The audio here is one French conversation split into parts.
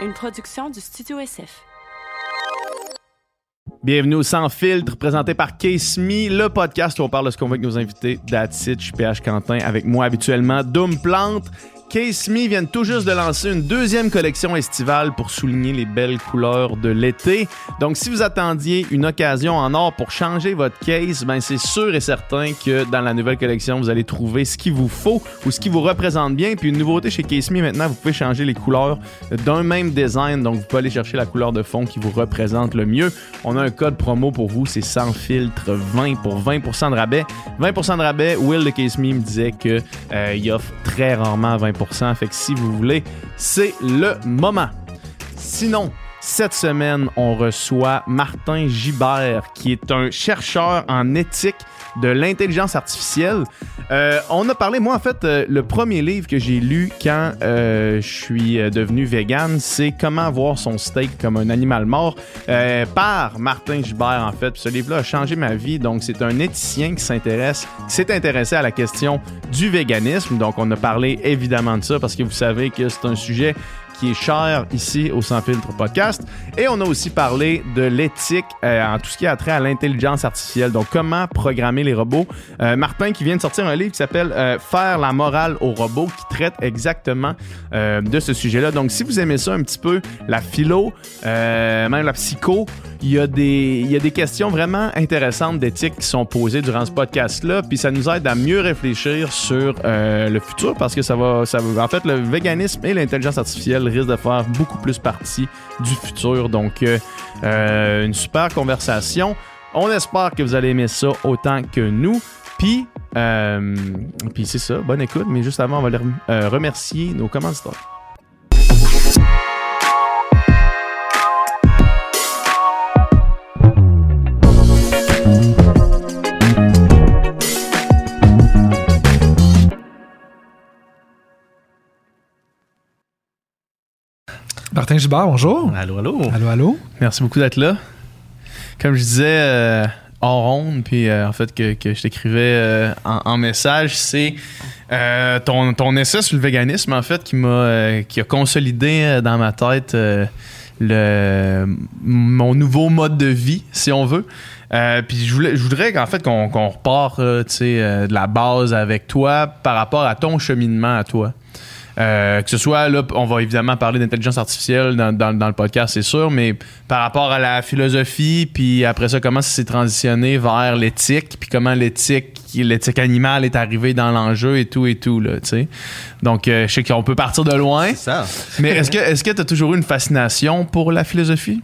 une production du Studio SF. Bienvenue au Sans Filtre, présenté par Case Me, le podcast où on parle de ce qu'on veut avec nos invités. That's PH Quentin, avec moi habituellement Doom Plante. Case Me viennent tout juste de lancer une deuxième collection estivale pour souligner les belles couleurs de l'été. Donc, si vous attendiez une occasion en or pour changer votre case, ben c'est sûr et certain que dans la nouvelle collection, vous allez trouver ce qu'il vous faut ou ce qui vous représente bien. Puis une nouveauté chez Case Me maintenant, vous pouvez changer les couleurs d'un même design. Donc, vous pouvez aller chercher la couleur de fond qui vous représente le mieux. On a un code promo pour vous, c'est sans filtre 20 pour 20% de rabais. 20% de rabais. Will de Case Me me disait que euh, il offre très rarement 20 si vous voulez, c'est le moment. Sinon, cette semaine, on reçoit Martin Gibert, qui est un chercheur en éthique de l'intelligence artificielle. Euh, on a parlé, moi en fait, euh, le premier livre que j'ai lu quand euh, je suis devenu vegan, c'est Comment voir son steak comme un animal mort par Martin Gibert en fait. ce livre-là a changé ma vie. Donc c'est un éthicien qui s'intéresse, qui s'est intéressé à la question du véganisme. Donc on a parlé évidemment de ça parce que vous savez que c'est un sujet qui est cher ici au Sans Filtre Podcast. Et on a aussi parlé de l'éthique euh, en tout ce qui a trait à l'intelligence artificielle. Donc, comment programmer les robots. Euh, Martin qui vient de sortir un livre qui s'appelle euh, Faire la morale aux robots qui traite exactement de ce sujet-là. Donc, si vous aimez ça un petit peu, la philo, même la psycho, il y, a des, il y a des questions vraiment intéressantes d'éthique qui sont posées durant ce podcast-là, puis ça nous aide à mieux réfléchir sur le futur parce que ça va, ça va. En fait, le véganisme et l'intelligence artificielle risque de faire beaucoup plus partie du futur. Donc, euh, euh, une super conversation. On espère que vous allez aimer ça autant que nous. Puis, euh, puis c'est ça, bonne écoute. Mais juste avant, on va remercier nos commanditaires. Martin Gibard, bonjour. Allô, allô. Allô, allô. Merci beaucoup d'être là. Comme je disais euh, en ronde, puis euh, en fait que, je t'écrivais euh, en, message, c'est ton, ton essai sur le véganisme, en fait, qui m'a qui a consolidé dans ma tête le, mon nouveau mode de vie, si on veut. puis je, voulais, je voudrais qu'en fait qu'on qu repart de la base avec toi par rapport à ton cheminement à toi. Euh, que ce soit, là, on va évidemment parler d'intelligence artificielle dans, le podcast, c'est sûr, mais par rapport à la philosophie, puis après ça, comment ça s'est transitionné vers l'éthique, puis comment l'éthique, l'éthique animale est arrivée dans l'enjeu et tout et tout, là, tu sais. Donc, euh, je sais qu'on peut partir de loin. ça. mais est-ce que est-ce que tu as toujours eu une fascination pour la philosophie?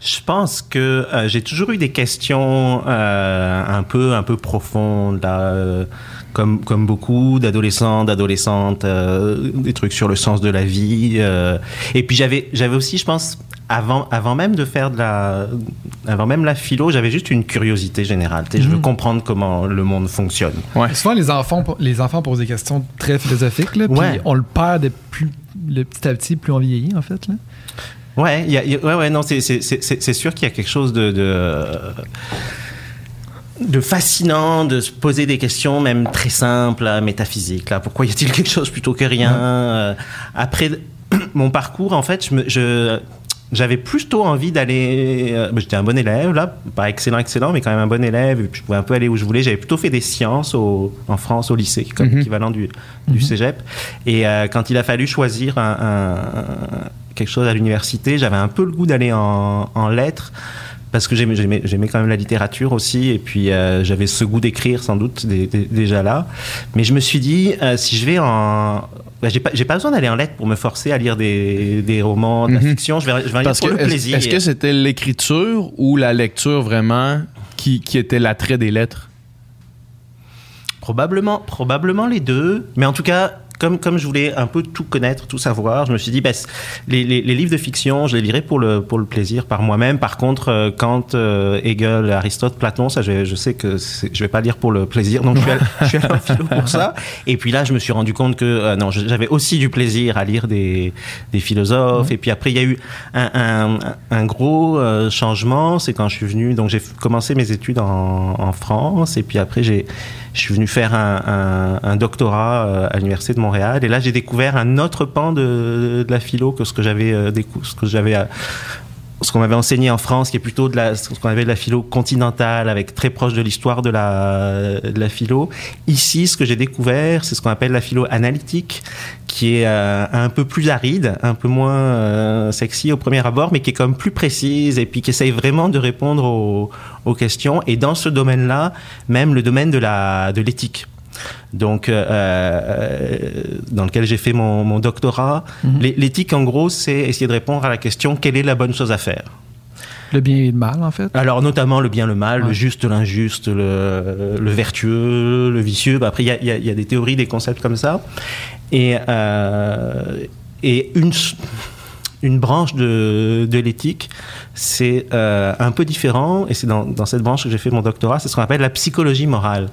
Je pense que euh, j'ai toujours eu des questions un peu un peu profondes là, comme, comme beaucoup d'adolescents, d'adolescentes, euh, des trucs sur le sens de la vie. Euh. et puis j'avais, j'avais aussi, je pense, avant, avant même de faire de la, avant même la philo, j'avais juste une curiosité générale. Je veux mhm. comprendre comment le monde fonctionne. Ouais. Souvent, les enfants, les enfants posent des questions très philosophiques, là, puis on le perd de plus, le petit à petit, plus on vieillit, en fait. Là. Ouais, y a, ouais, ouais, non, c'est sûr qu'il y a quelque chose de, de de fascinant de se poser des questions même très simples, métaphysiques. Là, pourquoi y a-t-il quelque chose plutôt que rien euh, Après mon parcours, en fait, je, j'avais plutôt envie d'aller. Euh, bah, j'étais un bon élève, là, pas excellent, excellent, mais quand même un bon élève. Et puis je pouvais un peu aller où je voulais. J'avais plutôt fait des sciences au, en France, au lycée, comme mhm. équivalent du, du mhm. cégep. Et euh, quand il a fallu choisir un, quelque chose à l'université, j'avais un peu le goût d'aller en, en lettres parce que j'aimais quand même la littérature aussi, et puis euh, j'avais ce goût d'écrire sans doute déjà là. Mais je me suis dit, euh, si je vais en... Bah, j'ai pas, pas, besoin d'aller en lettres pour me forcer à lire des, des romans, de la mhm. fiction, je vais, je vais lire pour le plaisir. Est-ce que c'était l'écriture ou la lecture vraiment qui, qui était l'attrait des lettres? Probablement, probablement les deux. Mais en tout cas, comme, comme je voulais un peu tout connaître, tout savoir, je me suis dit, bah, les, les, livres de fiction, je les lirai pour le, pour le plaisir par moi-même. Par contre, euh, quand euh, Hegel, Aristote, Platon, ça, je, je sais que je vais pas lire pour le plaisir, donc je suis, allé, je suis en philo pour ça. Et puis là, je me suis rendu compte que euh, non, j'avais aussi du plaisir à lire des, des philosophes. Et puis après, il y a eu un, un, un gros changement, c'est quand je suis venu, donc j'ai commencé mes études en, en France, et puis après, j'ai je suis venu faire un, un, doctorat à l'université de Montréal. Et là, j'ai découvert un autre pan de, de la philo que ce que j'avais ce que j'avais ce qu'on m'avait enseigné en France, qui est plutôt de la, ce qu'on avait de la philo continentale, avec très proche de l'histoire de la, de la philo. Ici, ce que j'ai découvert, c'est ce qu'on appelle la philo analytique, qui est euh, un peu plus aride, un peu moins euh, sexy au premier abord, mais qui est comme plus précise et puis qui essaye vraiment de répondre aux, aux questions. Et dans ce domaine-là, même le domaine de la de l'éthique donc euh, euh, dans lequel j'ai fait mon, doctorat. Mhm. L'éthique, en gros, c'est essayer de répondre à la question quelle est la bonne chose à faire? Le bien et le mal, en fait. Alors, notamment le bien, le mal, le juste, l'injuste, le, vertueux, le vicieux. Bah, après, il y, y a, des théories, des concepts comme ça. Et, euh, et une une branche de, de l'éthique, c'est euh, un peu différent, et c'est dans, dans, cette branche que j'ai fait mon doctorat, c'est ce qu'on appelle la psychologie morale.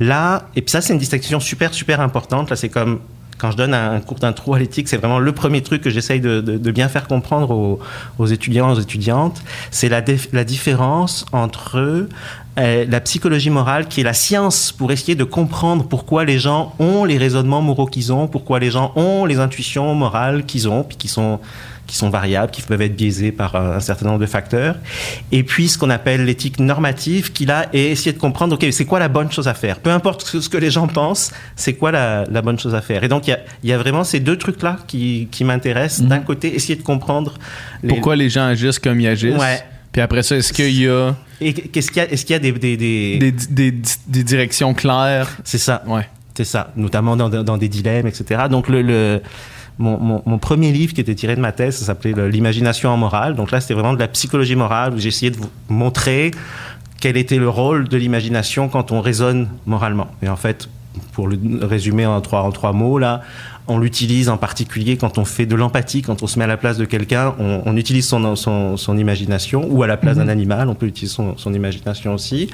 Là, et puis ça, c'est une distinction super, super importante. Là, c'est comme quand je donne un cours d'intro à l'éthique, c'est vraiment le premier truc que j'essaye de, de, bien faire comprendre aux, aux étudiants, aux étudiantes. C'est la, la différence entre euh, la psychologie morale, qui est la science pour essayer de comprendre pourquoi les gens ont les raisonnements moraux qu'ils ont, pourquoi les gens ont les intuitions morales qu'ils ont, puis qui sont qui sont variables, qui peuvent être biaisées par un certain nombre de facteurs. Et puis ce qu'on appelle l'éthique normative, qui là est essayer de comprendre, ok, c'est quoi la bonne chose à faire? Peu importe ce que les gens pensent, c'est quoi la, la, bonne chose à faire? Et donc il y a, y a, vraiment ces deux trucs-là qui, qui m'intéressent. Mhm. D'un côté, essayer de comprendre... Pourquoi les gens agissent comme ils agissent? Ouais. Puis après ça, est-ce qu'il y a... Et qu'est-ce qu'il y a Est-ce qu'il y a des... Des, des... des, des directions claires? C'est ça. Ouais. C'est ça, notamment dans, dans, des dilemmes, etc. Donc le, le mon, mon, premier livre qui était tiré de ma thèse, ça s'appelait L'imagination en morale. Donc là, c'était vraiment de la psychologie morale où essayé de vous montrer quel était le rôle de l'imagination quand on raisonne moralement. Et en fait, pour le résumer en trois, en trois mots, là, on l'utilise en particulier quand on fait de l'empathie, quand on se met à la place de quelqu'un, on, on, utilise son, son, son, imagination, ou à la place d'un mhm. animal, on peut utiliser son, son imagination aussi.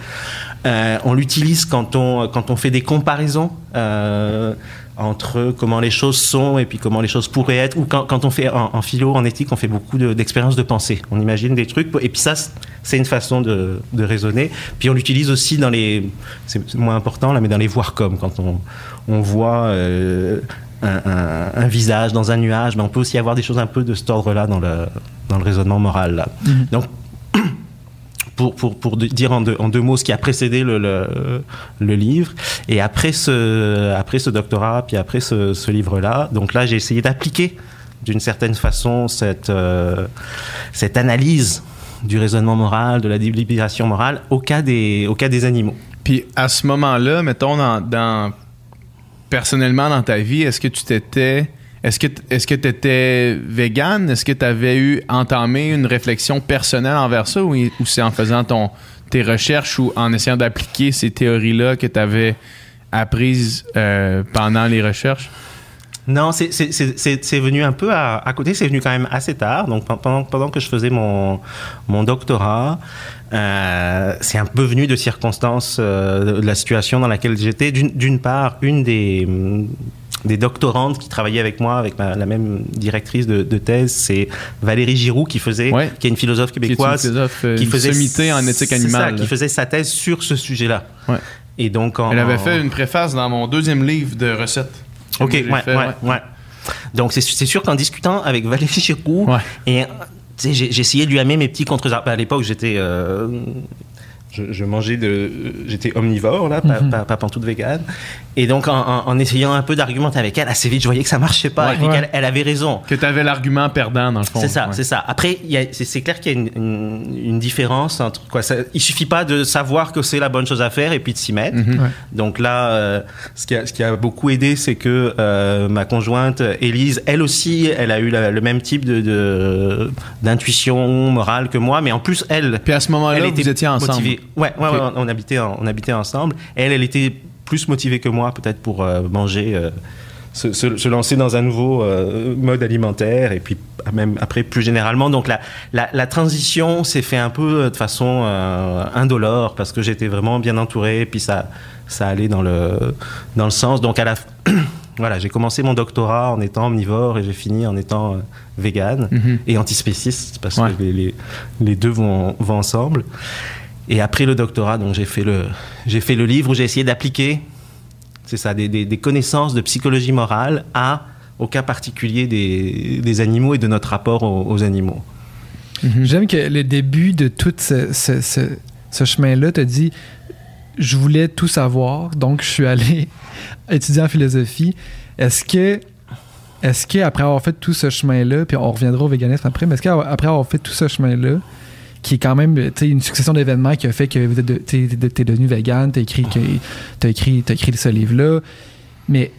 Euh, on l'utilise quand on, quand on fait des comparaisons. Euh, entre comment les choses sont et puis comment les choses pourraient être. Ou quand, quand on fait en, philo, en éthique, on fait beaucoup d'expériences de, pensée. On imagine des trucs. Et puis ça, c'est une façon de, de, raisonner. Puis on l'utilise aussi dans les... C'est moins important là, mais dans les voir comme. Quand on, on voit... Euh, un, un, un, visage dans un nuage, mais on peut aussi avoir des choses un peu de cet ordre-là dans le, dans le raisonnement moral. Là. Mm -hmm. Donc, pour, pour, pour dire en deux, en deux, mots ce qui a précédé le, le, livre. Et après ce, après ce doctorat, puis après ce, ce livre-là, donc là, j'ai essayé d'appliquer d'une certaine façon cette, euh, cette analyse du raisonnement moral, de la délibération morale au cas des, au cas des animaux. Puis à ce moment-là, mettons, dans, personnellement dans ta vie, est-ce que tu t'étais est-ce que que tu étais vegan? Est-ce que tu avais eu entamé une réflexion personnelle envers ça? Ou, c'est en faisant ton tes recherches ou en essayant d'appliquer ces théories-là que tu avais apprises euh, pendant les recherches? Non, c'est venu un peu à, à côté, c'est venu quand même assez tard. Donc pendant, pendant que je faisais mon, mon doctorat, euh, c'est un peu venu de circonstances euh, de la situation dans laquelle j'étais. D'une part, une des des doctorantes qui travaillaient avec moi, avec ma, la même directrice de, de thèse, c'est Valérie Giroux qui faisait, ouais. qui est une philosophe québécoise, qui, une philosophe, euh, qui faisait sommité en éthique animale, ça, qui faisait sa thèse sur ce sujet-là. Ouais. Et donc, en, elle avait fait une préface dans mon deuxième livre de recettes. Ok, ouais, fait, ouais, ouais, Donc c'est sûr qu'en discutant avec Valérie Giroux et j'ai essayé de lui amener mes petits contre À l'époque, j'étais euh, je, je, mangeais de. J'étais omnivore, là, pas, mm -hmm. pas, pas pantoute vegan. Et donc, en, en, en essayant un peu d'argumenter avec elle, assez vite, je voyais que ça marchait pas. Ouais, et ouais. qu'elle elle avait raison. Que tu avais l'argument perdant, dans le fond. C'est ça, ouais. c'est ça. Après, c'est clair qu'il y a une, une, une, différence entre quoi. Ça, il suffit pas de savoir que c'est la bonne chose à faire et puis de s'y mettre. Mm -hmm. Donc là, euh, ce, qui a, ce qui a beaucoup aidé, c'est que euh, ma conjointe, Élise, elle aussi, elle a eu la, le même type d'intuition de, morale que moi, mais en plus, elle. Puis à ce moment-là, vous étiez ensemble. Motivée. Ouais, ouais, okay. ouais, on, habitait, on habitait ensemble. Elle, elle était plus motivée que moi, peut-être pour euh, manger, euh, se, se, se, lancer dans un nouveau euh, mode alimentaire, et puis même après plus généralement. Donc la, la, la transition s'est fait un peu de façon euh, indolore, parce que j'étais vraiment bien entouré, puis ça, ça allait dans le, dans le sens. Donc à la voilà, j'ai commencé mon doctorat en étant omnivore et j'ai fini en étant euh, vegan mm -hmm. et antispéciste parce ouais. que les, les, les, deux vont, vont ensemble. Et après le doctorat, donc j'ai fait le, j'ai fait le livre où j'ai essayé d'appliquer c'est ça, des, connaissances de psychologie morale à au cas particulier des, animaux et de notre rapport aux, animaux. Mhm. J'aime que le début de tout ce, ce chemin-là te dit je voulais tout savoir, donc je suis allé étudier en philosophie. Est-ce que est-ce qu'après avoir fait tout ce chemin-là, puis on reviendra au véganisme après, mais est-ce qu'après avoir fait tout ce chemin-là, qui est quand même une succession d'événements qui a fait que tu es, devenu vegan, tu as écrit, as écrit, as écrit ce livre-là, mais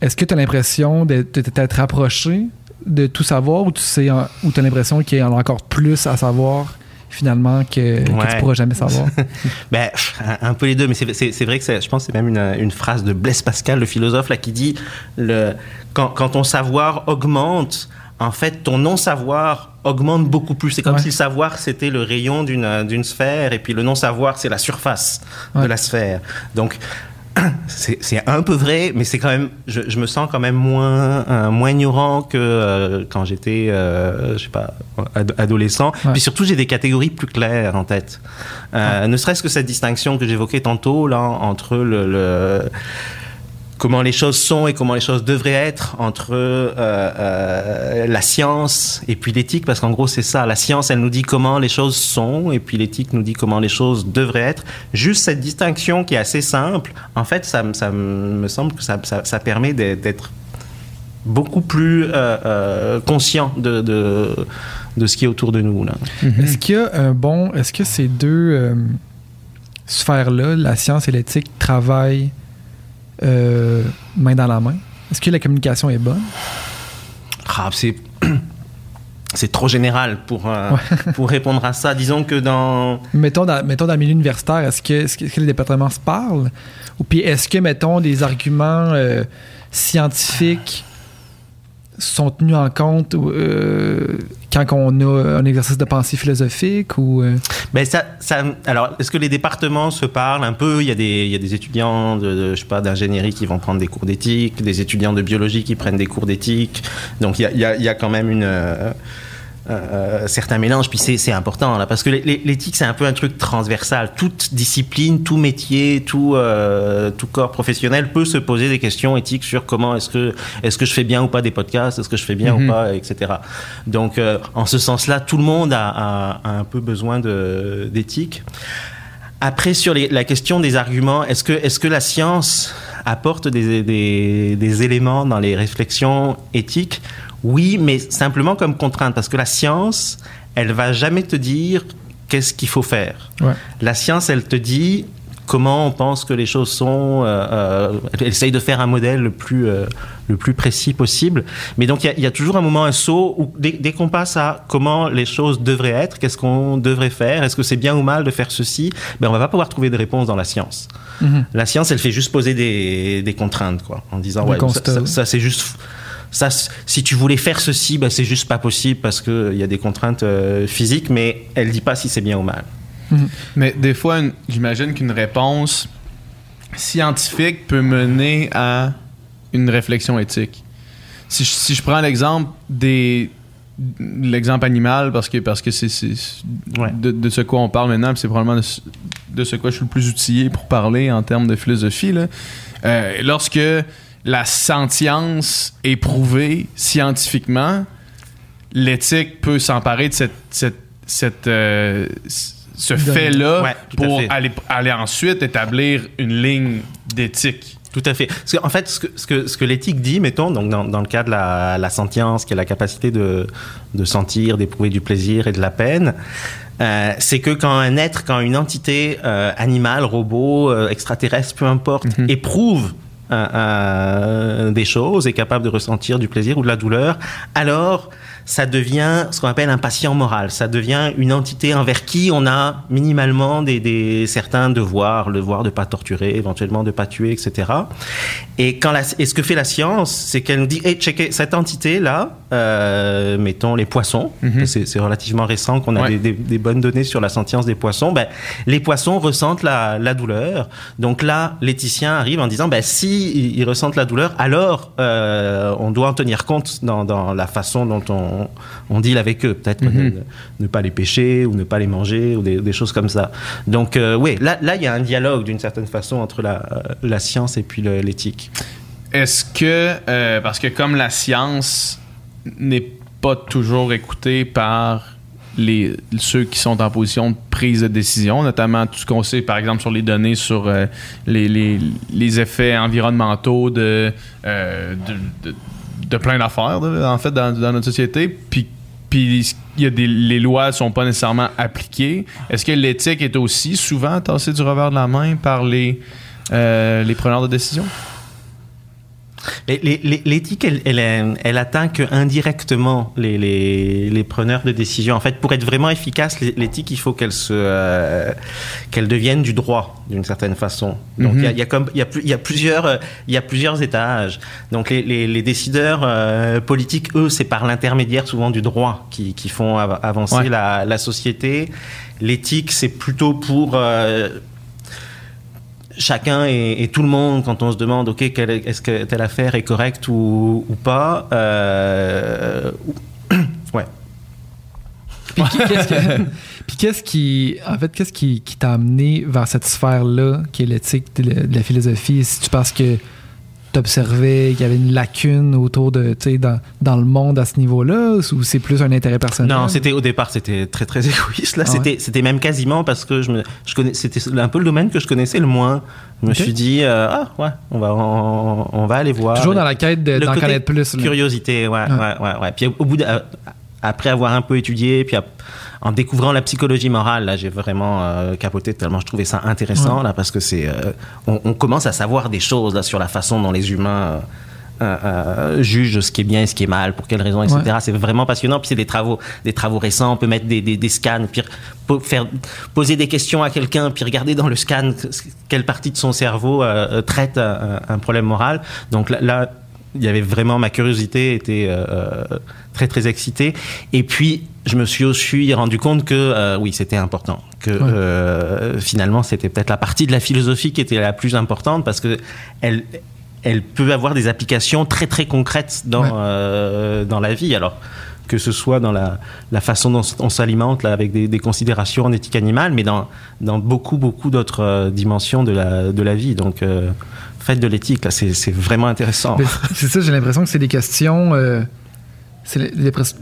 est-ce que tu as l'impression de t'être rapproché de tout savoir ou tu sais, ou as l'impression qu'il y en a encore plus à savoir finalement que, que tu pourras jamais savoir? Ben, Un peu les deux, mais c'est vrai que je pense que c'est même une, une, phrase de Blaise Pascal, le philosophe, là, qui dit le, quand, quand ton savoir augmente, en fait, ton non-savoir augmente beaucoup plus. C'est comme si le savoir, c'était le rayon d'une sphère, et puis le non-savoir, c'est la surface de la sphère. Donc, c'est un peu vrai, mais c'est quand même, je, je, me sens quand même moins, euh, moins ignorant que euh, quand j'étais, euh, je sais pas, adolescent. Puis surtout, j'ai des catégories plus claires en tête. Ne serait-ce que cette distinction que j'évoquais tantôt là entre le, le comment les choses sont et comment les choses devraient être entre euh, euh, la science et puis l'éthique, parce qu'en gros c'est ça, la science elle nous dit comment les choses sont et puis l'éthique nous dit comment les choses devraient être. Juste cette distinction qui est assez simple, en fait ça, ça me semble que ça, ça, permet d'être beaucoup plus euh, conscient de, de, de, ce qui est autour de nous. Mm-hmm. Est-ce bon, est-ce que ces deux sphères-là, la science et l'éthique, travaillent euh, main dans la main? Est-ce que la communication est bonne? Ah, c'est c'est trop général pour, euh, pour répondre à ça. Disons que dans... Mettons dans, mettons dans le milieu universitaire, est-ce que, est -ce que les départements se parlent? Ou puis est-ce que, mettons, des arguments euh, scientifiques sont tenus en compte euh, quand on a un exercice de pensée philosophique ou euh? ben ça, ça, alors est-ce que les départements se parlent un peu? Il y a des, il y a des étudiants de, je sais pas d'ingénierie qui vont prendre des cours d'éthique des étudiants de biologie qui prennent des cours d'éthique donc y a, il y a, il y a quand même une euh, certains mélanges, puis c'est important là, parce que l'éthique c'est un peu un truc transversal. Toute discipline, tout métier, tout euh, tout corps professionnel peut se poser des questions éthiques sur comment est-ce que est-ce que je fais bien ou pas des podcasts, est-ce que je fais bien ou mhm. pas, etc. Donc euh, en ce sens-là, tout le monde a, a, a un peu besoin d'éthique. Après sur les, la question des arguments, est-ce que est-ce que la science apporte des, des, des éléments dans les réflexions éthiques? Oui, mais simplement comme contrainte, parce que la science, elle va jamais te dire qu'est-ce qu'il faut faire. La science, elle te dit comment on pense que les choses sont. Euh, euh, elle essaye de faire un modèle le plus, euh, le plus précis possible. Mais donc, il y, a toujours un moment, un saut, où dès, qu'on passe à comment les choses devraient être, qu'est-ce qu'on devrait faire, est-ce que c'est bien ou mal de faire ceci, ben, on va pas pouvoir trouver de réponse dans la science. Mm-hmm. La science, elle fait juste poser des, des contraintes, quoi, en disant, ouais, ça c'est juste ça, si tu voulais faire ceci, bah, c'est juste pas possible parce qu'il y a des contraintes euh, physiques, mais elle dit pas si c'est bien ou mal. Mhm. Mais des fois, j'imagine qu'une réponse scientifique peut mener à une réflexion éthique. Si je, si je prends l'exemple des l'exemple animal parce que parce que c'est de, de, ce quoi on parle maintenant c'est probablement de, ce quoi je suis le plus outillé pour parler en termes de philosophie là. Euh, lorsque la sentience est prouvée scientifiquement, l'éthique peut s'emparer de cette, euh, ce fait-là pour aller, aller ensuite établir une ligne d'éthique. Tout à fait. Parce en fait, ce que, ce que, ce que l'éthique dit, mettons, donc dans, dans, le cas de la, la sentience, qui est la capacité de, de sentir, d'éprouver du plaisir et de la peine, euh, c'est que quand un être, quand une entité euh, animale, robot, extraterrestre, peu importe, mhm. éprouve des choses, est capable de ressentir du plaisir ou de la douleur, alors ça devient ce qu'on appelle un patient moral. Ça devient une entité envers qui on a minimalement des, des certains devoirs, le devoir de pas torturer, éventuellement de pas tuer, etc. Et quand la, et ce que fait la science, c'est qu'elle nous dit, hey, checkez cette entité là, euh, mettons les poissons. Mhm. C'est relativement récent qu'on a des, des, des, bonnes données sur la sentience des poissons. Ben, les poissons ressentent la, la douleur. Donc là, l'éthicien arrive en disant, ben, si ils ressentent la douleur, alors euh, on doit en tenir compte dans, dans la façon dont on, on deal avec eux. Peut-être Mhm. ne, ne pas les pêcher ou ne pas les manger ou des, des choses comme ça. Donc euh, oui, là, là, il y a un dialogue d'une certaine façon entre la, la science et puis l'éthique. Est-ce que, euh, parce que comme la science n'est pas toujours écoutée par les, ceux qui sont en position de prise de décision, notamment tout ce qu'on sait, par exemple, sur les données sur euh, les, les- les effets environnementaux de, euh, de, de- de plein d'affaires, en fait, dans, dans notre société, puis puis il y a des, les lois sont pas nécessairement appliquées. Est-ce que l'éthique est aussi souvent tassée du revers de la main par les, euh, les preneurs de décision? L'éthique, elle, elle, elle atteint que indirectement les, les, les preneurs de décision. En fait, pour être vraiment efficace, l'é- l'éthique, il faut qu'elle se, euh, qu'elle devienne du droit d'une certaine façon. Donc, il y a- il y, a comme, il y, a plus- il y a plusieurs, il y a plusieurs étages. Donc, les, les, les décideurs euh, politiques, eux, c'est par l'intermédiaire souvent du droit qui, qui font av- avancer Ouais. la, la société. L'éthique, c'est plutôt pour euh, chacun et, et tout le monde, quand on se demande, OK, est-ce que telle affaire est correcte ou, ou pas, euh, ou- ouais. Puis qu'est-ce qui, en fait, qu'est-ce qui, qui t'a amené vers cette sphère-là, qui est l'éthique de, la- de la philosophie? Si tu penses que t'observais qu'il y avait une lacune autour de, tu sais, dans, dans le monde à ce niveau-là, ou c'est plus un intérêt personnel? Non, c'était au départ, c'était très très égoïste. Là, Ah ouais? c'était c'était même quasiment parce que je me, je connais, c'était un peu le domaine que je connaissais le moins. Je me suis dit, euh, ah ouais, on va, on, on va aller voir. Toujours dans la quête de- d'en côté connaître plus. Curiosité, ouais, Ouais. ouais, ouais, ouais. Puis au bout, de- euh, après avoir un peu étudié, puis en découvrant la psychologie morale, là, j'ai vraiment euh, capoté tellement je trouvais ça intéressant là, parce que c'est, euh, on, on commence à savoir des choses là sur la façon dont les humains. euh, jugent ce qui est bien et ce qui est mal, pour quelles raisons, etc. Ouais. C'est vraiment passionnant. Puis c'est des travaux, des travaux récents. On peut mettre des, des, des scans, puis faire poser des questions à quelqu'un, puis regarder dans le scan quelle partie de son cerveau traite un, un problème moral. Donc là, là, il y avait vraiment ma curiosité était euh, très très excitée. Et puis je me suis aussi rendu compte que euh, oui, c'était important. Que euh, finalement, c'était peut-être la partie de la philosophie qui était la plus importante parce que elle elle peut avoir des applications très très concrètes dans Ouais. euh, dans la vie. Alors que ce soit dans la, la façon dont on s'alimente là, avec des, des considérations en éthique animale, mais dans, dans beaucoup beaucoup d'autres dimensions de la, de la vie. Donc faites de l'éthique, là, c'est c'est vraiment intéressant. C'est ça, j'ai l'impression que c'est des questions. C'est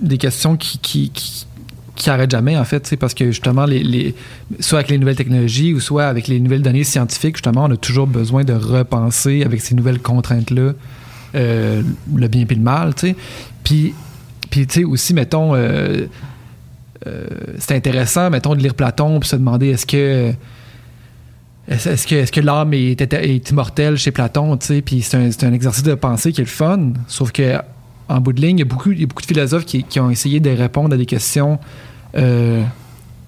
des, questions qui, qui, qui, qui jamais, en fait, parce que justement, les, les, soit avec les nouvelles technologies ou soit avec les nouvelles données scientifiques, justement, on a toujours besoin de repenser avec ces nouvelles contraintes-là euh, le bien et le mal, tu sais. Puis, puis tu sais, aussi, mettons, euh, euh, c'est intéressant, mettons, de lire Platon puis se demander est-ce que. Est-ce que, est-ce que l'âme est, est- est immortelle chez Platon, tu sais, puis c'est un, c'est un exercice de pensée qui est le fun, sauf que en bout de ligne, il y a beaucoup, il y a beaucoup de philosophes qui, qui ont essayé de répondre à des questions euh,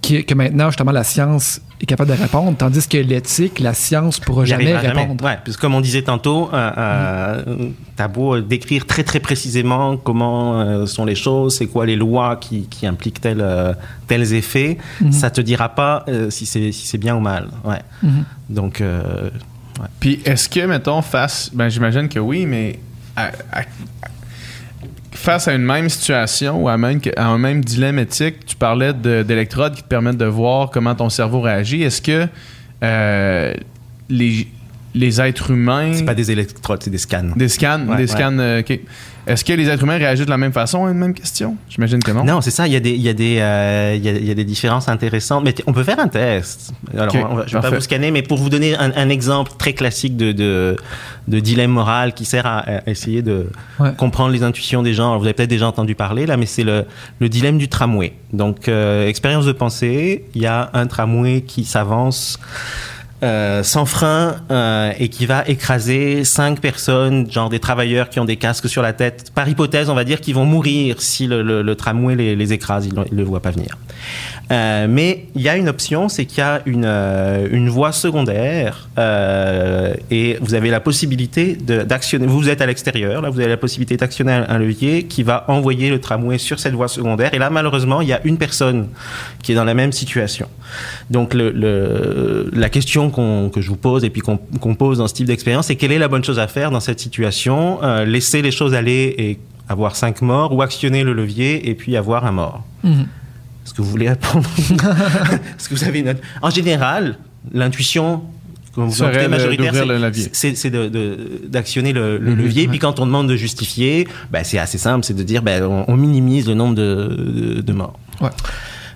qui- que maintenant, justement, la science est capable de répondre, tandis que l'éthique, la science pourra Il y jamais répondre. Ouais, parce que comme on disait tantôt, euh, euh, t'as beau décrire très très précisément comment euh, sont les choses, c'est quoi les lois qui, qui impliquent tels, euh, tels effets, Mhm. ça te dira pas euh, si c'est si bien ou mal. Ouais. Mhm. Donc euh, Puis est-ce que, mettons, face. Ben, j'imagine que oui, mais. à- à- face à une même situation ou à, même- à un même dilemme éthique, tu parlais de- d'électrodes qui te permettent de voir comment ton cerveau réagit. Est-ce que euh, les, les êtres humains. c'est pas des électrodes, c'est des scans. Des scans, Ouais, des ouais. scans. euh, ok. Est-ce que les êtres humains réagissent de la même façon à une même question? J'imagine que non. Non, c'est ça. Il y a des, il y a des, euh, il y a, il y a des différences intéressantes. Mais on peut faire un test. Alors, on va- je vais pas vous scanner, mais pour vous donner un, un exemple très classique de, de, de dilemme moral qui sert à, à essayer de Ouais. comprendre les intuitions des gens. Alors, vous avez peut-être déjà entendu parler là, mais c'est le, le dilemme du tramway. Donc, euh, expérience de pensée. Il y a un tramway qui s'avance. Euh, sans frein euh, et qui va écraser cinq personnes, genre des travailleurs qui ont des casques sur la tête. Par hypothèse, on va dire qu'ils vont mourir si le, tramway les, écrase, ils ne le voient pas venir. Euh, mais il y a une option, c'est qu'il y a une, une voie secondaire et vous avez la possibilité d'actionner. Vous êtes à l'extérieur, là, vous avez la possibilité d'actionner un, levier qui va envoyer le tramway sur cette voie secondaire. Et là, malheureusement, il y a une personne qui est dans la même situation. Donc le- la question question que je vous pose et puis qu'on pose dans ce type d'expérience, c'est quelle est la bonne chose à faire dans cette situation Euh, Laisser les choses aller et avoir cinq morts ou actionner le levier et puis avoir un mort Mhm. Est-ce que vous voulez répondre Est-ce que vous avez une autre- En général, l'intuition, comme vous entendez, de- majoritaire, c'est- d'actionner le, le Mhm, levier. Puis quand on demande de justifier, ben, c'est assez simple, c'est de dire ben, on, on minimise le nombre de, de- de morts. Ouais.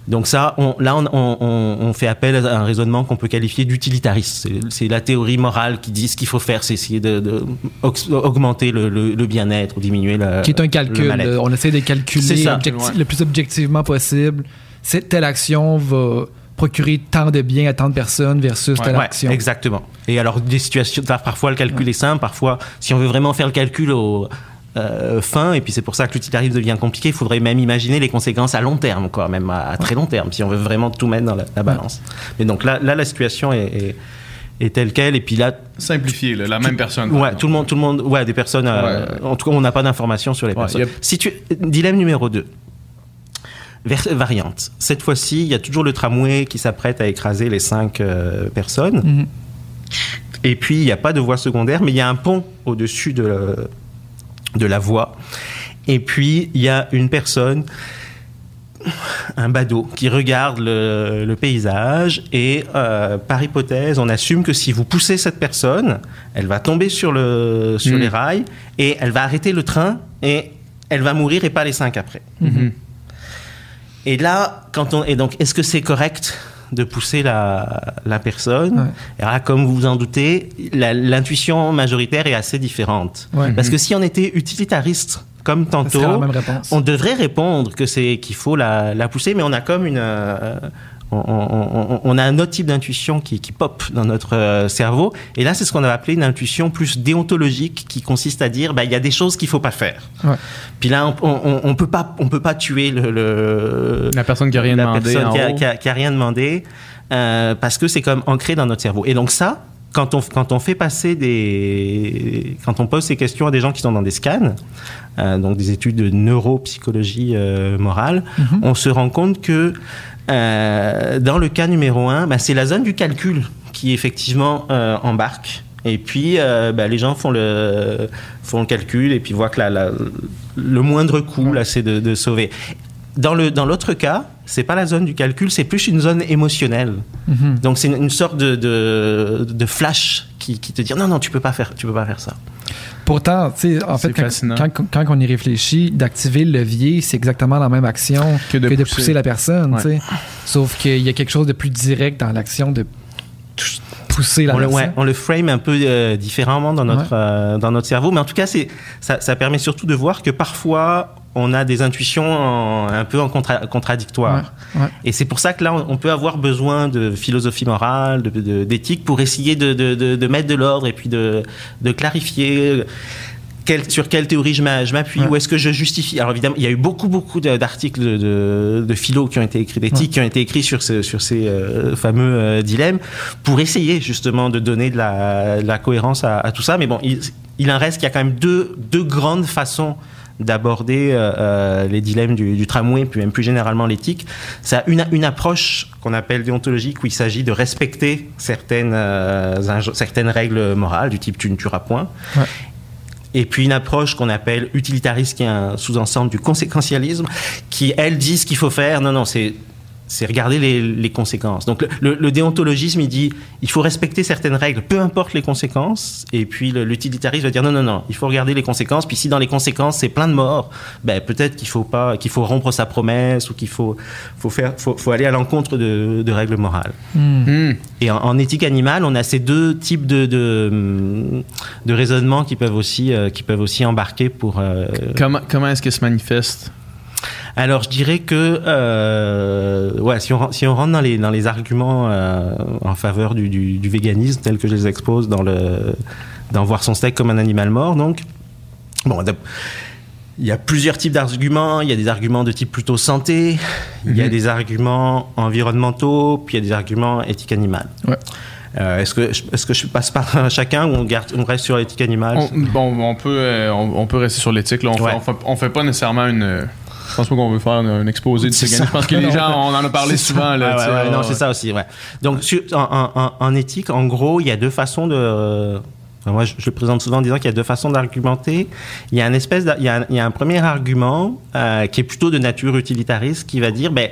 Donc ça, on, là, on, on- on- on fait appel à un raisonnement qu'on peut qualifier d'utilitariste. C'est- la théorie morale qui dit ce qu'il faut faire, c'est essayer de, de ox- augmenter le, le- le bien-être ou diminuer le Qui est un calcul. mal-être. là. on essaie de calculer ça, objecti- ouais. le plus objectivement possible. Cette telle action va procurer tant de biens à tant de personnes versus telle Ouais, action. exactement. Et alors, des situations, par- parfois le calcul est simple, parfois, si on veut vraiment faire le calcul au euh, fin, et puis c'est pour ça que l'utilitarisme devient compliqué, il faudrait même imaginer les conséquences à long terme, quoi, même à, à très long terme, si on veut vraiment tout mettre dans la, la balance. Mais donc là, là, la situation est, est- est telle qu'elle, et puis là, Simplifié, la même personne. ouais, tout le monde, tout le monde, ouais, des personnes, euh, en tout cas, on n'a pas d'informations sur les Ouais, personnes. y a- Si tu, dilemme numéro 2. variante. Cette fois-ci, il y a toujours le tramway qui s'apprête à écraser les cinq euh, personnes. Mhm. Et puis, il n'y a pas de voie secondaire, mais il y a un pont au-dessus de, de la voie. Et puis, il y a une personne, un badaud, qui regarde le, le paysage. Et euh, par hypothèse, on assume que si vous poussez cette personne, elle va tomber sur, le, sur Mm. les rails et elle va arrêter le train et elle va mourir et pas les cinq après. Mhm. Et là, quand on, et donc, est-ce que c'est correct de pousser la, la personne Ouais. Et là, comme vous vous en doutez, l'intuition majoritaire est assez différente. Ouais. Parce que si on était utilitariste, comme tantôt, on devrait répondre que c'est qu'il faut la, la pousser, mais on a comme une, euh, on, on- on- on a un autre type d'intuition qui, qui pop dans notre euh, cerveau. Et là, c'est ce qu'on a appelé une intuition plus déontologique, qui consiste à dire, bah, il y a des choses qu'il faut pas faire. Ouais. Puis là, on, on, peut pas, on peut pas tuer le, le- La personne qui a rien demandé qui a, haut. qui a- qui a rien demandé, euh, parce que c'est comme ancré dans notre cerveau. Et donc ça, quand on, quand on fait passer des, quand on pose ces questions à des gens qui sont dans des scans, euh, donc des études de neuropsychologie euh, morale, Mhm. on se rend compte que euh, dans le cas numéro un, bah, c'est la zone du calcul qui effectivement embarque. Et puis, bah, les gens font le, font le calcul et puis voient que la- la- le moindre coût, là, c'est de, de sauver. Dans le dans l'autre cas, c'est pas la zone du calcul, c'est plus une zone émotionnelle. Mhm. Donc c'est une, une sorte de, de, de flash qui, qui te dit non non tu peux pas faire tu peux pas faire ça. Pourtant, tu sais, en fait, quand, quand, quand on y réfléchit, d'activer le levier, c'est exactement la même action Que de pousser. pousser. la personne. Ouais. Sauf qu'il y a quelque chose de plus direct dans l'action de pousser la on, le, personne. ouais, on le frame un peu euh, différemment dans notre, Ouais. euh, dans notre cerveau, mais en tout cas, c'est, ça, ça permet surtout de voir que parfois, on a des intuitions en- un peu en contra- contradictoire. Ouais, ouais. Et c'est pour ça que là, on, peut avoir besoin de philosophie morale, de, de- d'éthique, pour essayer de, mettre de l'ordre et puis de, clarifier. quelle- sur quelle théorie je m'a- je m'appuie, Ouais. ou est-ce que je justifie Alors évidemment, il y a eu beaucoup, beaucoup d'articles de, de, de philo qui ont été écrits, d'éthique, qui ont été écrits sur, ce- sur ces euh, fameux euh, dilemmes, pour essayer justement de donner de la, de la cohérence à, à tout ça. Mais bon, il, il en reste qu'il y a quand même deux, deux grandes façons d'aborder euh, euh, les dilemmes du, du tramway, puis même plus généralement l'éthique. Ça a une, une approche qu'on appelle déontologique, où il s'agit de respecter certaines, euh, certaines règles morales, du type tu ne tueras point. Ouais. Et puis une approche qu'on appelle utilitariste, qui est un sous-ensemble du conséquentialisme, qui, elle, dit ce qu'il faut faire. Non, non, c'est c'est regarder les, les conséquences. Donc le, le- le déontologisme, il dit, il faut respecter certaines règles, peu importe les conséquences. Et puis l'utilitarisme va dire, non, non, non, il faut regarder les conséquences. Puis si dans les conséquences, c'est plein de morts, ben, peut-être qu'il faut pas, qu'il faut rompre sa promesse ou qu'il faut, faut faire, faut, faut aller à l'encontre de, de règles morales. Hmm. Hmm. Et en, en éthique animale, on a ces deux types de, de, de raisonnements qui peuvent aussi, euh, qui peuvent aussi embarquer pour. euh, Comment, comment est-ce que se manifeste Alors, je dirais que euh, ouais, si on, ren- si on rentre dans les, dans les arguments euh, en faveur du, du, du véganisme, tels que je les expose dans, le, dans Voir son steak comme un animal mort, donc, bon, il y a plusieurs types d'arguments. Il y a des arguments de type plutôt santé, il y a Mhm. des arguments environnementaux, puis il y a des arguments éthique animale. Ouais. Euh, est-ce, que, je- est-ce que je passe par chacun ou on, garde, on reste sur l'éthique animale? On, bon, on peut, euh, on, on peut rester sur l'éthique. On, Ouais. fait, on, fait, on fait pas nécessairement une, pense pas qu'on veut faire un, exposé de ça. Je pense que les gens, on en a parlé souvent. Là, ouais, ouais, ouais, non, c'est ça aussi. Ouais. Donc, sur- en, en- en éthique, en gros, il y a deux façons de. enfin, moi, je, je le présente souvent en disant qu'il y a deux façons d'argumenter. Il y a un espèce, il y a un, il y a un premier argument euh, qui est plutôt de nature utilitariste, qui va dire, ben,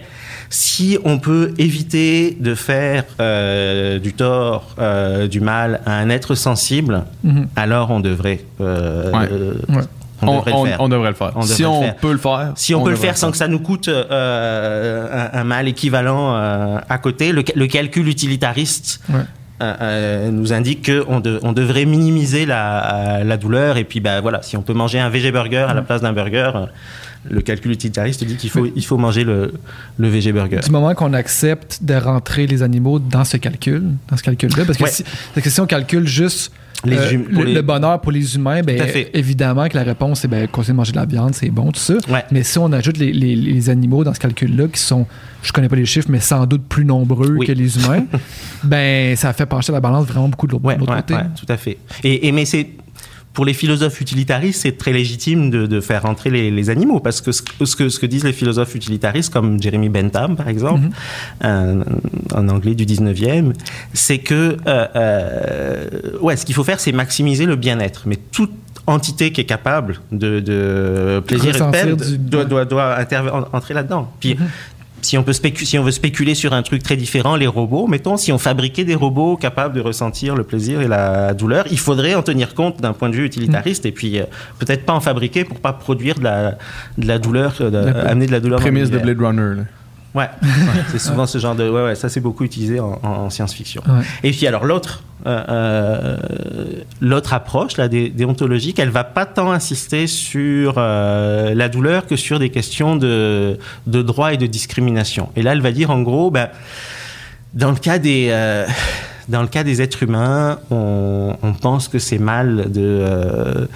si on peut éviter de faire euh, du tort, euh, du mal à un être sensible, Mhm. alors on devrait. euh, Ouais. euh, Ouais. On, On, devrait on- le faire. on devrait le faire. On si on faire. peut le faire. Si on, peut le faire sans que ça nous coûte euh, un, un mal équivalent euh, à côté, le, ca- le calcul utilitariste Ouais. euh, nous indique qu'on de- on devrait minimiser la, la douleur. Et puis, bah, voilà, si on peut manger un VG burger à la place d'un burger, le calcul utilitariste dit qu'il faut, il faut manger le, le VG burger. Du moment qu'on accepte de rentrer les animaux dans ce calcul, dans ce calcul-là, parce que, Ouais. si, parce que si on calcule juste Les euh, hum- le, les- le bonheur pour les humains, ben, évidemment que la réponse est ben, continuer de manger de la viande, c'est bon, tout ça. Ouais. Mais si on ajoute les, les- les animaux dans ce calcul-là, qui sont, je connais pas les chiffres, mais sans doute plus nombreux Oui. que les humains, ben ça fait pencher la balance vraiment beaucoup de l'autre Ouais, ouais, côté. tout à fait. Et, et mais c'est pour les philosophes utilitaristes, c'est très légitime de, de faire rentrer les, les animaux parce que ce, ce que ce que disent les philosophes utilitaristes comme Jeremy Bentham par exemple, un, un anglais du 19e, c'est que euh, euh, ouais, ce qu'il faut faire c'est maximiser le bien-être, mais toute entité qui est capable de, de plaisir et de peine du- doit, doit, doit interve- en- entrer là-dedans. Puis si on, peut spécu- si on veut spéculer sur un truc très différent, les robots, mettons, si on fabriquait des robots capables de ressentir le plaisir et la douleur, il faudrait en tenir compte d'un point de vue utilitariste et puis euh, peut-être pas en fabriquer pour pas produire de la, de la douleur, euh, de- La- amener de la douleur. dans Prémisse de. Blade Runner. là. Ouais, c'est souvent ce genre de. Ouais, ouais, ça c'est beaucoup utilisé en, en- en science-fiction. Ouais. Et puis alors l'autre, euh, euh, l'autre approche, la dé- déontologique, elle va pas tant insister sur euh, la douleur que sur des questions de, de droit et de discrimination. Et là, elle va dire en gros, ben, dans le cas des euh, dans le cas des êtres humains, on, on pense que c'est mal de, euh,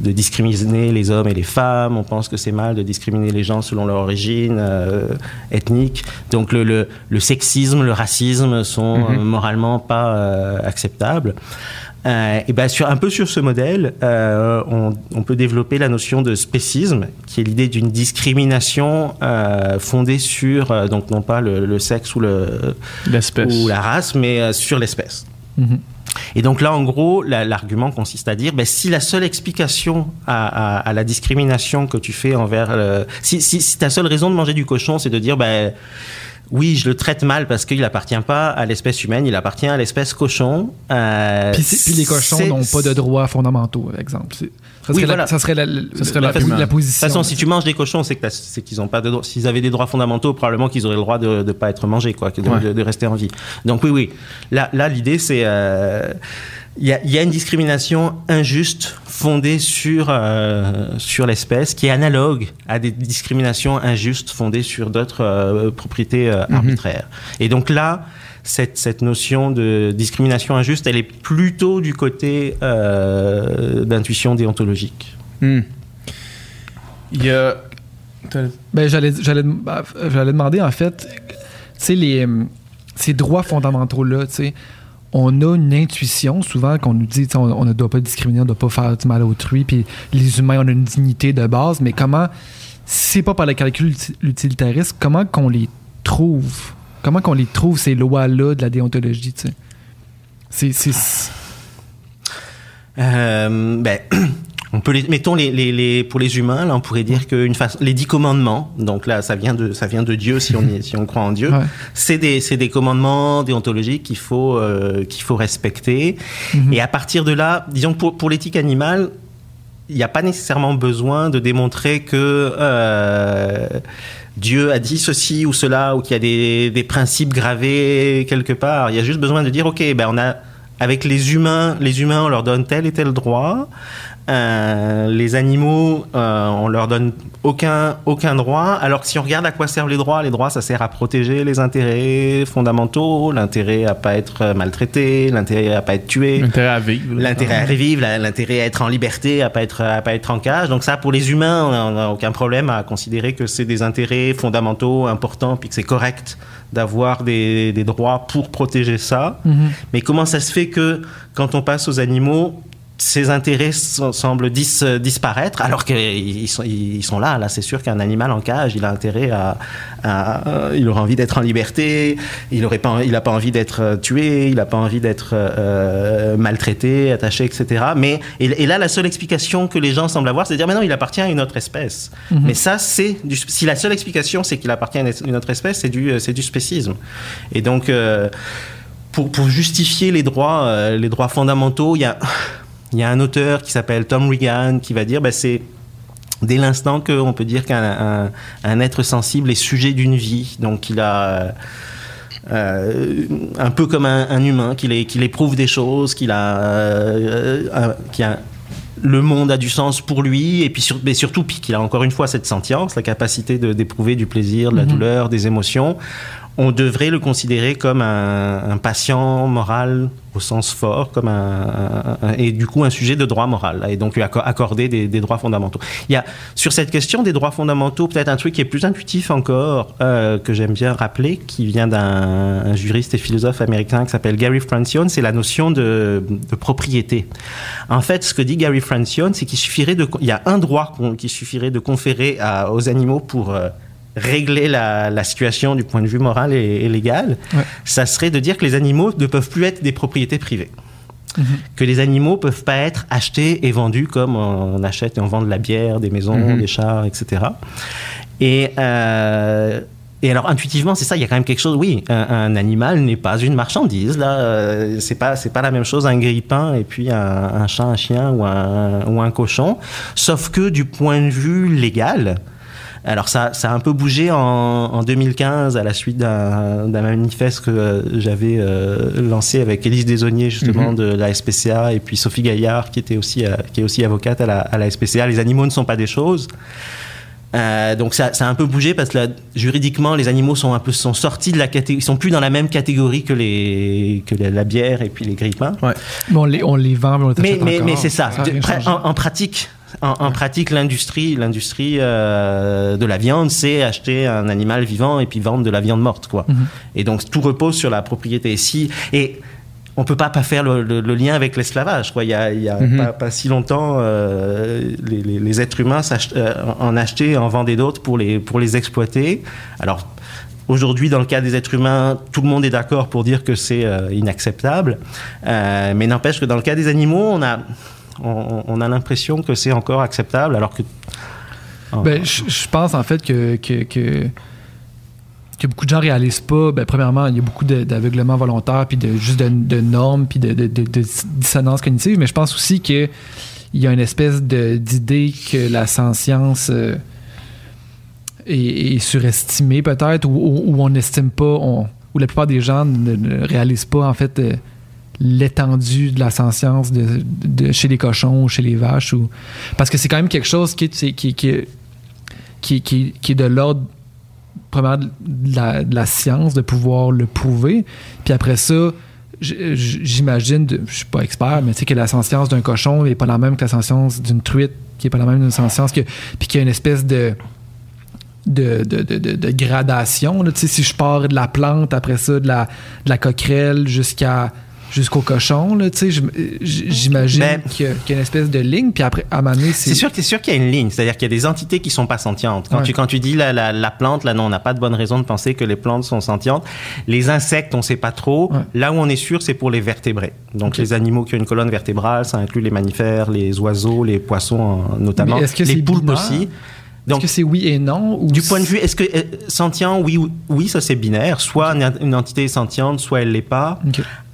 de discriminer les hommes et les femmes, on pense que c'est mal de discriminer les gens selon leur origine euh, ethnique. Donc le, le, le sexisme, le racisme sont euh, moralement pas acceptables. Euh, et ben sur, un peu sur ce modèle, euh, on, on peut développer la notion de spécisme, qui est l'idée d'une discrimination euh, fondée sur, donc non pas le, le sexe ou, le, ou la race, mais sur l'espèce. Mhm. Et donc là, en gros, la- l'argument consiste à dire, ben, si la seule explication à, à- à la discrimination que tu fais envers, le- si, si, si ta seule raison de manger du cochon, c'est de dire, ben, oui, je le traite mal parce qu'il appartient pas à l'espèce humaine, il appartient à l'espèce cochon. euh, Puis, les cochons n'ont pas de droits fondamentaux, par exemple. Ça Oui, serait, la, voilà. ça serait la, Ça serait la, l'argument. la De position. toute façon, si tu manges des cochons, c'est que t'as- c'est qu'ils ont pas de droits. S'ils avaient des droits fondamentaux, probablement qu'ils auraient le droit de ne pas être mangés, quoi, de, Ouais. de- de rester en vie. Donc oui, oui. Là, là, l'idée, c'est euh, il y, a, il y a une discrimination injuste fondée sur euh, sur l'espèce, qui est analogue à des discriminations injustes fondées sur d'autres euh, propriétés euh, arbitraires. Et donc là. Cette, cette notion de discrimination injuste, elle est plutôt du côté euh, d'intuition déontologique. Hmm. Il y a. Ben, j'allais, j'allais, bah, j'allais demander, en fait, tu sais, les, ces droits fondamentaux-là, tu sais, on a une intuition souvent qu'on nous dit, on ne doit pas discriminer, on ne doit pas faire du mal à autrui, puis les humains, on une dignité de base, mais comment, si pas par le calcul uti- utilitariste, comment qu'on les trouve? Comment qu'on les trouve, ces lois-là de la déontologie, tu c'est, Euh, ben, on peut les, mettons les, les, les- pour les humains, là, on pourrait dire que une façon, les dix commandements, donc là, ça vient de, ça vient de Dieu si on, y- si on croit en Dieu. Ouais. C'est des, c'est des commandements déontologiques qu'il faut, euh, qu'il faut respecter. Mhm. Et à partir de là, disons pour, pour l'éthique animale, il n'y a pas nécessairement besoin de démontrer que euh, Dieu a dit ceci ou cela, ou qu'il y a des, des principes gravés quelque part. Il y a juste besoin de dire, ok, ben on a avec les humains, les humains, on leur donne tel et tel droit. Euh, les animaux, euh, on leur donne aucun aucun droit. Alors que si on regarde à quoi servent les droits, les droits, ça sert à protéger les intérêts fondamentaux, l'intérêt à pas être maltraité, l'intérêt à pas être tué. L'intérêt à vivre. L'intérêt à l'intérêt à être en liberté, à pas être à pas être en cage. Donc ça, pour les humains, on n'a aucun problème à considérer que c'est des intérêts fondamentaux importants, puis que c'est correct d'avoir des, des droits pour protéger ça. Mhm. Mais comment ça se fait que quand on passe aux animaux, ses intérêts semblent disparaître, alors qu'ils sont, ils sont là. Là, c'est sûr qu'un animal en cage, il a intérêt à, il aurait envie d'être en liberté, il n'a pas, il a pas envie d'être tué, il n'a pas envie d'être euh, maltraité, attaché, etc. Mais et, là, la seule explication que les gens semblent avoir, c'est de dire, mais non, il appartient à une autre espèce. Mhm. Mais ça, c'est si la seule explication, c'est qu'il appartient à une autre espèce, c'est du, c'est du spécisme. Et donc, euh, pour, pour, justifier les droits, euh, les droits fondamentaux, il y a il y a un auteur qui s'appelle Tom Regan qui va dire bah, c'est dès l'instant qu'on peut dire qu'un un, être sensible est sujet d'une vie, donc il a euh, un peu comme un, humain, qu'il éprouve des choses, qu'il a, euh, a le monde a du sens pour lui, et puis mais surtout qu'il a encore une fois cette sentience, la capacité d'éprouver du plaisir, de la mm-hmm. douleur, des émotions on devrait le considérer comme un, patient moral au sens fort, comme un, et du coup un sujet de droit moral, et donc lui accorder des, droits fondamentaux. Il y a sur cette question des droits fondamentaux peut-être un truc qui est plus intuitif encore euh, que j'aime bien rappeler, qui vient d'un juriste et philosophe américain qui s'appelle Gary Francione, c'est la notion de, propriété. En fait, ce que dit Gary Francione, c'est qu'il suffirait de, il y a un droit qu'il suffirait de conférer aux animaux pour euh, régler la, situation du point de vue moral et, légal, ça serait de dire que les animaux ne peuvent plus être des propriétés privées. Mhm. Que les animaux peuvent pas être achetés et vendus comme on achète et on vend de la bière, des maisons, mhm. des chars, etc. Et, euh, et alors intuitivement, c'est ça, il y a quand même quelque chose. Oui, un, animal n'est pas une marchandise. Là, euh, c'est pas c'est pas la même chose un grippin et puis un, un chat, un chien ou un, ou un cochon. Sauf que du point de vue légal, alors ça, ça a un peu bougé en, 2015 à la suite d'un manifeste que j'avais euh, lancé avec Élise Desauniers justement mhm. de la SPCA et puis Sophie Gaillard qui était aussi euh, qui est aussi avocate à la, à la SPCA. Les animaux ne sont pas des choses. Euh, donc ça, ça, a un peu bougé parce que juridiquement les animaux sont un peu sont sortis de la catégorie, ils sont plus dans la même catégorie que les que la, bière et puis les grippins. Ouais. on les on les vend mais on les mais, mais, c'est ça. en, pratique, en, pratique, l'industrie, l'industrie euh, de la viande, c'est acheter un animal vivant et puis vendre de la viande morte, quoi. Mhm. Et donc tout repose sur la propriété. Si et on peut pas pas faire le, lien avec l'esclavage. Quoi. Il y a, il y a mhm. pas, si longtemps, euh, les, êtres humains euh, en achetaient, en vendaient d'autres pour les pour les exploiter. Alors Aujourd'hui, dans le cas des êtres humains, tout le monde est d'accord pour dire que c'est inacceptable. mais n'empêche que dans le cas des animaux, on a, on, a l'impression que c'est encore acceptable, alors que. Ben, je, pense en fait que, que, que, beaucoup de gens réalisent pas. Ben, premièrement, il y a beaucoup d'aveuglement volontaire, puis de, juste de, normes, puis de, dissonance cognitive, mais je pense aussi qu'il y a une espèce d'idée que la science euh, est, surestimée peut-être, ou, on n'estime pas, ou la plupart des gens ne, réalisent pas en fait. Euh, l'étendue de la science de, chez les cochons ou chez les vaches ou parce que c'est quand même quelque chose qui est, qui, qui, qui, est de l'ordre premièrement de la, science de pouvoir le prouver puis après ça j'imagine je suis pas expert mais tu sais que la science d'un cochon n'est pas la même que la science d'une truite qui est pas la même d'une science que puis qu'il y a une espèce de de, de, de, de gradation. Si je pars de la plante, après ça, de la, de la coquerelle jusqu'à jusqu'au cochon, là, tu sais, j'imagine qu'il y, a une espèce de ligne, puis après, à un moment c'est... sûr, c'est sûr qu'il y a une ligne, c'est-à-dire qu'il y a des entités qui sont pas sentientes. Quand, tu, quand tu dis la, la, plante, là, non, on n'a pas de bonne raison de penser que les plantes sont sentientes. Les insectes, on sait pas trop. Là où on est sûr, c'est pour les vertébrés. Donc, les animaux qui ont une colonne vertébrale, ça inclut les mammifères, les oiseaux, les poissons, notamment. les poulpes aussi. Est-ce que c'est oui et non Du point de vue, est-ce que euh, sentient, oui, oui, ça c'est binaire. Soit une entité est sentiente, soit elle l'est pas.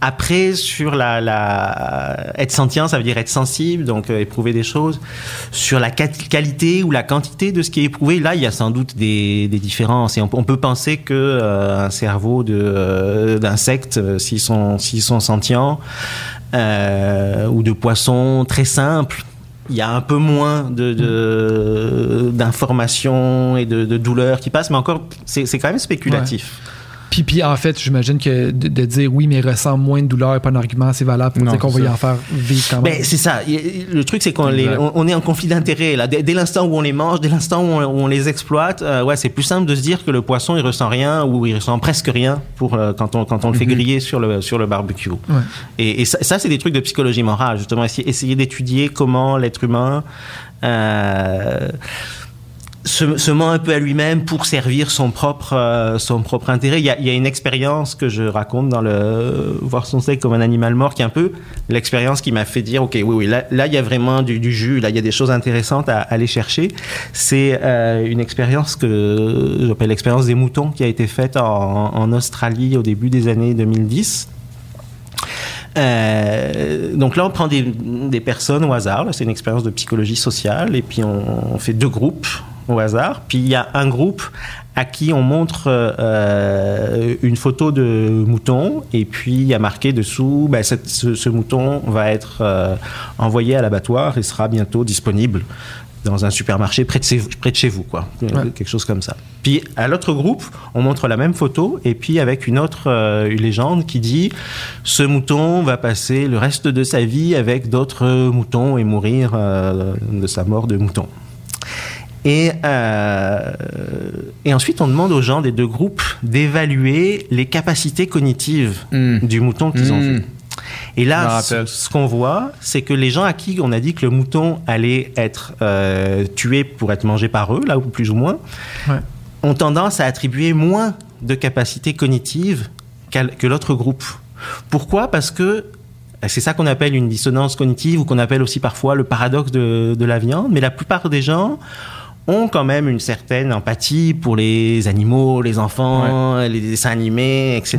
Après, sur la, la, être sentient, ça veut dire être sensible, donc euh, éprouver des choses. Sur la qualité ou la quantité de ce qui est éprouvé, là, il y a sans doute des, des différences. Et on, peut penser que euh, un cerveau de d'insectes, s'ils sont s'ils sont sentients, ou de poissons très simples il y a un peu moins de, d'informations et de, de douleurs qui passent, mais encore, c'est, quand même spéculatif. Puis, puis en fait, j'imagine que de, de dire oui, mais ressent moins de douleur, pas un argument assez valable pour Non, dire qu'on c'est va y en faire vivre quand même. Ben, c'est ça. Le truc, c'est qu'on les- on, on est en conflit d'intérêts là. Dès, dès l'instant où on les mange, dès l'instant où, on- où on les exploite, euh, ouais, c'est plus simple de se dire que le poisson il ressent rien ou il ressent presque rien pour euh, quand on quand on le fait griller sur le sur le barbecue. Ouais. Et, et ça, ça, c'est des trucs de psychologie morale justement. Essayer, essayer d'étudier comment l'être humain euh, se, ment un peu à lui-même pour servir son propre, euh, son propre intérêt. Il y, a, y a une expérience que je raconte dans le Voir son steak comme un animal mort, qui est un peu l'expérience qui m'a fait dire, OK, oui, oui, là, il y a vraiment du, jus, là, il y a des choses intéressantes à, aller chercher. C'est euh, une expérience que j'appelle l'expérience des moutons, qui a été faite en, Australie au début des années 2010. Euh, donc là, on prend des, des personnes au hasard. C'est une expérience de psychologie sociale. Et puis, on fait deux groupes au hasard. Puis, il y a un groupe à qui on montre euh, une photo de mouton. Et puis, il y a marqué dessous, ben, cette- ce, ce mouton va être euh, envoyé à l'abattoir et sera bientôt disponible dans un supermarché près de, chez- près de chez vous, quoi. Ouais. Quelque chose comme ça. Puis à l'autre groupe, on montre la même photo et puis avec une autre euh, une légende qui dit ce mouton va passer le reste de sa vie avec d'autres moutons et mourir euh, de sa mort de mouton. Et, euh, et ensuite, on demande aux gens des deux groupes d'évaluer les capacités cognitives Mm. du mouton qu'ils ont Mm. vu. Et là, ce ce qu'on voit, c'est que les gens à qui on a dit que le mouton allait être euh, tué pour être mangé par eux, là ou plus ou moins, Ouais. ont tendance à attribuer moins de capacités cognitives que l'autre groupe. Pourquoi? Parce que c'est ça qu'on appelle une dissonance cognitive ou qu'on appelle aussi parfois le paradoxe de, de la viande. Mais la plupart des gens ont quand même une certaine empathie pour les animaux, les enfants, les dessins animés, etc.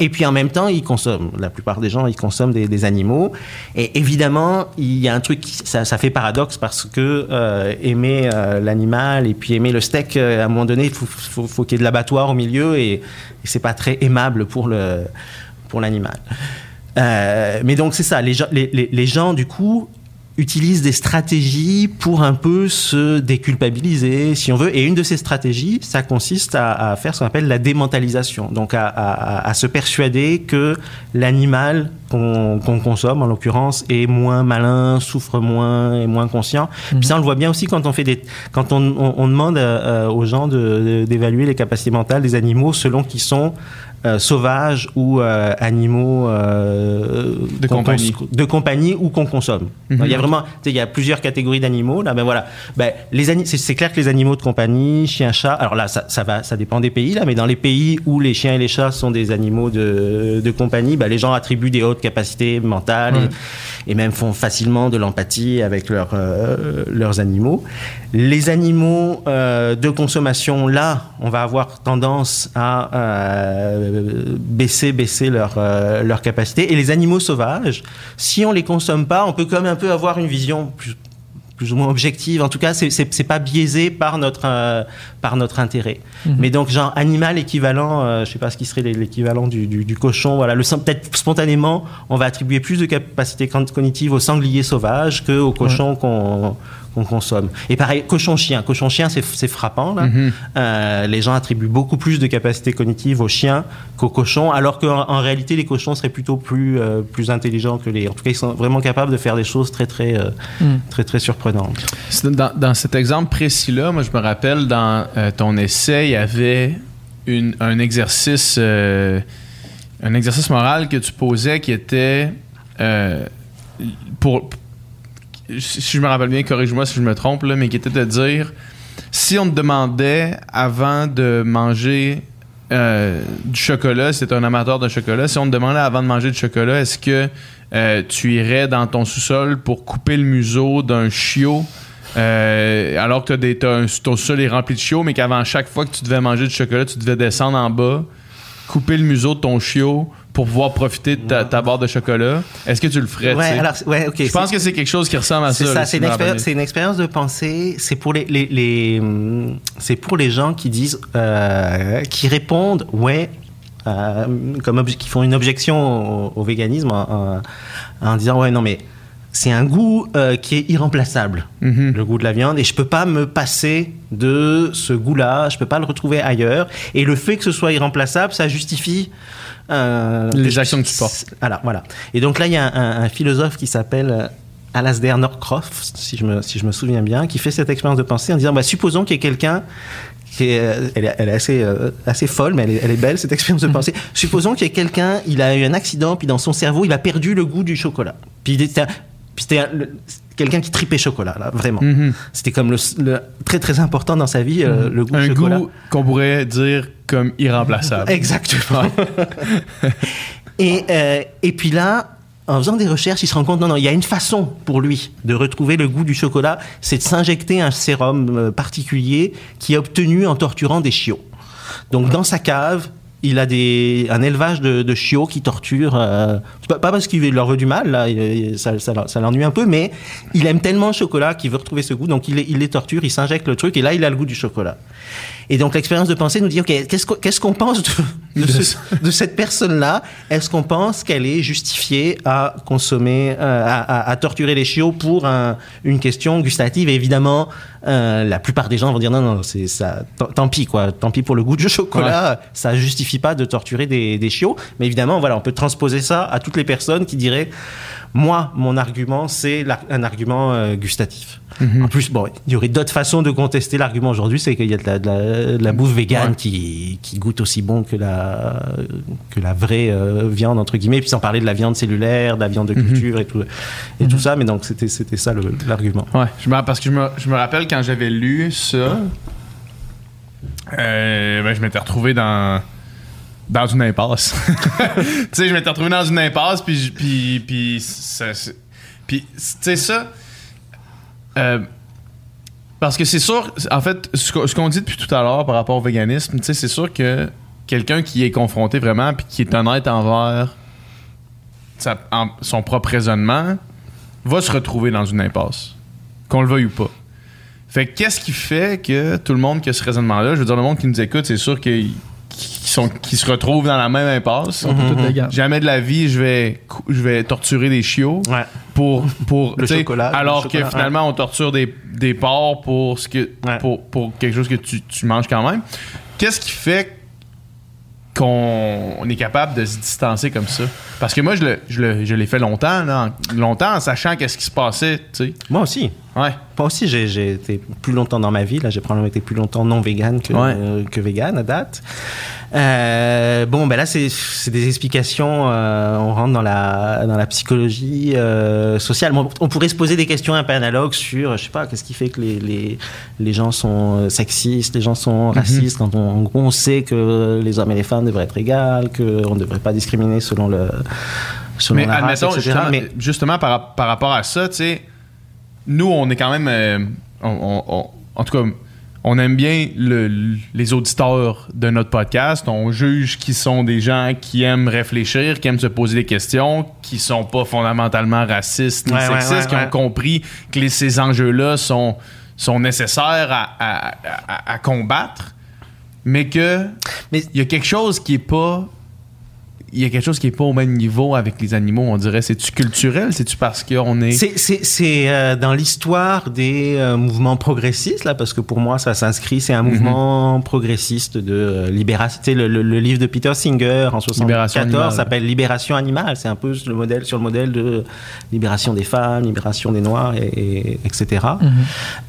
Et puis en même temps, ils consomment. La plupart des gens, ils consomment des, des animaux. Et évidemment, il y a un truc, qui- ça, ça fait paradoxe parce que euh, aimer euh, l'animal et puis aimer le steak, euh, à un moment donné, il faut, faut, faut qu'il y ait de l'abattoir au milieu et, et c'est pas très aimable pour le pour l'animal. Mais donc c'est ça, les gens, les, les, les gens du coup utilisent des stratégies pour un peu se déculpabiliser, si on veut. Et une de ces stratégies, ça consiste à, à faire ce qu'on appelle la démentalisation. Donc à, à- à se persuader que l'animal qu'on consomme, en l'occurrence, est moins malin, souffre moins, est moins conscient. Puis ça, on le voit bien aussi quand on fait des, quand on, on- on demande euh, aux gens de- de- d'évaluer les capacités mentales des animaux selon qu'ils sont euh, sauvages ou euh, animaux euh, De compagnie. cons- de compagnie ou qu'on consomme. Mhm. Il y a vraiment, il y a plusieurs catégories d'animaux. Là, ben voilà, ben les ani- c'est c'est clair que les animaux de compagnie, chiens, chats. Alors là, ça, ça va, ça dépend des pays là, mais dans les pays où les chiens et les chats sont des animaux de, de compagnie, ben les gens attribuent des hautes capacités mentales Ouais. et, et même font facilement de l'empathie avec leurs euh, leurs animaux. Les animaux de consommation, là, on va avoir tendance à euh, baisser, baisser leur, euh, leur capacité. Et les animaux sauvages, si on les consomme pas, on peut quand même un peu avoir une vision plus, plus ou moins objective. En tout cas, c'est c'est c'est pas biaisé par notre euh, par notre intérêt. Mhm. Mais donc genre animal équivalent, euh, je sais pas ce qui serait l'équivalent du, du, du cochon. Voilà, le peut-être spontanément, on va attribuer plus de capacités con- cognitives au sanglier sauvage que au cochon qu'on qu'on consomme. Et pareil, cochon-chien. Cochon-chien, c'est frappant. Là. Mhm. Euh, les gens attribuent beaucoup plus de capacités cognitives aux chiens qu'aux cochons, alors qu'en en réalité, les cochons seraient plutôt plus, euh, plus intelligents que les. En tout cas, ils sont vraiment capables de faire des choses très, très, euh, Mm. très, très surprenantes. Dans, dans cet exemple précis-là, moi, je me rappelle, dans ton essai, il y avait une- un exercice un exercice moral que tu posais qui était pour si je me rappelle bien, corrige-moi si je me trompe, là, mais qui était de dire si on te demandait avant de manger euh, du chocolat, t'es un amateur de chocolat, si on te demandait avant de manger du chocolat, est-ce que euh, tu irais dans ton sous-sol pour couper le museau d'un chiot euh, alors que ton sous-sol est rempli de chiots, mais qu'avant chaque fois que tu devais manger du chocolat, tu devais descendre en bas, couper le museau de ton chiot pour pouvoir profiter de ta, ta barre de chocolat? Est-ce que tu le ferais? Ouais, alors, ouais, je pense que c'est quelque chose qui ressemble à ça. Ça, c'est une, expérience- c'est une expérience de pensée. C'est pour les, les, les, hum, c'est pour les gens qui disent, euh, qui répondent, ouais, euh, comme qui font une objection au, au véganisme en, en- en disant, ouais, non mais c'est un goût euh, qui est irremplaçable, Mhm. le goût de la viande, et je peux pas me passer de ce goût-là, je peux pas le retrouver ailleurs. Et le fait que ce soit irremplaçable, ça justifie euh, Les actions que tu portes. Alors voilà. Et donc là, il y a un, un philosophe qui s'appelle euh, Alasdair Norcroft, si je me si je me souviens bien, qui fait cette expérience de pensée en disant bah, supposons qu'il y ait quelqu'un qui est, euh, elle, est, elle est assez, euh, assez folle, mais elle est, elle est belle, cette expérience de pensée. Supposons qu'il y ait quelqu'un, il a eu un accident, puis dans son cerveau, il a perdu le goût du chocolat. Puis il était, puis c'était quelqu'un qui tripait chocolat, là, vraiment. Mhm. C'était comme le, le- très très important dans sa vie, euh, le goût Un chocolat. goût qu'on pourrait dire comme irremplaçable. Exactement. et, euh, et puis là, en faisant des recherches, il se rend compte, non, non, il y a une façon pour lui de retrouver le goût du chocolat, c'est de s'injecter un sérum euh, particulier qui est obtenu en torturant des chiots. Donc dans sa cave, il a des, un élevage de, de chiots qui torturent, euh, pas, pas parce qu'il leur veut du mal, là, ça, ça, ça l'ennuie un peu, mais il aime tellement le chocolat qu'il veut retrouver ce goût, donc il, les- il les torture, il s'injecte le truc, et là il a le goût du chocolat. Et donc l'expérience de pensée nous dit, ok, qu'est-ce qu'on pense de, de, ce- de cette personne-là? Est-ce qu'on pense qu'elle est justifiée à consommer, euh, à, à- à torturer les chiots pour un- une question gustative? Et évidemment, euh, la plupart des gens vont dire non, non, c'est ça. Tant, pis quoi, tant pis pour le goût du chocolat. Ça justifie pas de torturer des, des chiots. Mais évidemment, voilà, on peut transposer ça à toutes les personnes qui diraient. Moi, mon argument, c'est un argument euh, gustatif. En plus, bon, il y aurait d'autres façons de contester l'argument aujourd'hui, c'est qu'il y a de la, de la- de la bouffe végane Ouais. qui, qui goûte aussi bon que la, que la vraie euh, viande, entre guillemets, puis sans parler de la viande cellulaire, de la viande de culture et, tout, et tout ça, mais donc c'était ça l'argument. Ouais, je me, parce que je me, je me rappelle quand j'avais lu ça, euh, ben, je m'étais retrouvé dans dans une impasse. tu sais, je m'étais retrouvé dans une impasse, puis puis puis ça- puis tu sais ça. euh, parce que c'est sûr, en fait, ce qu'on dit depuis tout à l'heure par rapport au véganisme, tu sais, c'est sûr que quelqu'un qui est confronté vraiment puis qui est honnête envers son propre raisonnement va se retrouver dans une impasse, qu'on le veuille ou pas. Fait que qu'est-ce qui fait que tout le monde qui a ce raisonnement-là, je veux dire, le monde qui nous écoute, c'est sûr qu'ils qui sont, qui se retrouvent dans la même impasse. On peut tout légal. Jamais de la vie, je vais, je vais torturer des chiots Ouais. pour, pour Le chocolat, alors chocolat, que finalement on torture des, des porcs pour ce que Ouais. pour, pour quelque chose que tu, tu manges quand même qu'est-ce qui fait qu'on on est capable de se distancer comme ça? Parce que moi je le- je le- je l'ai fait longtemps là, en- longtemps en sachant qu'est-ce qui se passait tu sais Moi aussi. Ouais Moi aussi, j'ai été plus longtemps dans ma vie. Là, j'ai probablement été plus longtemps non vegan que, Ouais. euh, que vegan à date. Euh, bon, ben là, c'est des explications. euh, on rentre dans la, dans la psychologie sociale. Bon, on pourrait se poser des questions un peu analogues sur, je sais pas, qu'est-ce qui fait que les, les, les gens sont sexistes, les gens sont Mhm. racistes, quand on, en gros, on sait que les hommes et les femmes devraient être égales, qu'on ne devrait pas discriminer selon le. Selon mais la race, admettons etc. justement, Mais- justement par, par rapport à ça tu sais nous on est quand même euh, on- on- on- en tout cas on aime bien le- les auditeurs de notre podcast. On juge qu'ils sont des gens qui aiment réfléchir, qui aiment se poser des questions, qui sont pas fondamentalement racistes ni Ouais, sexistes, ouais, qui ont compris que les- ces enjeux-là sont, sont nécessaires à, à- à- à combattre, mais que Mais- il y a quelque chose qui est pas il y a quelque chose qui est pas au même niveau avec les animaux, on dirait. C'est-tu culturel? C'est-tu parce qu'on est... C'est- C'est c'est, euh, dans l'histoire des euh, mouvements progressistes, là, parce que pour moi, ça s'inscrit, c'est un Mhm. mouvement progressiste de euh, libération. Tu sais, Le, le- le livre de Peter Singer en Libération animale. 74 s'appelle Libération animale. C'est un peu le modèle, sur le modèle de libération des femmes, libération des Noirs, et, et- etc.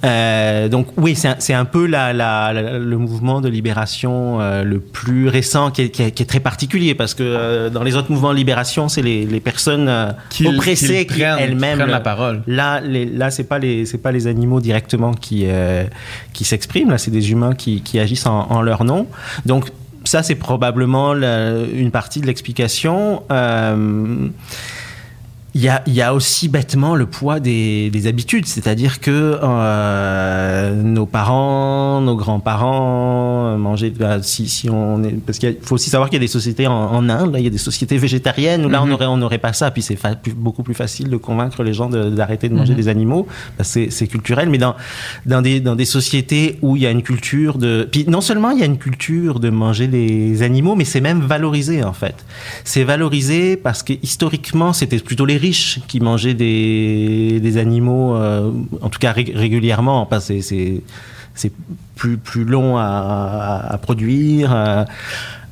Euh, donc oui, c'est un, c'est un peu la, la- la- le mouvement de libération euh, le plus récent qui est, qui est- qui est très particulier parce que euh, dans les autres mouvements de libération, c'est les, les personnes euh, Qui- oppressées qui qui, elles-mêmes prennent la le- parole. Là, les, là, c'est pas les, c'est pas les animaux directement qui euh, qui s'expriment. Là, c'est des humains qui, qui agissent en, en leur nom. Donc ça, c'est probablement la- une partie de l'explication. Euh, il y a, y a aussi bêtement le poids des, des habitudes, c'est-à-dire que euh, nos parents, nos grands-parents mangeaient. bah, si, si on est, parce qu'il faut aussi savoir qu'il y a des sociétés en, en Inde, là, il y a des sociétés végétariennes où là on aurait on n'aurait pas ça, puis c'est beaucoup plus facile de convaincre les gens d'arrêter de, manger des animaux, c'est c'est culturel, mais dans dans des dans des sociétés où il y a une culture de, puis non seulement il y a une culture de manger des animaux, mais c'est même valorisé en fait. C'est valorisé parce que historiquement c'était plutôt les qui mangeaient des, animaux, euh, en tout cas ré- régulièrement, que c'est plus, long à produire. euh.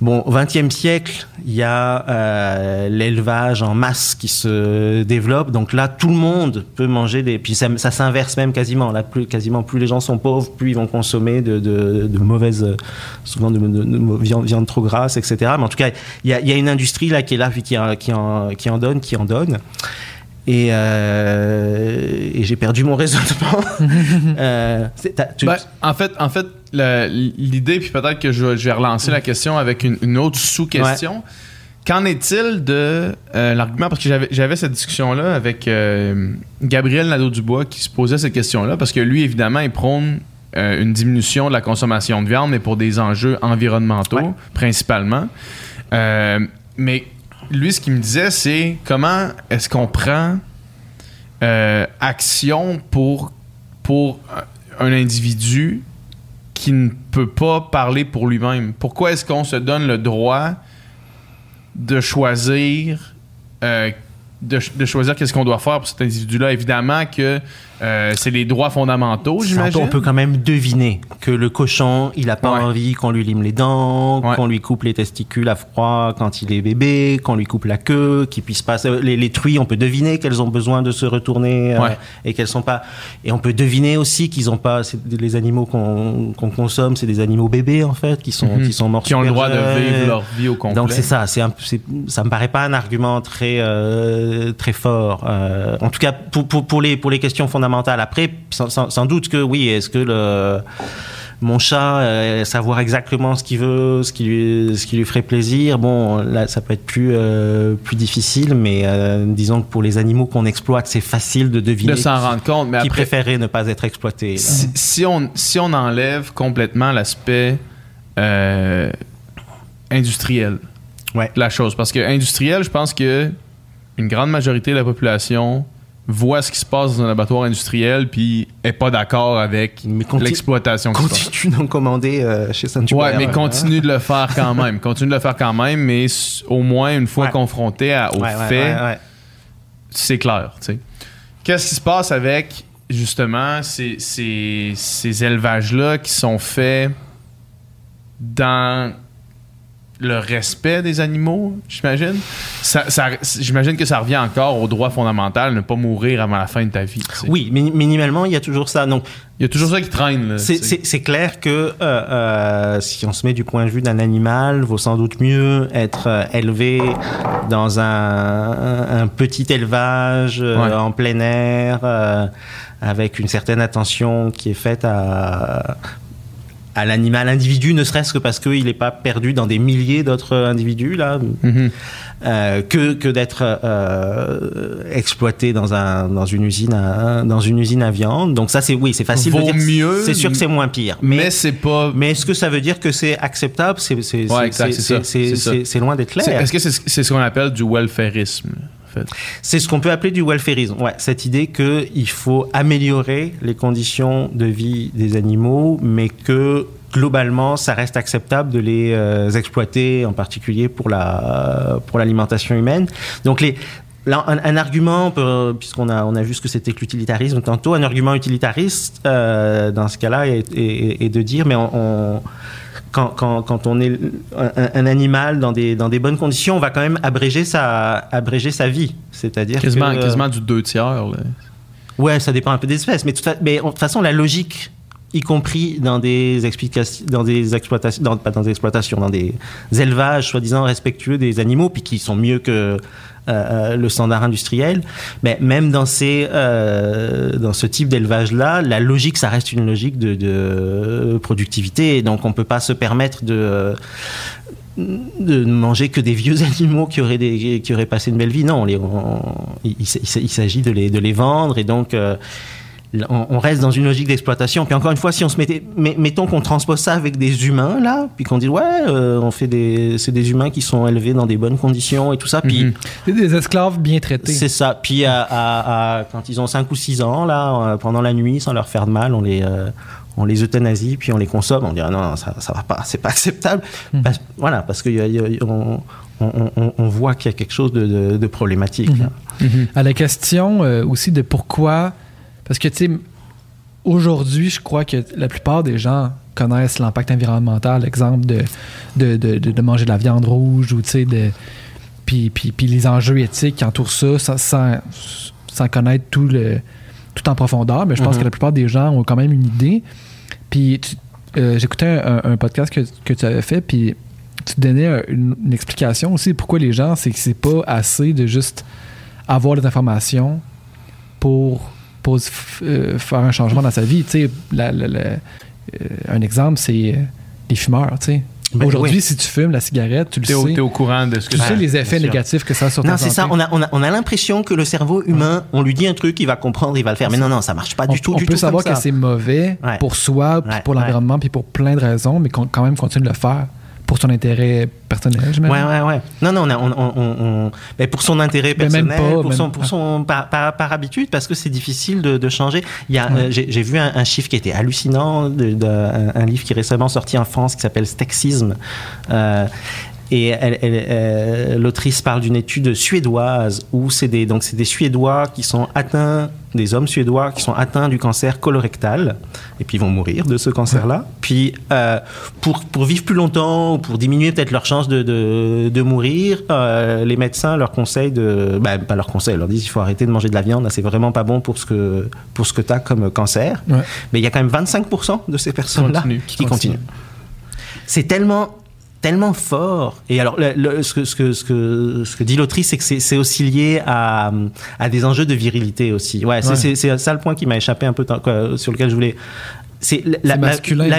Bon, au XXe siècle, il y a euh, l'élevage en masse qui se développe. Donc là, tout le monde peut manger des. Puis ça, s'inverse même quasiment. Là, plus, quasiment plus les gens sont pauvres, plus ils vont consommer de, mauvaises, souvent de, de- de viande, trop grasse, etc. Mais en tout cas, il y a, une industrie là qui est là, qui en donne, qui en donne. Et, euh, et j'ai perdu mon raisonnement. Euh, tu- Ben, en fait, en fait l'idée, puis peut-être que je, vais- je vais relancer la question avec une, une autre sous-question. Qu'en est-il de euh, l'argument, parce que j'avais- j'avais cette discussion-là avec euh, Gabriel Nadeau-Dubois qui se posait cette question-là, parce que lui, évidemment, il prône euh, une diminution de la consommation de viande, mais pour des enjeux environnementaux, Ouais. principalement. Euh, mais lui, ce qu'il me disait, c'est comment est-ce qu'on prend euh, action pour, un individu qui ne peut pas parler pour lui-même? Pourquoi est-ce qu'on se donne le droit de choisir euh, de choisir qu'est-ce qu'on doit faire pour cet individu-là? Évidemment que euh, c'est les droits fondamentaux, j'imagine? On peut quand même deviner que le cochon, il a pas Ouais. envie qu'on lui lime les dents, Ouais. qu'on lui coupe les testicules à froid quand il est bébé, qu'on lui coupe la queue, qu'il puisse pas. Les, les truies, on peut deviner qu'elles ont besoin de se retourner euh, et qu'elles sont pas. Et on peut deviner aussi qu'ils ont pas. Les animaux qu'on consomme, c'est des animaux bébés en fait, qui sont Mhm. qui sont morts. qui ont le droit de vivre leur vie au complet. Donc c'est ça, c'est ça me paraît pas un argument très euh, très fort. En tout cas pour, pour, pour les pour les questions fondamentales. Après, sans, doute que oui, est-ce que le mon chat euh, savoir exactement ce qu'il veut, ce qui lui ce qui lui ferait plaisir. Bon, là ça peut être plus euh, plus difficile, mais euh, disons que pour les animaux qu'on exploite, c'est facile de deviner de s'en rendre compte. Mais qui après, préférait ne pas être exploité. si, si on, si on enlève complètement l'aspect industriel Ouais. de la chose, parce que industriel, je pense que une grande majorité de la population voit ce qui se passe dans un abattoir industriel puis est pas d'accord avec l'exploitation. Continue d'en commander euh, chez Sanctuary. Ouais, mais continue de le faire quand même. Continue de le faire quand même, mais au moins une fois Ouais. confronté à- aux Ouais, faits, ouais, c'est clair. Qu'est-ce qui se passe avec justement ces, ces- ces élevages-là qui sont faits dans le respect des animaux, j'imagine? Ça, ça- j'imagine que ça revient encore au droit fondamental, ne pas mourir avant la fin de ta vie. tu sais. Oui, mini- minimalement, il y a toujours ça. Donc, Il y a toujours ça qui traîne. c'est- clair que euh, euh, si on se met du point de vue d'un animal, vaut sans doute mieux être euh, élevé dans un, petit élevage Ouais. en plein air, avec une certaine attention qui est faite à à l'animal individu, ne serait-ce que parce qu'il n'est pas perdu dans des milliers d'autres individus là, Mhm. euh, que, que d'être euh, exploité dans, un, dans, une usine à, dans une usine à viande. Donc ça, c'est oui, c'est facile Vaut de dire. mieux, C'est sûr que c'est moins pire. Mais, Mais, c'est pas. mais est-ce que ça veut dire que c'est acceptable? C'est Ouais, loin d'être c'est- clair. Est-ce que c'est c'est ce qu'on appelle du welfarisme? C'est ce qu'on peut appeler du welfarisme. Ouais, cette idée qu'il faut améliorer les conditions de vie des animaux, mais que globalement, ça reste acceptable de les euh, exploiter, en particulier pour la pour l'alimentation humaine. Donc les Là, un, argument, puisqu'on a, on a vu ce que c'était que l'utilitarisme tantôt, un argument utilitariste euh, dans ce cas-là est, de dire, mais on- quand, quand, quand on est un, un animal dans des, dans des bonnes conditions, on va quand même abréger sa, abréger sa vie. C'est-à-dire Quasiment, que, quasiment du deux tiers. là. Ouais, ça dépend un peu des espèces, mais, de toute façon, la logique, y compris dans des explications, dans des exploitations, dans, pas dans des exploitations, dans des élevages soi-disant respectueux des animaux, puis qui sont mieux que euh, euh, le standard industriel, mais même dans ces, euh, dans ce type d'élevage-là, la logique, ça reste une logique de, productivité, donc on peut pas se permettre de de ne manger que des vieux animaux qui auraient, qui auraient passé une belle vie. Non, il, s'agit de les, de les vendre. Et donc on, on reste dans une logique d'exploitation. Puis encore une fois, si on se mettait, mettons qu'on transpose ça avec des humains là, puis qu'on dit ouais, euh, on fait des, c'est des humains qui sont élevés dans des bonnes conditions et tout ça. Puis Mhm. C'est des esclaves bien traités. c'est ça. Puis à, à- à- quand ils ont 5 ou 6 ans, là, euh, pendant la nuit, sans leur faire de mal, on les, euh, on les euthanasie, puis on les consomme. On dit ah non, non, ça, ça va pas, c'est pas acceptable. Parce- voilà, parce qu'on on, on, on- on voit qu'il y a quelque chose de, de- de problématique. Mhm. À la question euh, aussi de pourquoi. Parce que, tu sais, aujourd'hui, je crois que la plupart des gens connaissent l'impact environnemental, exemple de, de, de, de- manger de la viande rouge ou, tu sais, de. Puis, puis, puis les enjeux éthiques qui entourent ça sans, sans, connaître tout, le, tout en profondeur. Mais je pense Mhm. que la plupart des gens ont quand même une idée. Puis euh, j'écoutais un, un podcast que, que tu avais fait, puis tu donnais un- une, une explication aussi pourquoi les gens, c'est que c'est pas assez de juste avoir des informations pour, f- euh, faire un changement dans sa vie. Tu sais, la- la- la- euh, un exemple, c'est euh, les fumeurs. tu sais. Ben Aujourd'hui, oui. si tu fumes la cigarette, tu le sais. t'es au courant de ce que Tu sais les effets négatifs que ça a sur ta Non, c'est ça. On a, on a, on a l'impression que le cerveau humain, on lui dit un truc, il va comprendre, il va le faire. Mais non, non, ça marche pas on, du tout. on du peut tout savoir comme que c'est mauvais Ouais. pour soi, puis Ouais, pour l'environnement, puis pour plein de raisons, mais qu'on quand même continue de le faire pour son intérêt personnel, j'imagine. Ouais, ouais, ouais. Non, non, on a- on, on, mais pour son intérêt Mais même personnel, pas, pour même son, pour son par, par, par habitude, parce que c'est difficile de, de changer. Il y a, Ouais. euh, j'ai, j'ai vu un, un chiffre qui était hallucinant, de, de- un, un livre qui est récemment sorti en France qui s'appelle Stexisme. Euh, et euh, l'autrice parle d'une étude suédoise où c'est des, donc c'est des Suédois qui sont atteints, des hommes suédois qui sont atteints du cancer colorectal, et puis ils vont mourir de ce cancer-là. Puis euh, pour, pour vivre plus longtemps, ou pour diminuer peut-être leur chance de, de, de mourir, euh, les médecins leur conseillent de. Ben, pas leur conseillent, ils leur disent il faut arrêter de manger de la viande, c'est vraiment pas bon pour ce que, pour ce que tu as comme cancer. Ouais. Mais il y a quand même 25% de ces personnes-là qui continuent. C'est tellement tellement fort. Et alors, le- le- ce, que, ce, que, ce, que, ce que dit l'autrice, c'est que c'est- aussi lié à, à des enjeux de virilité aussi. Ouais, c'est Ouais. c'est- ça le point qui m'a échappé un peu, quoi, sur lequel je voulais. C'est la, moi,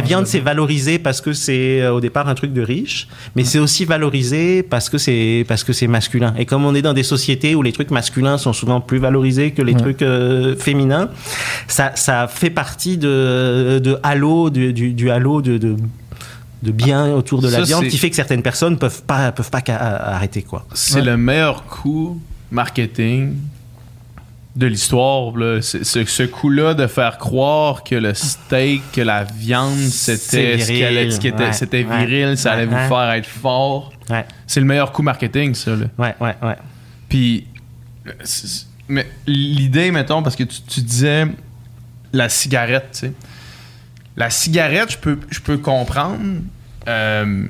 viande, c'est valorisé parce que c'est euh, au départ un truc de riche, mais c'est aussi valorisé parce que c'est parce que c'est masculin. Et comme on est dans des sociétés où les trucs masculins sont souvent plus valorisés que les Ouais. trucs euh, féminins, ça, ça fait partie de, de halo du, du, du halo de, de de bien autour de la Ça, viande c'est- qui fait que certaines personnes peuvent pas peuvent pas qu'à- arrêter quoi. C'est Ouais. le meilleur coup marketing de l'histoire. Ce, coup-là de faire croire que le steak, que la viande, c'était viril. ce qui était, Ouais. c'était Ouais. viril, ça allait Ouais. vous faire être fort. Ouais, C'est le meilleur coup marketing, ça. Là. ouais, ouais, ouais. Puis, mais l'idée, mettons, parce que tu, tu disais la cigarette, tu sais. La cigarette, je peux, je peux comprendre. euh,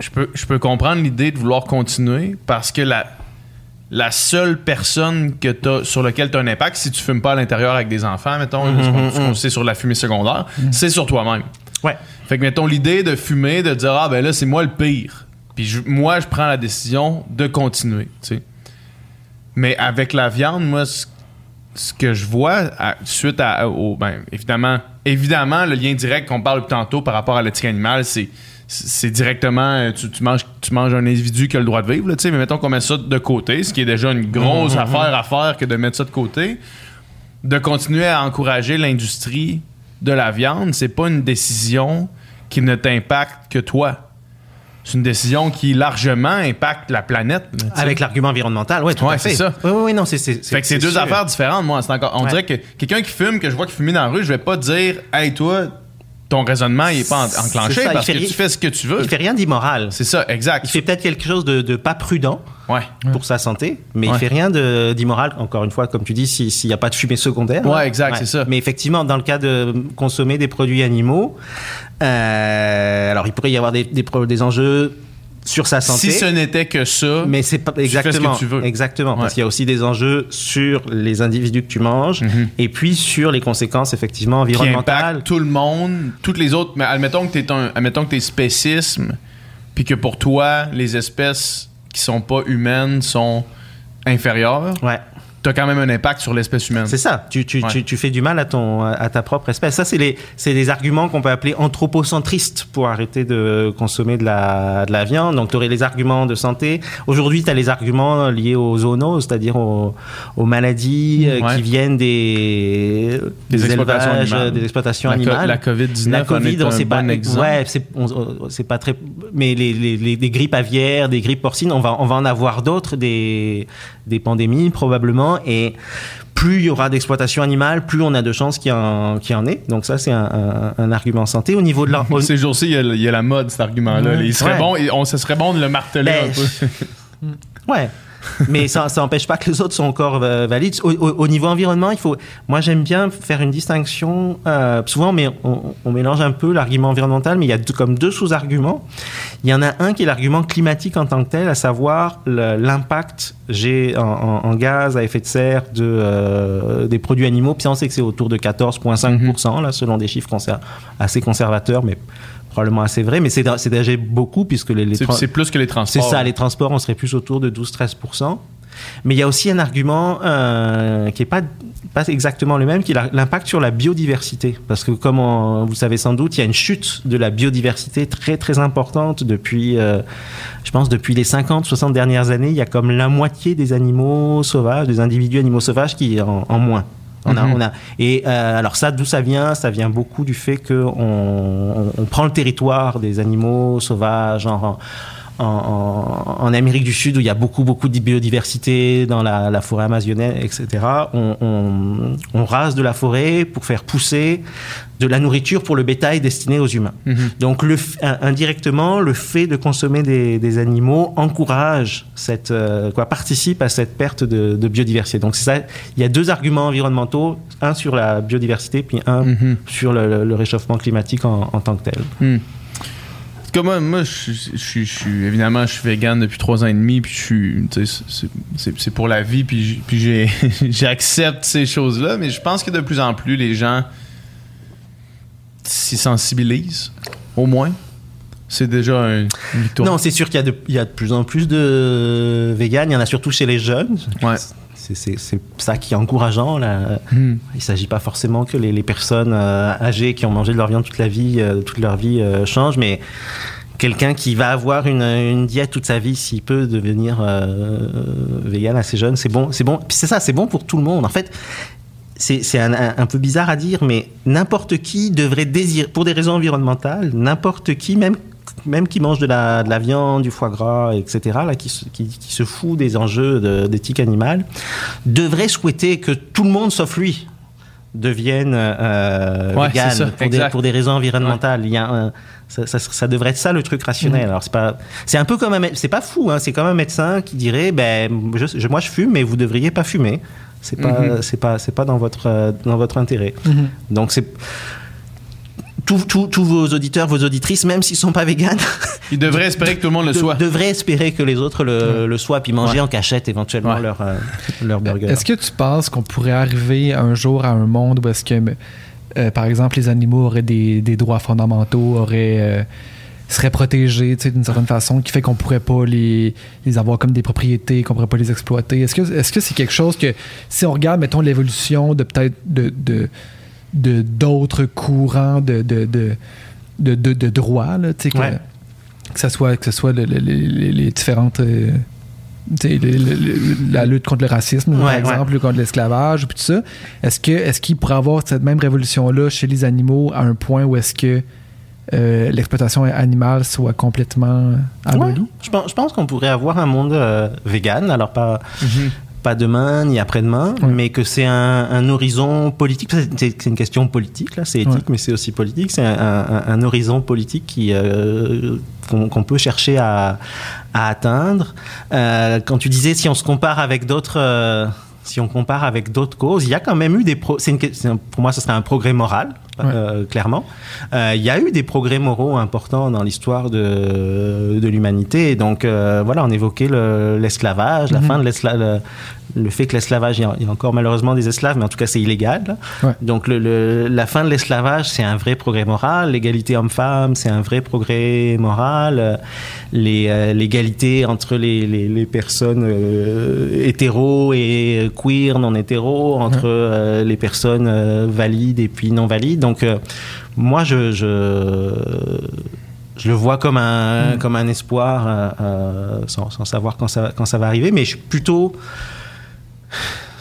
je, peux, je peux comprendre l'idée de vouloir continuer parce que la, la seule personne que t'as, sur laquelle tu as un impact, si tu fumes pas à l'intérieur avec des enfants, mettons, ce qu'on- ce qu'on sait sur la fumée secondaire, c'est sur toi-même. Ouais. Fait que, mettons, l'idée de fumer, de dire, ah, ben là, c'est moi le pire. Puis je- moi, je prends la décision de continuer, tu sais. Mais avec la viande, moi, ce, ce que je vois, à- suite à, au, ben, évidemment, évidemment, le lien direct qu'on parle tantôt par rapport à l'éthique animale, c'est c'est directement, euh, tu, tu manges, tu manges un individu qui a le droit de vivre, là, tu sais, mais mettons qu'on met ça de côté, ce qui est déjà une grosse affaire à faire que de mettre ça de côté de continuer à encourager l'industrie de la viande, c'est pas une décision qui ne t'impacte que toi. C'est une décision qui largement impacte la planète. Avec l'argument environnemental, ouais, tout Ouais, à fait. c'est ça. Oui, oui, oui, non, c'est c'est Fait que c'est deux sûr. affaires différentes, moi. C'est encore, on Ouais. dirait que quelqu'un qui fume, que je vois qui fume dans la rue, je vais pas dire, hey, toi, ton raisonnement, il est pas en- enclenché ça, parce que tu fais ce que tu veux. Il fait rien d'immoral. C'est ça, exact. Il fait peut-être quelque chose de, de pas prudent Ouais. pour sa santé, mais Ouais. il fait rien d'immoral. Encore une fois, comme tu dis, si- s'il n'y a pas de fumée secondaire. Ouais, là. exact, c'est ça. Mais effectivement, dans le cas de consommer des produits animaux, euh, alors il pourrait y avoir des, des enjeux sur sa santé. Si ce n'était que ça, Mais c'est pas fais ce que exactement. tu veux. Exactement, Ouais. parce qu'il y a aussi des enjeux sur les individus que tu manges Mhm. et puis sur les conséquences effectivement environnementales. tout le monde, toutes les autres. Mais admettons que t'es un, admettons que t'es spécisme, puis que pour toi les espèces qui sont pas humaines sont inférieures. Ouais. T'as quand même un impact sur l'espèce humaine. C'est ça. Tu, tu, Ouais. tu, tu fais du mal à ton à ta propre espèce. Ça, c'est les des arguments qu'on peut appeler anthropocentristes pour arrêter de consommer de la de la viande. Donc, tu aurais les arguments de santé. Aujourd'hui, tu as les arguments liés aux zoonoses, c'est-à-dire aux, aux maladies euh, Ouais. qui viennent des Des exploitations élevages, animales. des exploitations La animales. la COVID-19 La Covid, on sait bon pas. exemple. Ouais, c'est pas très. Mais les, les, les- des grippes aviaires, des grippes porcines, on va on va en avoir d'autres, des des pandémies probablement. Et plus il y aura d'exploitation animale, plus on a de chances qu'il y, en, qu'il y en ait. Donc ça, c'est un, un- un argument santé. Au niveau de la... au- Ces jours-ci, il y, a- il y a la mode, cet argument-là. Il serait Ouais. bon, on, ce serait bon de le marteler Ben, un peu. Ouais. Mais ça n'empêche pas que les autres sont encore euh, valides. Au, au- au niveau environnement, il faut. Moi, j'aime bien faire une distinction. euh, souvent, mais on, mélange un peu l'argument environnemental, mais il y a comme deux sous-arguments. Il y en a un qui est l'argument climatique en tant que tel, à savoir l'impact j'ai en, gaz à effet de serre de, euh, des produits animaux. Puis on sait que c'est autour de 14,5%, là, selon des chiffres assez conservateurs, mais probablement assez vrai. Mais c'est c'est déjà beaucoup, puisque les, les C'est c'est plus que les c'est transports. ça, les transports, on serait plus autour de 12-13%. Mais il y a aussi un argument euh, qui n'est pas, pas exactement le même, qui est l'impact sur la biodiversité. Parce que comme on- vous le savez sans doute, il y a une chute de la biodiversité très très importante depuis, euh, je pense, depuis les 50-60 dernières années. Il y a comme la moitié des animaux sauvages, des individus animaux sauvages qui est en, en moins. On a, Mhm. on a, et euh, alors ça, d'où ça vient? Ça vient beaucoup du fait qu'on on, on prend le territoire des animaux sauvages en, en, en- en Amérique du Sud où il y a beaucoup beaucoup de biodiversité dans la, la forêt amazonienne, etc. On, on- on rase de la forêt pour faire pousser de la nourriture pour le bétail destiné aux humains. Mhm. Donc le, indirectement, le fait de consommer des, des animaux encourage cette, euh, quoi, participe à cette perte de, de biodiversité. Donc ça. Il y a deux arguments environnementaux, un sur la biodiversité, puis un Mhm. sur le, le- le réchauffement climatique en, en tant que tel. Hmm. En tout cas, moi, moi, je, suis- je je suis évidemment, je suis vegan depuis trois ans et demi, puis je suis, c'est- pour la vie, puis j'accepte ces choses-là, mais je pense que de plus en plus les gens s'y sensibilisent, au moins. C'est déjà un, une victoire. Non, c'est sûr qu'il y, a de- il y a de plus en plus de véganes. Il y en a surtout chez les jeunes. Ouais. C'est- ça qui est encourageant. Là. Hmm. Il ne s'agit pas forcément que les, les personnes euh, âgées qui ont mangé de leur viande toute la vie, euh, toute leur vie euh, changent, mais quelqu'un qui va avoir une, une diète toute sa vie, s'il peut devenir vegan assez jeune, c'est bon. C'est bon. C'est ça, c'est bon pour tout le monde. En fait, c'est c'est un, un- un peu bizarre à dire, mais n'importe qui devrait désirer, pour des raisons environnementales, n'importe qui, même même qui mange de la, de la viande, du foie gras, etc., là, qui, se- qui, qui se fout des enjeux de- d'éthique animale, devrait souhaiter que tout le monde, sauf lui, devienne euh, Ouais, vegan c'est ça, pour, des, exact. pour des raisons environnementales. Il y a un- ça, ça- ça devrait être ça le truc rationnel. Alors c'est pas, c'est un peu comme un, c'est pas fou, hein, c'est comme un médecin qui dirait, ben je- je- moi je fume, mais vous devriez pas fumer. C'est pas, Mhm. c'est pas, c'est pas dans votre, euh, dans votre intérêt. Mhm. Donc c'est tous vos auditeurs, vos auditrices, même s'ils sont pas véganes, Ils devraient espérer que tout le monde le de- soit. devraient espérer que les autres le, le soient, puis manger Ouais. en cachette éventuellement Ouais. leur, euh, leur burger. Est-ce que tu penses qu'on pourrait arriver un jour à un monde où est-ce que, euh, par exemple, les animaux auraient des, des droits fondamentaux, auraient, euh, seraient protégés tu sais, d'une certaine façon, qui fait qu'on pourrait pas les, les avoir comme des propriétés, qu'on pourrait pas les exploiter? Est-ce que est-ce que c'est quelque chose que, si on regarde, mettons, l'évolution de peut-être de, de, de- d'autres courants de, de, de, de, droits, là, que, Ouais. que ce soit, que ce soit le- le- les, différentes... euh, la lutte contre le racisme, par Ouais, exemple, lutte contre l'esclavage, puis tout ça. Est-ce que est-ce qu'il pourrait avoir cette même révolution-là chez les animaux à un point où est-ce que euh, l'exploitation animale soit complètement abolie? Ouais, je pense, je pense qu'on pourrait avoir un monde euh, vegan, alors pas, Mhm. Pas demain ni après-demain, Ouais. mais que c'est un, un horizon politique. C'est une question politique, là, c'est éthique, Ouais. mais c'est aussi politique. C'est un, un- un horizon politique qui euh, qu'on peut chercher à, à atteindre. Euh, quand tu disais si on se compare avec d'autres. euh, si on compare avec d'autres causes, il y a quand même eu des... Pro une pour moi, ce serait un progrès moral, euh, clairement. Euh, il y a eu des progrès moraux importants dans l'histoire de, de l'humanité. Donc euh, voilà, on évoquait le- l'esclavage, la Mhm. fin de l'esclavage, le, fait que l'esclavage, il y a- encore malheureusement des esclaves, mais en tout cas c'est illégal. Ouais. Donc le, le- la fin de l'esclavage, c'est un vrai progrès moral. L'égalité homme-femme, c'est un vrai progrès moral. Euh, euh, L'égalité entre les, les, les personnes euh, hétéros et queer, non hétéros, entre euh, les personnes valides et puis non valides. Donc moi, je, je, je le vois comme un, comme un espoir, euh, sans, sans savoir quand ça, quand ça va arriver, mais je suis plutôt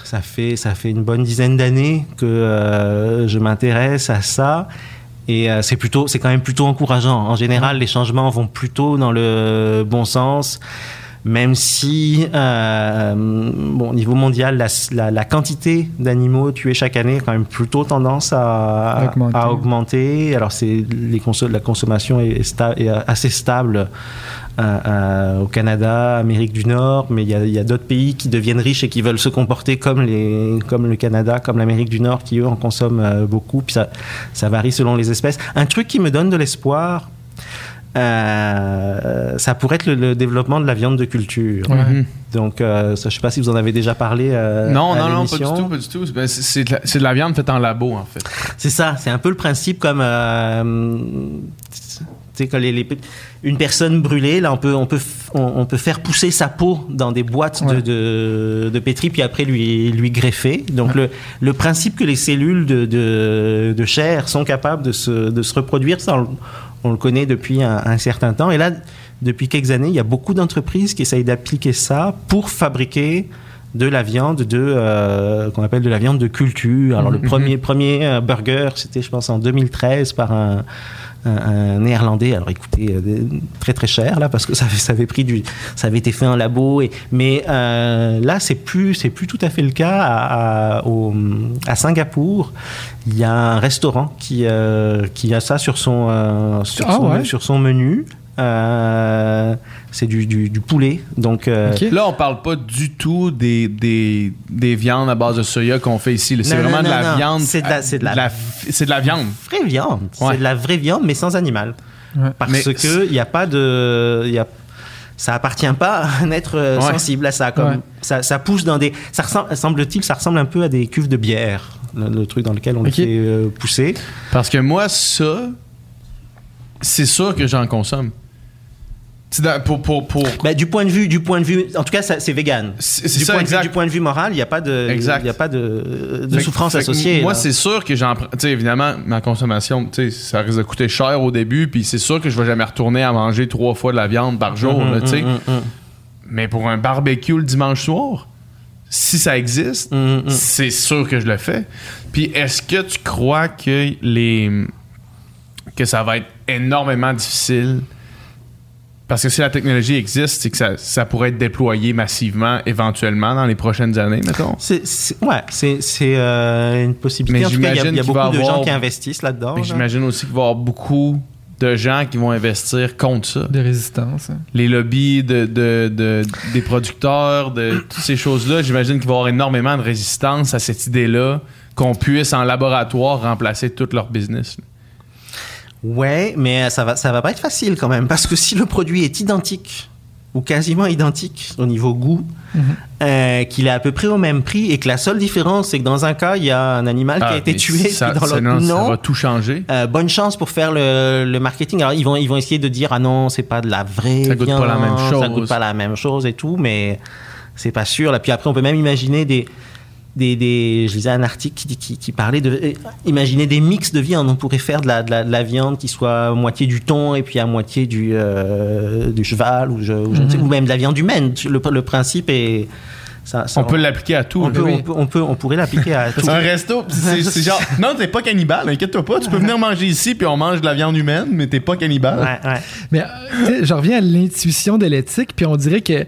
ça fait, ça fait une bonne dizaine d'années que euh, je m'intéresse à ça. Et euh, c'est plutôt, c'est quand même plutôt encourageant. En général, les changements vont plutôt dans le bon sens. même si, euh, bon, au niveau mondial, la, la- la quantité d'animaux tués chaque année a quand même plutôt tendance à, Augmenter. à augmenter. Alors, c'est les conso- la consommation est, sta- est assez stable au Canada, Amérique du Nord, mais il y a, il y a d'autres pays qui deviennent riches et qui veulent se comporter comme, les, comme le Canada, comme l'Amérique du Nord, qui eux en consomment euh, beaucoup. Puis ça, ça varie selon les espèces. Un truc qui me donne de l'espoir, euh, ça pourrait être le, le développement de la viande de culture. Ouais. Mhm. Donc, euh, ça, je ne sais pas si vous en avez déjà parlé. euh, Non, à non, non, pas du tout, pas du tout. Ben, c'est- de, de la viande faite en labo, en fait. C'est ça, c'est un peu le principe comme. Quand les, les- une personne brûlée, là, on peut, on, peut, on, on peut faire pousser sa peau dans des boîtes de, Ouais. de, de pétri, puis après lui, lui greffer. Donc, le, le principe que les cellules de, de, de chair sont capables de se, de se reproduire, ça, on, le- on le connaît depuis un, un certain temps. Et là, depuis quelques années, il y a beaucoup d'entreprises qui essayent d'appliquer ça pour fabriquer de la viande de euh, qu'on appelle de la viande de culture. Alors le premier premier euh, burger, c'était je pense en 2013 par un, un, néerlandais. Alors écoutez, euh, très très cher là parce que ça avait, ça avait pris du ça avait été fait en labo et mais euh, là c'est plus c'est plus tout à fait le cas à, à, au- à Singapour. Il y a un restaurant qui euh, qui a ça sur son euh, sur, Ah son, ouais? sur son menu. Euh, c'est du, du, du poulet donc euh. Là, on parle pas du tout des, des, des viandes à base de soya qu'on fait ici. C'est vraiment non, de la non, viande. C'est de la- c'est de la- C'est de la viande. vraie viande. Ouais. C'est de la vraie viande, mais sans animal. Ouais. Parce Mais que il n'y a pas de. il Y a, ça appartient pas à un être euh, Ouais. sensible à ça. Comme Ouais. ça, ça pousse dans des. Ça ressemble, semble-t-il, ça ressemble un peu à des cuves de bière, le, le truc dans lequel on Ok. le fait euh, pousser. Parce que moi, ça, c'est sûr que j'en consomme. C'est dans- pour, pour, pour... Bah, du point de vue, du point de vue, en tout cas, c'est vegan. C'est Du, ça, point de vue- exact. du point de vue moral, il n'y a pas de, il y a pas de, de Fait souffrance fait associée. Moi, c'est sûr que j'en évidemment, ma consommation, ça risque de coûter cher au début, puis c'est sûr que je vais jamais retourner à manger trois fois de la viande par jour, Mhm, là, sais. mhm, mhm. Mais pour un barbecue le dimanche soir, si ça existe, c'est sûr que je le fais. Puis est-ce que tu crois que les que ça va être énormément difficile parce que si la technologie existe, c'est que ça, ça pourrait être déployé massivement éventuellement dans les prochaines années, mettons. C'est, c'est- ouais, c'est, c'est euh, une possibilité. Mais en tout cas, il y a, y beaucoup de avoir- gens qui investissent là-dedans. Là. J'imagine aussi qu'il va y avoir beaucoup de gens qui vont investir contre ça. De résistance. hein. Les lobbies de, de- de- des producteurs, de toutes ces choses-là, j'imagine qu'il va y avoir énormément de résistance à cette idée-là qu'on puisse en laboratoire remplacer tout leur business. Ouais, mais ça va, ça va pas être facile quand même, parce que si le produit est identique ou quasiment identique au niveau goût, Mhm. euh, qu'il est à peu près au même prix et que la seule différence c'est que dans un cas il y a un animal qui a Ah, été mais tué, ça, dans ça- l'autre non, non. ça va tout changer. Euh, bonne chance pour faire le, le marketing. Alors ils vont ils vont essayer de dire ah non c'est pas de la vraie Ça goûte pas la même ça chose. goûte pas la même chose et tout, mais c'est pas sûr. Là puis après on peut même imaginer des des, des- je lisais un article qui, qui, qui parlait de euh, imaginer des mix de viande. On pourrait faire de la, de la, de la viande qui soit à moitié du thon et puis à moitié du, euh, du cheval ou, je, ou, je ne sais- ou même de la viande humaine. Le, le principe est ça, ça- On peut l'appliquer à tout. on, peut, Oui. on, peut, on peut on pourrait l'appliquer à tout. C'est un resto, c'est genre, non, t'es pas cannibale, inquiète-toi pas, tu peux venir manger ici, puis on mange de la viande humaine, mais t'es pas cannibale. Ouais, ouais. Mais euh, tu sais, je reviens à l'intuition de l'éthique, puis on dirait que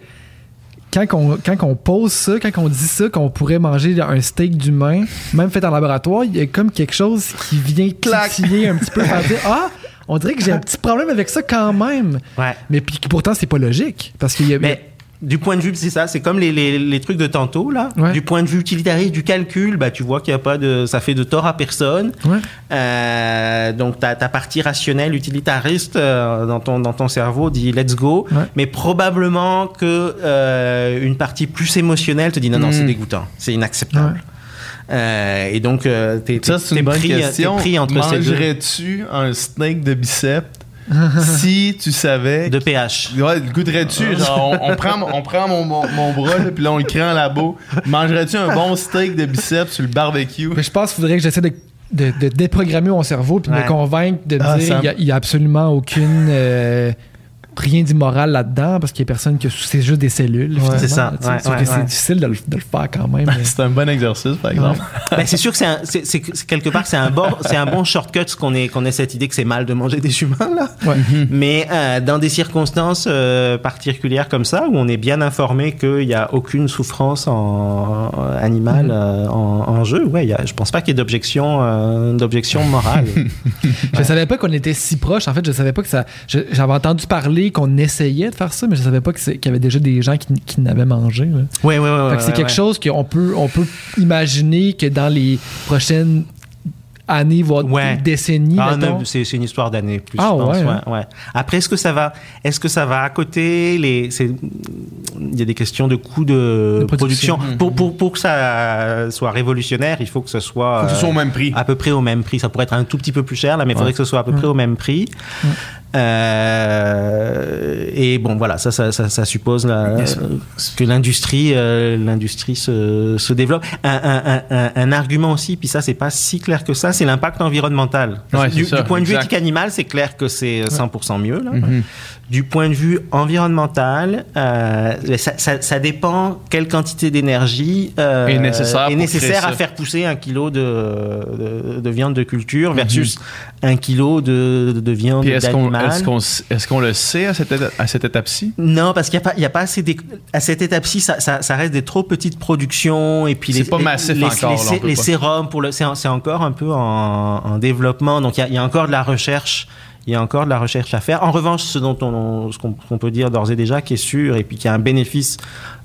quand on, quand on pose ça, quand on dit ça, qu'on pourrait manger un steak d'humain, même fait en laboratoire, il y a comme quelque chose qui vient titiller un petit peu, faire dire Ah, on dirait que j'ai un petit problème avec ça quand même. Ouais. Mais puis pourtant, c'est pas logique. Parce qu'il y a. Mais du point de vue, c'est ça, c'est comme les, les, les trucs de tantôt, là. Ouais. Du point de vue utilitariste, du calcul, bah, tu vois qu'il y a pas de. Ça fait de tort à personne. Ouais. Euh, donc ta, ta partie rationnelle, utilitariste euh, dans, ton, dans ton cerveau dit let's go. Ouais. Mais probablement que euh, une partie plus émotionnelle te dit non, non, c'est dégoûtant, c'est inacceptable. Euh, et donc, euh, t'es, Ça, t'es- c'est t'es une bonne pris, pris entre ces deux Mangerais-tu un steak de biceps? si tu savais de pH. Ouais, goûterais-tu? Genre, on, on prend, on prend mon, mon, mon bras, là, puis là, on le crée en labo. Mangerais-tu un bon steak de biceps sur le barbecue? Mais je pense qu'il faudrait que j'essaie de, de, de déprogrammer mon cerveau puis de Ouais. me convaincre de me Ah, dire ça- qu'il n'y a, il y a absolument aucune. euh, rien d'immoral là-dedans parce qu'il y a personne que c'est juste des cellules. c'est ça. tu sais. Ouais, Sauf ouais, que c'est difficile de le, de le faire quand même. mais- C'est un bon exercice, par exemple. Ben, c'est sûr que c'est un- c'est- c'est que- quelque part c'est un bon c'est un bon shortcut qu'on ait qu'on ait cette idée que c'est mal de manger des humains là. Ouais. Mais euh, dans des circonstances euh, particulières comme ça où on est bien informé qu'il n'y a aucune souffrance en, en- animale euh, en, en jeu, ouais, y a, je pense pas qu'il y ait d'objection euh, d'objection morale. Je savais pas qu'on était si proche. En fait, je savais pas que ça. je- J'avais entendu parler qu'on essayait de faire ça, mais je savais pas qu'il y avait déjà des gens qui, qui n'avaient mangé. là. ouais, ouais, ouais. Fait que c'est ouais, quelque ouais. chose qu'on peut, on peut imaginer que dans les prochaines années, voire Ouais. décennies, Ah, c'est une histoire d'années plus. Ah, je pense, ouais, ouais, hein. ouais. Après, est-ce que ça va, est-ce que ça va à côté les, il y a des questions de coûts de, De production. production. Pour, pour, pour que ça soit révolutionnaire, il faut que ce soit, Faut que ce soit au euh, même prix. à peu près au même prix. Ça pourrait être un tout petit peu plus cher là, mais il faudrait que ce soit à peu près au même prix. Euh, et bon, voilà, ça, ça, ça, ça suppose la- que l'industrie, euh, l'industrie se, se développe. Un, un, un, un, un argument aussi, puis ça, c'est pas si clair que ça, c'est l'impact environnemental. Ouais, du, point de vue éthique animale, c'est clair que c'est 100% mieux. Là. Mhm. Du point de vue environnemental, euh, ça, ça, ça dépend quelle quantité d'énergie euh, Est nécessaire est à faire pousser un kilo de, de, de viande de culture Mhm. versus un kilo de, de viande Puis est-ce qu'on d'animal. est est-ce qu'on le sait à cette, éta- à cette étape-ci? Non, parce qu'il n'y a, pas- a assez à cette étape-ci, ça, reste des trop petites productions et puis C'est les, pas massif les, encore, les, là, les sérums c'est, encore un peu en, en développement, donc il y a, il y a encore de la recherche. Il y a encore de la recherche à faire. En revanche, ce dont on, ce qu'on, peut dire d'ores et déjà, qui est sûr, et puis qui a un bénéfice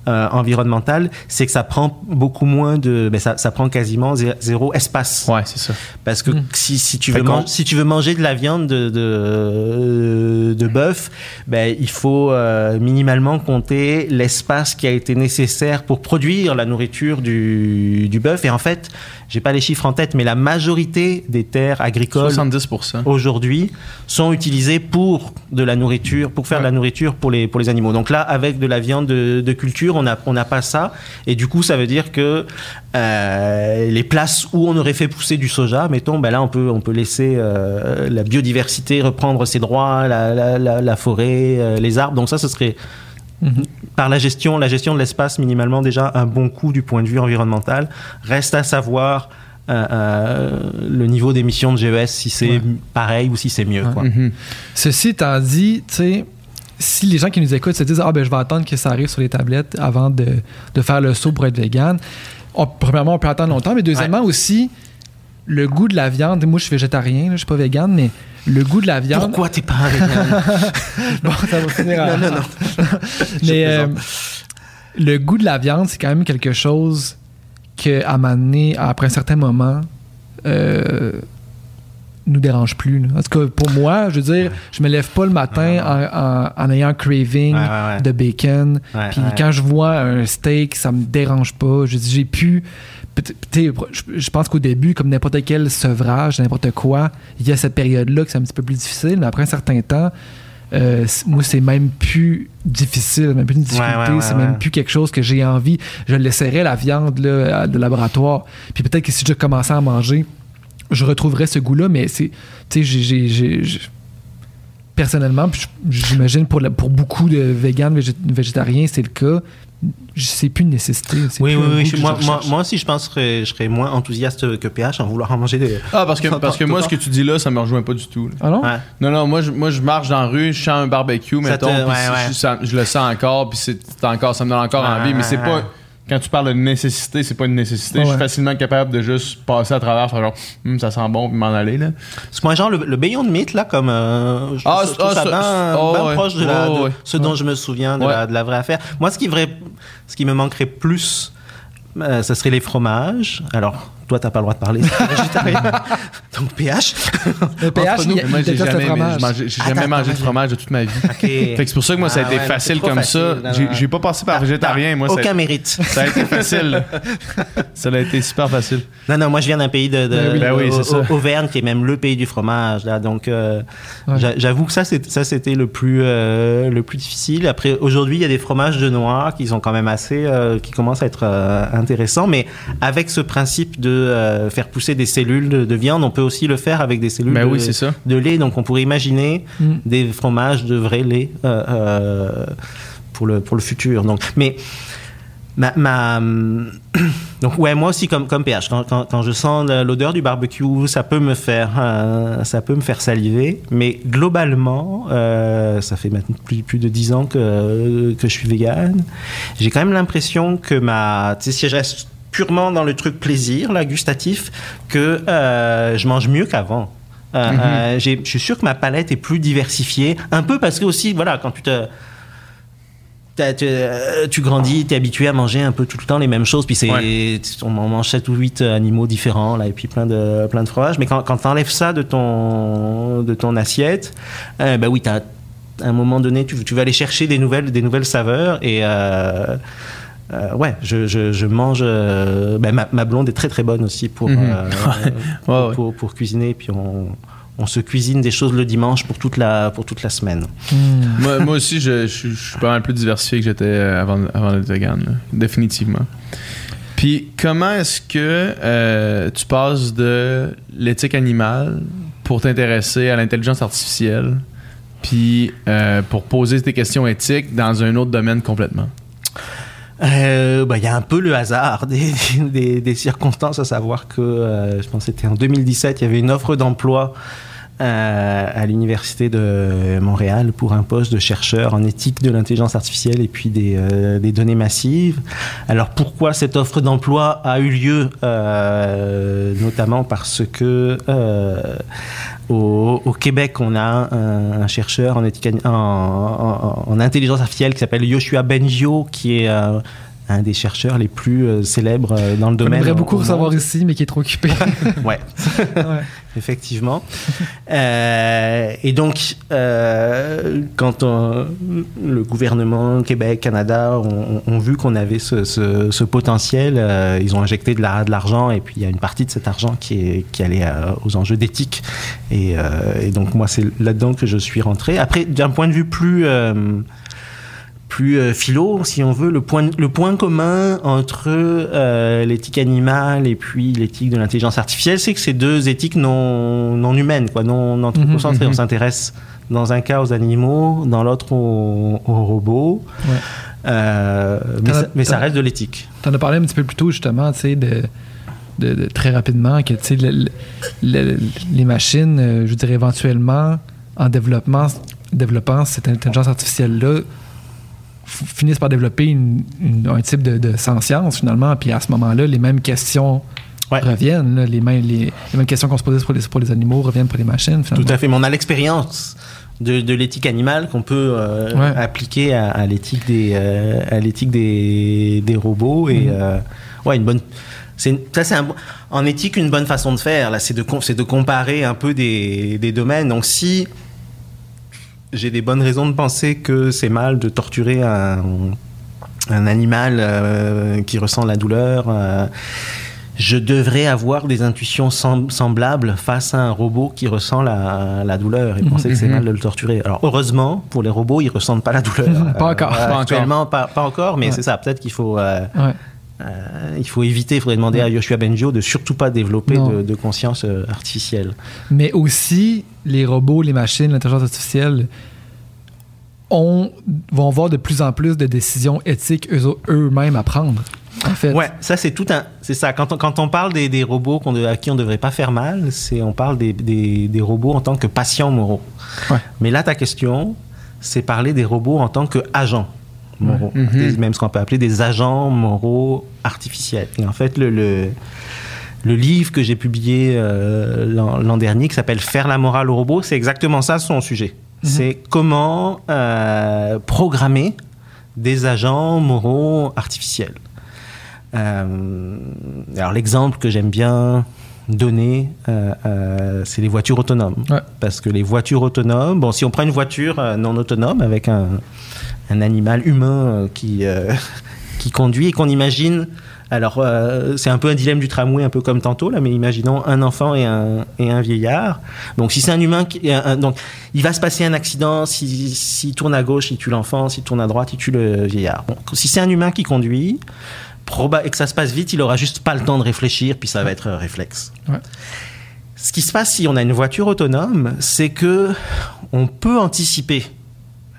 euh, environnemental, c'est que ça prend beaucoup moins de, ben ça, ça prend quasiment zé- zéro espace. Ouais, c'est ça. Parce que Mm. si, si, tu veux qu'on- man- si tu veux manger de la viande de, de, de bœuf, ben, il faut euh, minimalement compter l'espace qui a été nécessaire pour produire la nourriture du, du bœuf. Et en fait, j'ai pas les chiffres en tête, mais la majorité des terres agricoles 70%. aujourd'hui sont utilisées pour de la nourriture, pour faire de la nourriture pour les, pour les animaux. Donc là, avec de la viande de, de culture, on n'a on n'a pas ça. Et du coup, ça veut dire que euh, les places où on aurait fait pousser du soja, mettons, ben là, on peut, on peut laisser euh, la biodiversité reprendre ses droits, la, la, la, la forêt, euh, les arbres. Donc ça, ce serait Mhm. par la gestion, la gestion de l'espace minimalement déjà un bon coup du point de vue environnemental. Reste à savoir euh, euh, le niveau d'émission de GES, si c'est Ouais. pareil ou si c'est mieux. Ouais. Quoi. Mhm. Ceci étant dit, tu sais, si les gens qui nous écoutent se disent Ah, ben, je vais attendre que ça arrive sur les tablettes avant de, de faire le saut pour être vegan, on- premièrement, on peut attendre longtemps, mais deuxièmement aussi, le goût de la viande. Moi, je suis végétarien, là, je suis pas vegan, mais le goût de la viande. Pourquoi t'es pas vegan Bon, ça va finir à- Non, non, non. Mais euh, le goût de la viande, c'est quand même quelque chose que, à m'amener, après un certain moment, euh, nous dérange plus. là. En tout cas, pour moi, je veux dire, je me lève pas le matin en, en- en ayant un craving Ouais, ouais, ouais. de bacon. Puis quand je vois un steak, ça me dérange pas. Je dis, j'ai pu. Je pense qu'au début, comme n'importe quel sevrage, n'importe quoi, il y a cette période-là que c'est un petit peu plus difficile, mais après un certain temps, euh, moi, c'est même plus difficile, même plus une difficulté, Ouais, ouais, ouais, c'est même plus quelque chose que j'ai envie. Je laisserais la viande là, de laboratoire. Puis peut-être que si je commençais à manger, je retrouverais ce goût-là, mais c'est. Tu sais, j'ai- Personnellement, j'imagine pour, la- pour beaucoup de véganes, végé- végétariens, c'est le cas. C'est plus une nécessité. Oui, plus oui, oui. je- moi, aussi, je pense que je serais, moins enthousiaste que PH en vouloir en manger des. Ah, parce que, parce que moi, ce que tu dis là, ça me rejoint pas du tout. là. Ah non? Ouais. Non, non, moi je, moi, je marche dans la rue, je sens un barbecue, Ça mettons, te- puis ouais, si- ouais. Je, ça- je le sens encore, puis c'est encore, ça me donne encore Ouais, envie, mais c'est ouais, pas. Quand tu parles de nécessité, c'est pas une nécessité. Ouais, Je suis facilement capable de juste passer à travers, faire genre, Hum, ça sent bon, puis m'en aller, là. Parce que moi, genre, le, le Beyond Meat, là, comme. euh, je Ah, ah, ça oh, ouais. proche de, la, Oh, de ouais. ce dont je me souviens de, Ouais. la, de la vraie affaire. Moi, ce qui, vrai, ce qui me manquerait plus, euh, ce serait les fromages. Alors, toi, t'as pas le droit de parler, c'est végétarien. Donc, PH. Le pH, nous. moi, j'ai jamais, mais fromage. j'ai mangé- j'ai Ah, jamais mangé de fromage de toute ma vie. Ok. Fait que c'est pour ça que moi, ça a Ah été ouais, facile comme facile. ça. Non, J'ai non. j'ai pas passé par T'as- végétarien. Ça, Aucun mérite. ça a été facile. ça a été super facile. Non, non, moi je viens d'un pays de, de- Ben oui. Ben oui, au- Auvergne qui est même le pays du fromage là. Donc euh, Ouais. j'avoue que ça c'est ça c'était le plus euh, le plus difficile. Après aujourd'hui il y a des fromages de noix qui sont quand même assez euh, qui commencent à être euh, intéressants, mais avec ce principe de euh, faire pousser des cellules de, de viande, on peut aussi le faire avec des cellules Ben de, oui, c'est ça. de lait. Donc on pourrait imaginer Mm. des fromages de vrai lait euh, euh, pour, le, pour le futur. Donc, mais ma, ma- donc ouais, moi aussi comme, comme PH, quand, quand, quand je sens l'odeur du barbecue, ça peut me faire, euh, ça peut me faire saliver. Mais globalement, euh, ça fait maintenant plus, plus de 10 ans que, que je suis vegan. J'ai quand même l'impression que ma, tu sais, si je reste purement dans le truc plaisir, là, gustatif, que euh, je mange mieux qu'avant. Euh, Mhm. euh, je suis sûr que ma palette est plus diversifiée. Un peu parce que aussi, voilà, quand tu te. tu, tu grandis, tu es habitué à manger un peu tout le temps les mêmes choses, puis c'est, Ouais. on mange 7 ou 8 animaux différents, là, et puis plein de, plein de fromages. Mais quand, quand tu enlèves ça de ton, de ton assiette, bah oui, à un moment donné, tu, tu vas aller chercher des nouvelles, des nouvelles saveurs, et euh, ouais, je, je, je mange. euh, bah, ma, ma blonde est très très bonne aussi pour, Mhm. euh, pour, Ouais, ouais. pour- pour cuisiner, puis on, on se cuisine des choses le dimanche pour toute la, pour toute la semaine. Hmm. moi, moi aussi, je, je- je suis pas mal plus diversifié que j'étais euh, avant, avant d'être vegan, là. définitivement. Puis, comment est-ce que euh, tu passes de l'éthique animale pour t'intéresser à l'intelligence artificielle, puis euh, pour poser tes questions éthiques dans un autre domaine complètement? Euh, bah, y a un peu le hasard des, des, des circonstances, à savoir que euh, je pense que c'était en 2017, il y avait une offre d'emploi euh, à l'université de Montréal pour un poste de chercheur en éthique de l'intelligence artificielle et puis des, euh, des données massives. Alors pourquoi cette offre d'emploi a eu lieu? Euh, Notamment parce que euh, au, Québec, on a un, chercheur en intelligence artificielle qui s'appelle Yoshua Bengio, qui est euh, un des chercheurs les plus euh, célèbres euh, dans le On domaine. aimerait au- beaucoup recevoir monde. ici, mais qui est trop occupé. Ouais, Ouais. effectivement. Euh, et donc, quand on- le gouvernement Québec, Canada ont, ont vu qu'on avait ce, ce- ce potentiel, ils ont injecté de la- de l'argent et puis il y a une partie de cet argent qui, est, qui allait aux enjeux d'éthique. Et, et donc moi, c'est là-dedans que je suis rentré. Après, d'un point de vue plus... plus euh, philo, si on veut, le point, le point commun entre euh, l'éthique animale et puis l'éthique de l'intelligence artificielle, c'est que c'est deux éthiques non, non humaines, quoi, non, non anthropocentrées. Mhm, mhm. On s'intéresse dans un cas aux animaux, dans l'autre aux, aux robots. Ouais. Euh, mais, ça, mais ça t'en- reste de l'éthique. T'en as parlé un petit peu plus tôt, justement, tu sais, de, de- de- très rapidement, que, tu sais, le- le- le- les machines, euh, je dirais éventuellement, en développement, développant cette intelligence artificielle-là, finissent par développer une- une- un type de, de sentience, finalement, puis à ce moment-là, les mêmes questions Ouais. reviennent, là, les, mêmes, les, les mêmes questions qu'on se posait pour les, pour les animaux reviennent pour les machines, finalement. Tout à fait. Mais on a l'expérience de, de l'éthique animale qu'on peut euh, Ouais. appliquer à, à l'éthique des, euh, à l'éthique des, des robots. Et Mhm. euh, ouais, une bonne. C'est ça, c'est en éthique une bonne façon de faire. Là, c'est de, c'est de comparer un peu des, des domaines. Donc, si j'ai des bonnes raisons de penser que c'est mal de torturer un, un animal euh, qui ressent la douleur. euh, je devrais avoir des intuitions sem- semblables face à un robot qui ressent la, la douleur et penser que c'est Mhm. mal de le torturer. Alors heureusement, pour les robots, ils ressentent pas la douleur. Pas encore. Pas encore. Actuellement, pas, pas encore, mais Ouais. c'est ça. Peut-être qu'il faut, euh, Ouais. Euh, il faut éviter, il faudrait demander à Yoshua Bengio de surtout pas développer de, de conscience euh, artificielle. Mais aussi, les robots, les machines, l'intelligence artificielle ont, vont avoir de plus en plus de décisions éthiques eux- eux-mêmes à prendre. En fait, Ouais, ça c'est tout un, c'est ça. Quand on, quand on parle des, des robots à qui on devrait pas faire mal, c'est on parle des, des, des robots en tant que patients moraux. Ouais. Mais là, ta question, c'est parler des robots en tant que agents moraux, Ouais. Mhm. Des- même ce qu'on peut appeler des agents moraux artificiels. Et en fait, le, le, le livre que j'ai publié euh, l'an dernier, qui s'appelle Faire la morale au robot, c'est exactement ça son sujet. C'est comment euh, programmer des agents moraux artificiels. Euh, alors l'exemple que j'aime bien donner, euh, euh, c'est les voitures autonomes. Ouais. Parce que les voitures autonomes, bon, si on prend une voiture non autonome avec un, un animal humain euh, qui, euh, qui conduit et qu'on imagine, alors euh, c'est un peu un dilemme du tramway, un peu comme tantôt, là, mais imaginons un enfant et un, et un vieillard. Donc si c'est un humain, qui, un- donc il va se passer un accident, s'il s'il tourne à gauche, il tue l'enfant, s'il tourne à droite, il tue le vieillard. Si c'est un humain qui conduit, proba- et que ça se passe vite, il aura juste pas le temps de réfléchir, puis ça va être réflexe. Ouais. Ce qui se passe si on a une voiture autonome, c'est que on peut anticiper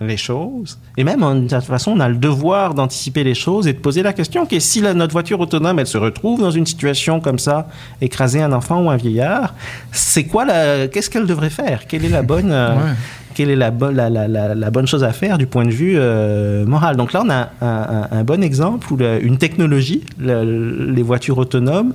les choses, et même de toute façon, on a le devoir d'anticiper les choses et de poser la question que si la- notre voiture autonome, elle se retrouve dans une situation comme ça, écraser un enfant ou un vieillard, c'est quoi la, qu'est-ce qu'elle devrait faire? Quelle est la bonne, euh, Ouais. quelle est la, bo- la, la- bonne chose à faire du point de vue euh, moral? Donc là, on a un, un- un bon exemple où une technologie, le- les voitures autonomes,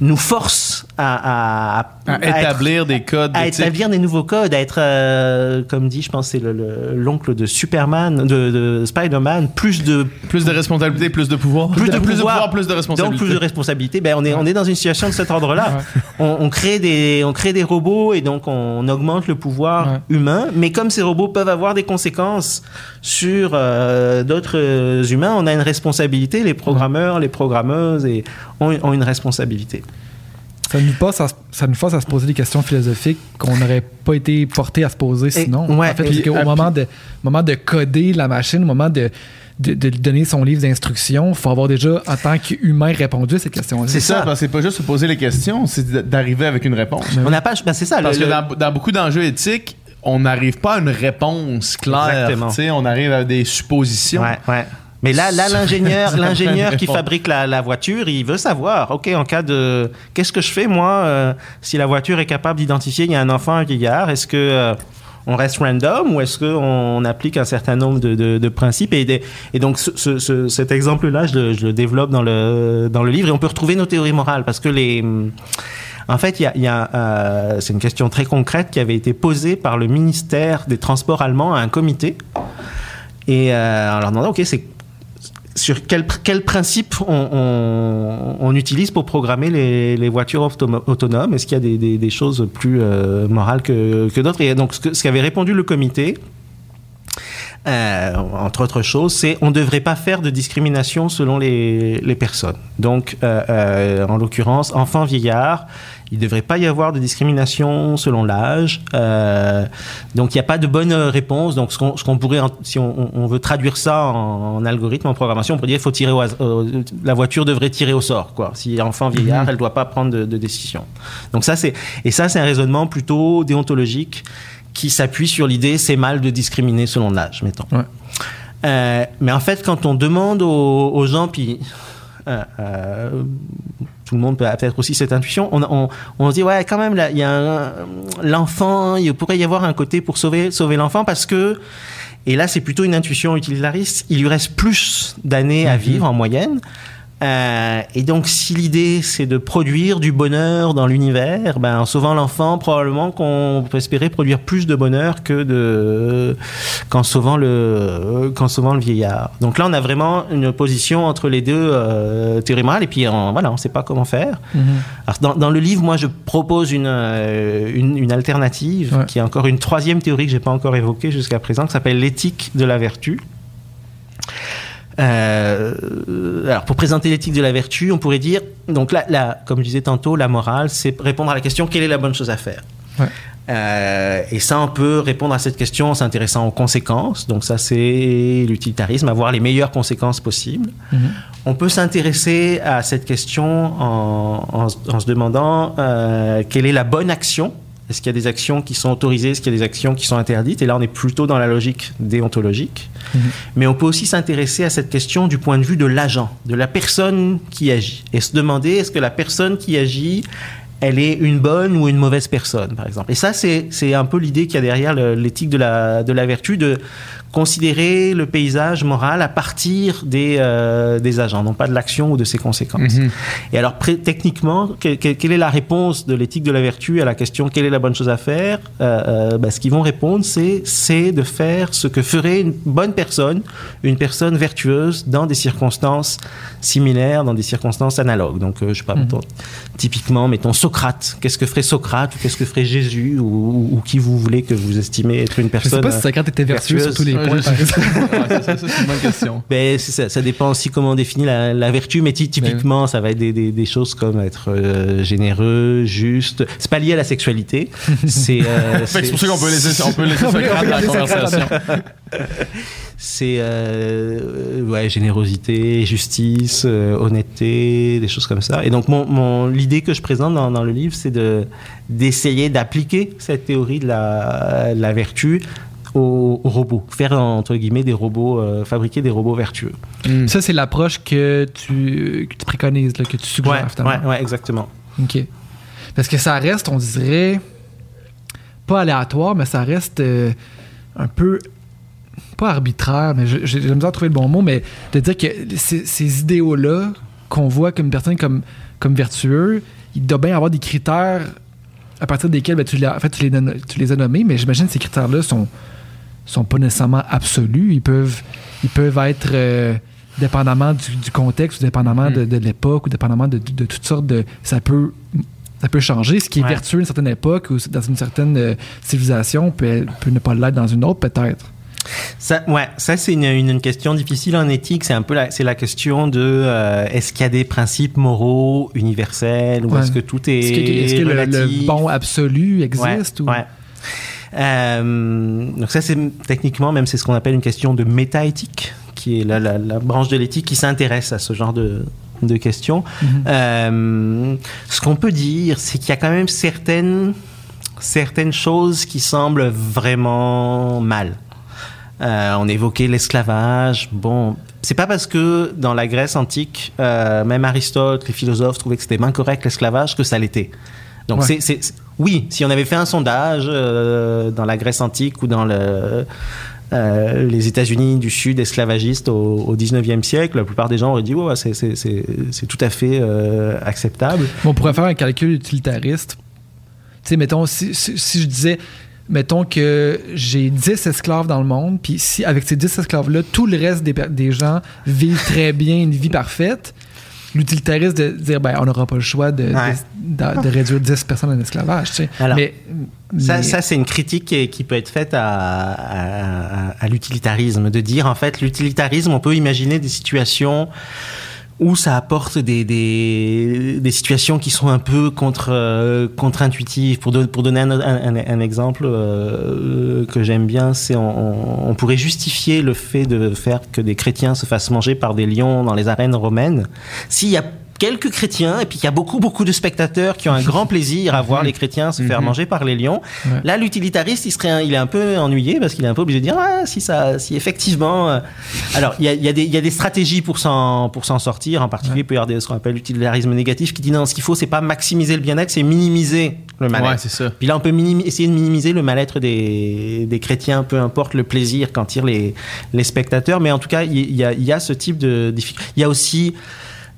nous force à, à- À à être- établir des codes à établir des nouveaux codes, à être, euh, comme dit, je pense, c'est le- le- l'oncle de Superman, de, de Spider-Man, plus de Plus de responsabilité, plus de pouvoir. plus de, plus de pouvoir, plus de responsabilité. Donc plus de responsabilité. Ben on est on est dans une situation de cet ordre-là. On, on crée des on crée des robots et donc on augmente le pouvoir Ouais. humain. Mais comme ces robots peuvent avoir des conséquences sur euh, d'autres euh, humains, on a une responsabilité. Les programmeurs, les programmeuses et ont, ont une responsabilité. Ça nous, passe à, ça nous force à se poser des questions philosophiques qu'on n'aurait pas été porté à se poser sinon. ouais, en fait, et- parce qu'au ah, moment de, moment de coder la machine, au moment de, de, de lui donner son livre d'instruction, il faut avoir déjà, en tant qu'humain, répondu à ces questions-là. C'est ça, ça. parce que c'est pas juste se poser les questions, c'est d'arriver avec une réponse. On n'a pas. Ben c'est ça. Parce le- que le- dans, dans beaucoup d'enjeux éthiques, on n'arrive pas à une réponse claire. Exactement. tu sais, On arrive à des suppositions. Ouais, ouais. Mais là, là, l'ingénieur, l'ingénieur qui fabrique la, la voiture, il veut savoir, ok, en cas de, qu'est-ce que je fais moi euh, si la voiture est capable d'identifier il y a un enfant, un vieillard, est-ce que euh, on reste random ou est-ce qu'on applique un certain nombre de, de- de principes et, des- et donc ce- ce- ce- cet exemple-là, je le, je le développe dans le dans le livre et on peut retrouver nos théories morales parce que les en fait, il y a, y a, euh, c'est une question très concrète qui avait été posée par le ministère des Transports allemand à un comité. Et euh, en leur demandant, OK, c'est sur quel, principe on, utilise pour programmer les, voitures autonomes? Est-ce qu'il y a des, choses plus euh, morales que, d'autres? Et donc, ce qu'avait répondu le comité, euh, entre autres choses, c'est on ne devrait pas faire de discrimination selon les, personnes. Donc, euh, en l'occurrence, enfants, vieillards, il ne devrait pas y avoir de discrimination selon l'âge. Euh, donc, il n'y a pas de bonne réponse. Donc, ce qu'on pourrait, si on, on veut traduire ça en, en algorithme, en programmation, on pourrait dire faut tirer au, euh, la voiture devrait tirer au sort. Quoi. Si enfant, vieillard, elle ne doit pas prendre de, de décision. Donc, ça, c'est et ça, c'est un raisonnement plutôt déontologique qui s'appuie sur l'idée c'est mal de discriminer selon l'âge, mettons. Ouais. Euh, mais en fait, quand on demande aux, aux gens, puis euh, euh, tout le monde peut avoir aussi cette intuition, on, on, on se dit ouais, quand même, là, il y a l'enfant, il pourrait y avoir un côté pour sauver, sauver l'enfant parce que et là, c'est plutôt une intuition utilitariste. Il lui reste plus d'années à vivre en moyenne. Euh, et donc, si l'idée c'est de produire du bonheur dans l'univers, ben, en sauvant l'enfant, probablement qu'on peut espérer produire plus de bonheur que de qu'en sauvant le qu'en sauvant le vieillard. Donc là, on a vraiment une position entre les deux euh, théories morales. Et puis, on, voilà, on ne sait pas comment faire. Mhm. Alors, dans, dans le livre, moi, je propose une, euh, une, une alternative, Ouais. qui est encore une troisième théorie que j'ai pas encore évoquée jusqu'à présent, qui s'appelle l'éthique de la vertu. Euh, alors, pour présenter l'éthique de la vertu, on pourrait dire, donc là, là, comme je disais tantôt, la morale, c'est répondre à la question quelle est la bonne chose à faire. Ouais. Euh, et ça, on peut répondre à cette question en s'intéressant aux conséquences. Donc ça, c'est l'utilitarisme, avoir les meilleures conséquences possibles. Mhm. On peut s'intéresser à cette question en, en se- en se demandant euh, quelle est la bonne action. Est-ce qu'il y a des actions qui sont autorisées? Est-ce qu'il y a des actions qui sont interdites? Et là, on est plutôt dans la logique déontologique. Mhm. Mais on peut aussi s'intéresser à cette question du point de vue de l'agent, de la personne qui agit. Et se demander, est-ce que la personne qui agit, elle est une bonne ou une mauvaise personne, par exemple? Et ça, c'est un peu l'idée qu'il y a derrière l'éthique de la, de la vertu, de considérer le paysage moral à partir des, euh, des agents, non pas de l'action ou de ses conséquences. Mhm. Et alors, techniquement, que- que- quelle est la réponse de l'éthique de la vertu à la question quelle est la bonne chose à faire? Euh, euh, ben, Ce qu'ils vont répondre, c'est de faire ce que ferait une bonne personne, une personne vertueuse dans des circonstances similaires, dans des circonstances analogues. Donc, euh, je sais pas, Mhm. mettons, typiquement, mettons Socrate. Qu'est-ce que ferait Socrate ou qu'est-ce que ferait Jésus ou, ou- ou qui vous voulez que vous estimez être une Je sais personne pas si Socrate était vertueux sur vertueuse. tous les points, par. Ouais, ça, ça, ça, c'est une bonne question. Ben, ça, ça dépend aussi comment on définit la, la vertu, mais ty- typiquement, ça va être des, des- des choses comme être euh, généreux, juste. C'est pas lié à la sexualité. c'est. euh, c'est pour ça qu'on peut laisser, on peut laisser On peut Socrate dans la conversation. c'est euh, ouais, générosité, justice, euh, honnêteté, des choses comme ça. Et donc, mon, mon- l'idée que je présente dans, dans le livre, c'est de, d'essayer d'appliquer cette théorie de la, de la vertu aux, aux robots. Faire, entre guillemets, des robots, euh, fabriquer des robots vertueux. Mm. Ça, c'est l'approche que tu, que tu préconises, là, que tu suggères, Ouais, finalement. ouais, ouais, exactement. OK. Parce que ça reste, on dirait, pas aléatoire, mais ça reste euh, un peu, pas arbitraire, mais je- j'ai misère à trouver le bon mot, mais de dire que ces, ces idéaux-là qu'on voit comme une personne comme, comme vertueux, il doit bien avoir des critères à partir desquels ben, tu, les, en fait, tu, les, tu les as nommés, mais j'imagine que ces critères-là sont, sont pas nécessairement absolus. Ils peuvent, ils peuvent être euh, dépendamment du, du contexte, ou dépendamment Mhm. de, de l'époque, ou dépendamment de, de- de toutes sortes de. Ça peut, ça peut changer. Ce qui est Ouais. vertueux à une certaine époque ou dans une certaine euh, civilisation peut, peut ne pas l'être dans une autre, peut-être. Ça, ouais, ça c'est une, une, une question difficile en éthique. C'est un peu la, c'est la question de euh, est-ce qu'il y a des principes moraux universels ou Ouais. est-ce que tout est, Est-ce que, est-ce que le, bon absolu existe? Ouais, ou... ouais. Euh, donc ça c'est techniquement même c'est ce qu'on appelle une question de métaéthique, qui est la, la, la branche de l'éthique qui s'intéresse à ce genre de, de questions. Mhm. Euh, ce qu'on peut dire, c'est qu'il y a quand même certaines, certaines choses qui semblent vraiment mal. Euh, on évoquait l'esclavage. Bon, c'est pas parce que dans la Grèce antique, euh, même Aristote, les philosophes trouvaient que c'était incorrect l'esclavage que ça l'était. Donc Ouais. c'est- oui, si on avait fait un sondage euh, dans la Grèce antique ou dans euh, les États-Unis du Sud esclavagistes au, au 19e siècle, la plupart des gens auraient dit c'est, tout à fait euh, acceptable. On pourrait faire un calcul utilitariste. Tu sais, mettons, si, je disais, mettons que j'ai 10 esclaves dans le monde, puis si avec ces 10 esclaves-là, tout le reste des, des gens vivent très bien une vie parfaite, l'utilitariste de dire, ben, on n'aura pas le choix de, de- Ouais. de- de réduire 10 personnes en esclavage, tu sais. Alors, mais, Ça, mais- ça c'est une critique qui, qui peut être faite à, à- à l'utilitarisme, de dire en fait l'utilitarisme, on peut imaginer des situations où ça apporte des, des, des situations qui sont un peu contre, euh, contre-intuitives. Pour, don- pour donner un, exemple euh, que j'aime bien, c'est on, on pourrait justifier le fait de faire que des chrétiens se fassent manger par des lions dans les arènes romaines s'il y a quelques chrétiens et puis qu'il y a beaucoup beaucoup de spectateurs qui ont un grand plaisir à voir les chrétiens se faire Mhm. manger par les lions. Ouais. Là, l'utilitariste, il serait, il est un peu ennuyé parce qu'il est un peu obligé de dire ah si ça, si effectivement. euh, Alors, il y a, il y, a des- il y a des stratégies pour s'en pour s'en sortir. En particulier, il peut y avoir des- ce qu'on appelle l'utilitarisme négatif qui dit non, ce qu'il faut, c'est pas maximiser le bien-être, c'est minimiser le Ouais, mal-être. c'est ça. Puis là, on peut essayer de minimiser le mal-être des, des chrétiens, peu importe le plaisir qu'en tirent les, les spectateurs. Mais en tout cas, il y, a, il y a ce type de difficulté. Il y a aussi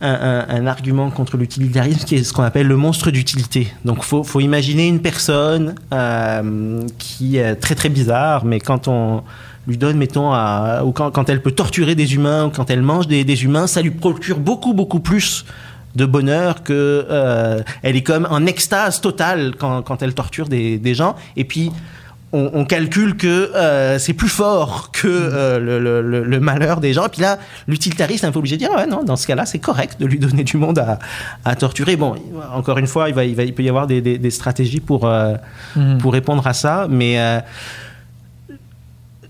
un, argument contre l'utilitarisme qui est ce qu'on appelle le monstre d'utilité. Donc, faut, faut imaginer une personne euh, qui est très très bizarre, mais quand on lui donne, mettons, à, ou quand, quand elle peut torturer des humains, ou quand elle mange des, des humains, ça lui procure beaucoup beaucoup plus de bonheur que euh, elle est comme en extase totale quand, quand elle torture des, des gens. Et puis on, on calcule que euh, c'est plus fort que euh, le, le- le- le malheur des gens. Et puis là, l'utilitariste est un peu obligé de dire ouais non, dans ce cas-là, c'est correct de lui donner du monde à, à torturer. Bon, encore une fois, il va, il va, il peut y avoir des, des- des stratégies pour euh, Mhm. pour répondre à ça, mais euh,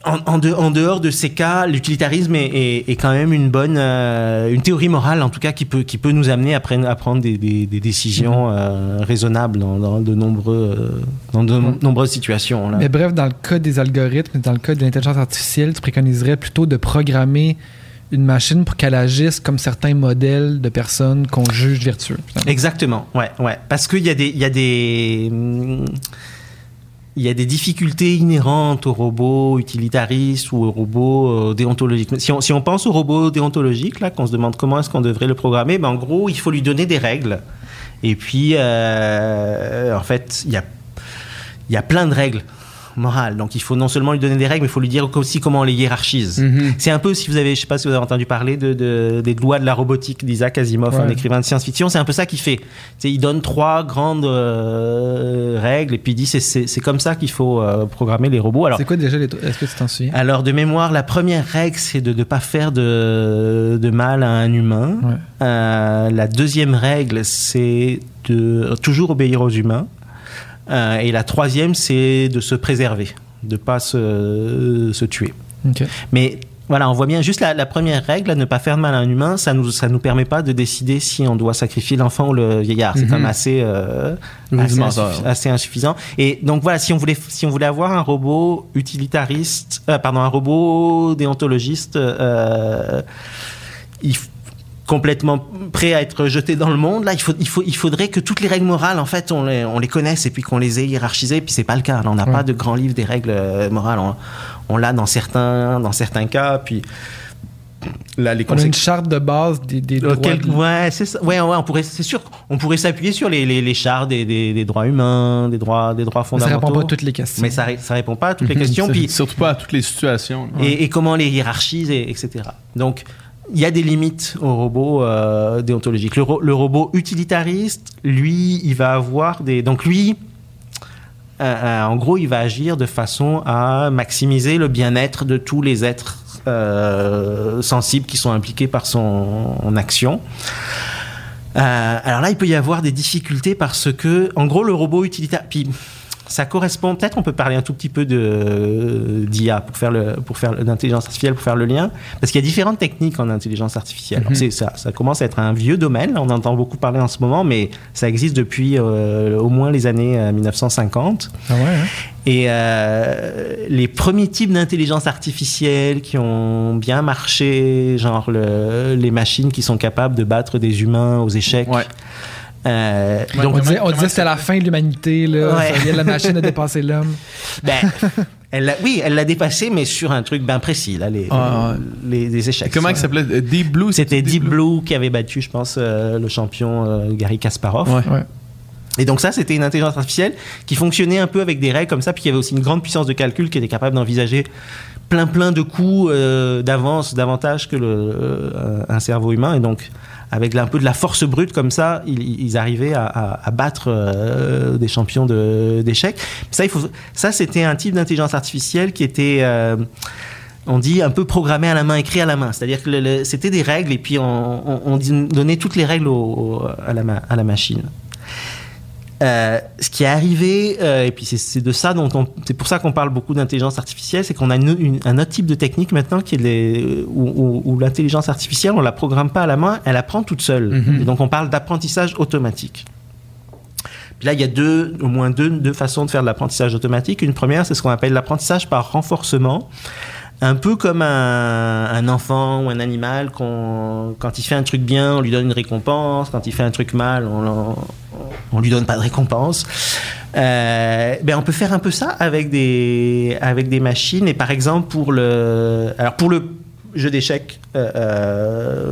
en, en de- en dehors de ces cas, l'utilitarisme est, est- est quand même une bonne, euh, une théorie morale en tout cas qui peut, qui peut nous amener à, prenne- à prendre des, des- des décisions euh, raisonnables dans, dans de, nombreux, euh, dans de Ouais. nombreuses situations. Là. Mais bref, dans le cas des algorithmes, dans le cas de l'intelligence artificielle, tu préconiserais plutôt de programmer une machine pour qu'elle agisse comme certains modèles de personnes qu'on juge vertueux. finalement. Exactement, ouais, ouais. Parce qu'il y a des, il y a des, hum, il y a des difficultés inhérentes aux robots utilitaristes ou aux robots euh, déontologiques. Si on, si on pense aux robots déontologiques, là, qu'on se demande comment est-ce qu'on devrait le programmer, ben, en gros, il faut lui donner des règles. Et puis, euh, en fait, il y a, y a plein de règles Donc, il faut non seulement lui donner des règles, mais il faut lui dire aussi comment on les hiérarchise. Mhm. C'est un peu, si vous avez, je sais pas si vous avez entendu parler de, de- des lois de la robotique d'Isaac Asimov, Ouais. un écrivain de science-fiction, c'est un peu ça qu'il fait. Il donne trois grandes euh, règles et puis il dit c'est- comme ça qu'il faut euh, programmer les robots. Alors, C'est quoi déjà les. Est-ce que tu t'en souviens? alors de mémoire, la première règle c'est de ne pas faire de, de mal à un humain. Ouais. Euh, la deuxième règle c'est de toujours obéir aux humains. Euh, et la troisième c'est de se préserver, de pas se, se tuer. Mais voilà, on voit bien juste la, la première règle, ne pas faire de mal à un humain, ça nous ça nous permet pas de décider si on doit sacrifier l'enfant ou le vieillard. C'est Mhm. quand même assez euh, assez, insuffi- assez insuffisant. Et donc voilà, si on voulait si on voulait avoir un robot utilitariste, euh, pardon, un robot déontologiste, euh, il f- complètement prêt à être jeté dans le monde là il faut il faut il faudrait que toutes les règles morales en fait on les on les connaisse et puis qu'on les ait hiérarchisées puis c'est pas le cas là on n'a Ouais. pas de grand livre des règles euh, morales on, on l'a dans certains dans certains cas puis là les On a une charte de base des, des droits. Quel- de- ouais, c'est ça. Ouais, ouais, on pourrait, c'est sûr, on pourrait s'appuyer sur les, les, les chartes des, des, des droits humains, des droits, des droits Mais ça fondamentaux. répond pas à toutes les questions. Mais ça, ça répond pas à toutes les questions. Puis Surtout pas à toutes les situations. et, et comment les hiérarchiser, etc. Donc, il y a des limites au robot euh, déontologique. Le, ro- le robot utilitariste, lui, il va avoir des. Donc, lui, euh, euh, en gros, il va agir de façon à maximiser le bien-être de tous les êtres sensibles qui sont impliqués par son action. Alors là, il peut y avoir des difficultés parce que, en gros, le robot utilitaire. Ça correspond. Peut-être on peut parler un tout petit peu de d'IA pour faire le pour faire d'intelligence artificielle pour faire le lien, parce qu'il y a différentes techniques en intelligence artificielle. Mhm. c'est ça, ça commence à être un vieux domaine. On entend beaucoup parler en ce moment, mais ça existe depuis euh, au moins les années euh, 1950. Ah ouais, hein? Et euh, les premiers types d'intelligence artificielle qui ont bien marché, genre le- les machines qui sont capables de battre des humains aux échecs. Ouais. Euh, Ouais, donc, on disait, on disait que c'était la fin de l'humanité, là. Ouais. Ça la machine a dépassé l'homme. ben, elle oui, elle l'a dépassé, mais sur un truc bien précis, là, les, Ah, les, les échecs. Comment il s'appelait? Euh, Deep Blue C'était Deep Blue qui avait battu, je pense, euh, le champion euh, Gary Kasparov. Ouais. Ouais. Et donc ça, c'était une intelligence artificielle qui fonctionnait un peu avec des règles comme ça, puis y avait aussi une grande puissance de calcul qui était capable d'envisager plein plein de coups euh, d'avance davantage que le, euh, un cerveau humain. Et donc avec un peu de la force brute comme ça, ils, arrivaient à, battre euh, des champions d'échecs. ça, c'était un type d'intelligence artificielle qui était euh, on dit un peu programmé à la main, écrit à la main. C'est-à-dire que c'était des règles et puis on, donnait toutes les règles à la machine. Euh, ce qui est arrivé, euh, et puis c'est- de ça dont c'est pour ça qu'on parle beaucoup d'intelligence artificielle, c'est qu'on a une- une- un autre type de technique maintenant qui est les, où, où- où l'intelligence artificielle, on la programme pas à la main, elle apprend toute seule. Mhm. Et donc on parle d'apprentissage automatique. Puis là, il y a deux, au moins deux, deux façons de faire de l'apprentissage automatique. Une première, c'est ce qu'on appelle l'apprentissage par renforcement. Un peu comme un, enfant ou un animal, quand il fait un truc bien, on lui donne une récompense. Quand il fait un truc mal, on, on lui donne pas de récompense. Euh, ben on peut faire un peu ça avec des, machines. Et par exemple, pour le, jeu d'échecs, euh, euh,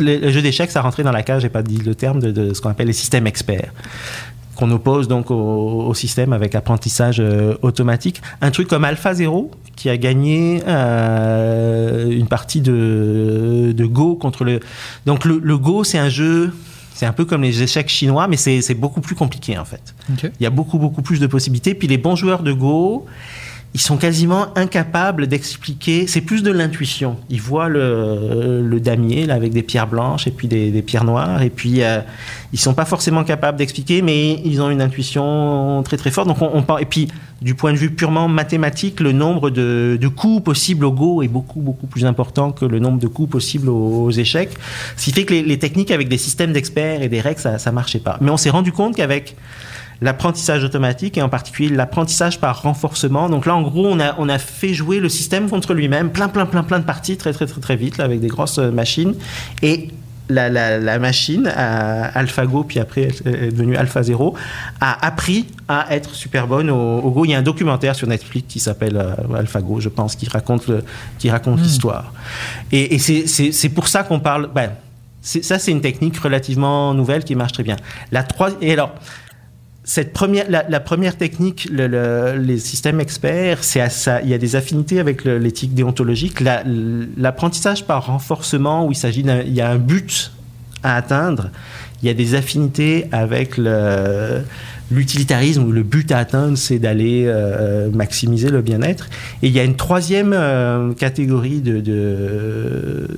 le jeu d'échecs, ça rentrait dans la cage, j'ai pas dit le terme, de ce qu'on appelle les systèmes experts qu'on oppose donc au, au système avec apprentissage euh, automatique. Un truc comme AlphaZero qui a gagné euh, une partie de, de Go contre le. Donc le, le Go, c'est un jeu, c'est un peu comme les échecs chinois, mais c'est beaucoup plus compliqué en fait. Il y a beaucoup, beaucoup plus de possibilités. Puis les bons joueurs de Go, ils sont quasiment incapables d'expliquer. C'est plus de l'intuition. Ils voient le, damier là, avec des pierres blanches et puis des, pierres noires. Et puis, euh, ils sont pas forcément capables d'expliquer, mais ils ont une intuition très, très forte. Donc, on, on Et puis, du point de vue purement mathématique, le nombre de, coups possibles au Go est beaucoup, beaucoup plus important que le nombre de coups possibles aux, échecs. Ce qui fait que les, les techniques avec des systèmes d'experts et des règles, ça, ça marchait pas. Mais on s'est rendu compte qu'avec l'apprentissage automatique et en particulier l'apprentissage par renforcement. Donc là, en gros, on a, on a fait jouer le système contre lui-même, plein, plein, plein, plein de parties très, très, très, très vite, là, avec des grosses euh, machines. Et la, la, la machine, AlphaGo, puis après elle est devenue AlphaZero, a appris à être super bonne au, au Go. Il y a un documentaire sur Netflix qui s'appelle euh, AlphaGo, je pense, qui raconte le- qui raconte l'histoire. Et, et c'est- c'est c'est pour ça qu'on parle. Ben, c'est- ça, c'est une technique relativement nouvelle qui marche très bien. La trois, et alors, cette première, la, première technique, le- le- les systèmes experts, c'est. Il y a des affinités avec l'éthique déontologique. La- L'apprentissage par renforcement, où il s'agit il y a un but à atteindre. Il y a des affinités avec l'utilitarisme où le but à atteindre, c'est d'aller euh, maximiser le bien-être. Et il y a une troisième euh, catégorie de, de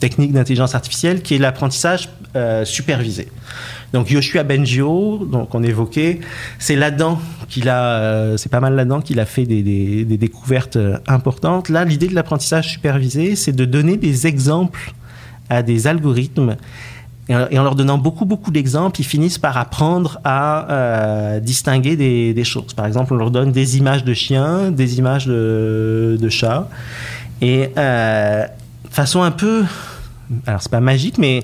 techniques d'intelligence artificielle qui est l'apprentissage euh, supervisée. Donc Yoshua Bengio, donc on évoquait, c'est là-dedans qu'il a, euh, c'est pas mal là-dedans qu'il a fait des, découvertes euh, importantes. Là, l'idée de l'apprentissage supervisé, c'est de donner des exemples à des algorithmes et en, leur donnant beaucoup, beaucoup d'exemples, ils finissent par apprendre à distinguer des, choses. Par exemple, on leur donne des images de chiens, des images de, chats, et euh, façon un peu, alors c'est pas magique, mais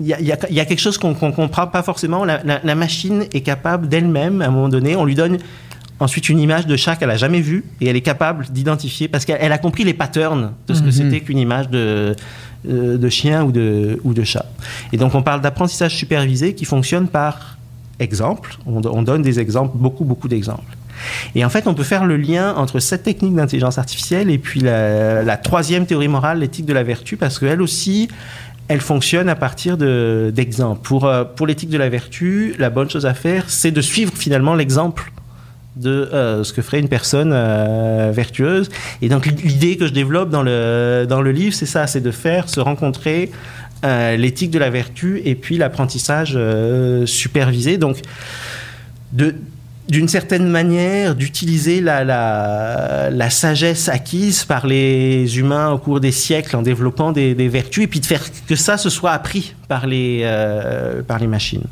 il y a, il y quelque chose qu'on qu'on comprend pas forcément. La, la- la machine est capable d'elle-même, à un moment donné, on lui donne ensuite une image de chat qu'elle a jamais vue et elle est capable d'identifier parce qu'elle elle a compris les patterns de ce que Mhm. c'était qu'une image de, euh, de chien ou de, ou de chat. Et donc on parle d'apprentissage supervisé qui fonctionne par exemple. On, on donne des exemples, beaucoup, beaucoup d'exemples. Et en fait, on peut faire le lien entre cette technique d'intelligence artificielle et puis la, la troisième théorie morale, l'éthique de la vertu, parce qu'elle aussi, elle fonctionne à partir de- d'exemples. Pour, euh, pour l'éthique de la vertu, la bonne chose à faire, c'est de suivre finalement l'exemple de euh, ce que ferait une personne euh, vertueuse. Et donc l'idée que je développe dans le, dans le livre, c'est ça, c'est de faire se rencontrer l'éthique de la vertu et puis l'apprentissage supervisé. Donc de d'une certaine manière, d'utiliser la, la, la sagesse acquise par les humains au cours des siècles en développant des, des vertus, et puis de faire que ça se soit appris par les, euh, par les machines.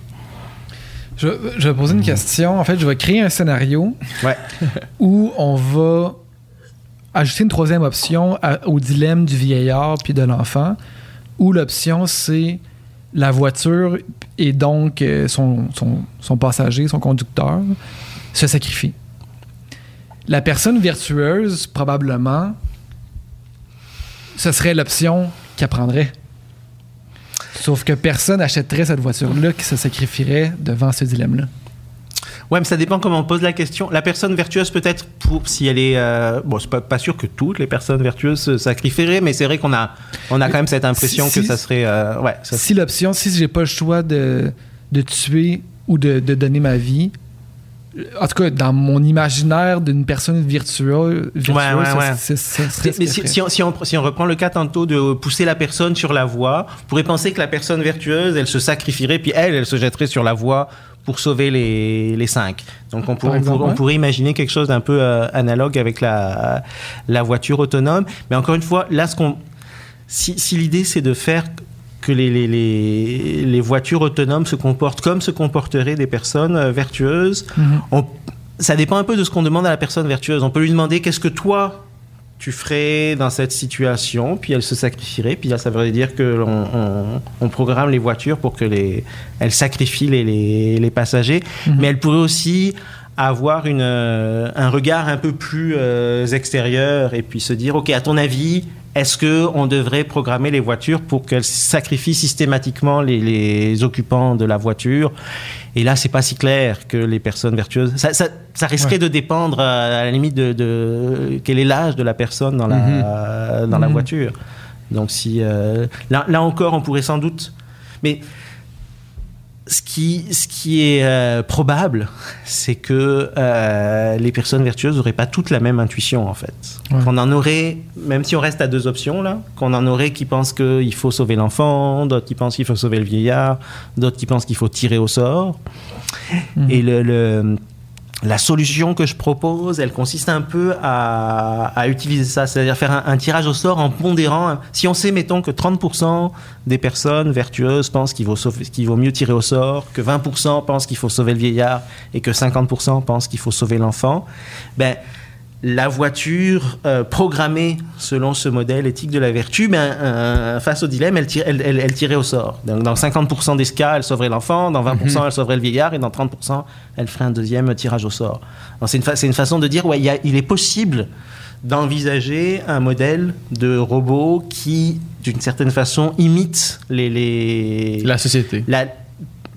Je, je vais poser une question. En fait, je vais créer un scénario Ouais. où on va ajouter une troisième option à- au dilemme du vieillard puis de l'enfant, où l'option c'est la voiture et donc euh, son, son- son passager, son conducteur, se sacrifie. La personne vertueuse, probablement, ce serait l'option qu'elle prendrait. Sauf que personne n'achèterait cette voiture-là qui se sacrifierait devant ce dilemme-là. Ouais, mais ça dépend comment on pose la question. La personne vertueuse, peut-être, pour si elle est. euh, bon, c'est pas, pas sûr que toutes les personnes vertueuses se sacrifieraient, mais c'est vrai qu'on a, on a quand même cette impression Si- que ça serait. euh, ouais, ça si l'option, si j'ai pas le choix de, de tuer ou de, de donner ma vie, en tout cas, dans mon imaginaire d'une personne virtueuse, virtueuse Ouais, ouais, ça- ouais. ça- serait Mais, si, on, si on- si on reprend le cas tantôt de pousser la personne sur la voie, on pourrait penser que la personne vertueuse, elle se sacrifierait, puis elle, elle se jetterait sur la voie pour sauver les, les cinq. Donc on, pour- pourrait imaginer quelque chose d'un peu euh, analogue avec la, la voiture autonome. Mais encore une fois, là, ce qu'on, si, si l'idée c'est de faire que les, les, les, les voitures autonomes se comportent comme se comporteraient des personnes euh, vertueuses, Mhm. on- ça dépend un peu de ce qu'on demande à la personne vertueuse. On peut lui demander qu'est-ce que toi tu ferais dans cette situation, puis elle se sacrifierait, puis là ça veut dire que on, on programme les voitures pour que les, elles sacrifient les, les, les passagers, Mhm. mais elle pourrait aussi avoir une, euh, un regard un peu plus euh, extérieur et puis se dire ok à ton avis est-ce que on devrait programmer les voitures pour qu'elles sacrifient systématiquement les, les occupants de la voiture? Et là c'est pas si clair que les personnes vertueuses ça, ça, ça risquerait Ouais. de dépendre euh, à la limite de, de quel est l'âge de la personne dans la dans la Mhm. voiture donc si euh, là, là encore on pourrait sans doute mais ce qui, ce qui est euh, probable, c'est que euh, les personnes vertueuses n'auraient pas toutes la même intuition, en fait. Ouais. Qu'on en aurait, même si on reste à deux options, là, qu'on en aurait qui pensent qu'il faut sauver l'enfant, d'autres qui pensent qu'il faut sauver le vieillard, d'autres qui pensent qu'il faut tirer au sort. Mhm. Et le, le- la solution que je propose, elle consiste un peu à, à utiliser ça, c'est-à-dire faire un, tirage au sort en pondérant. Si on sait, mettons, que 30% des personnes vertueuses pensent qu'il vaut, vaut mieux tirer au sort, que 20% pensent qu'il faut sauver le vieillard et que 50% pensent qu'il faut sauver l'enfant, ben, la voiture euh, programmée selon ce modèle éthique de la vertu, ben, euh, face au dilemme, elle, tire- elle, elle- elle tirait au sort. Donc, dans 50% des cas, elle sauverait l'enfant, dans 20%, elle sauverait le vieillard, et dans 30%, elle ferait un deuxième tirage au sort. C'est une, fa- c'est une façon de dire, ouais, il y a- il est possible d'envisager un modèle de robot qui, d'une certaine façon, imite les... les La société. la-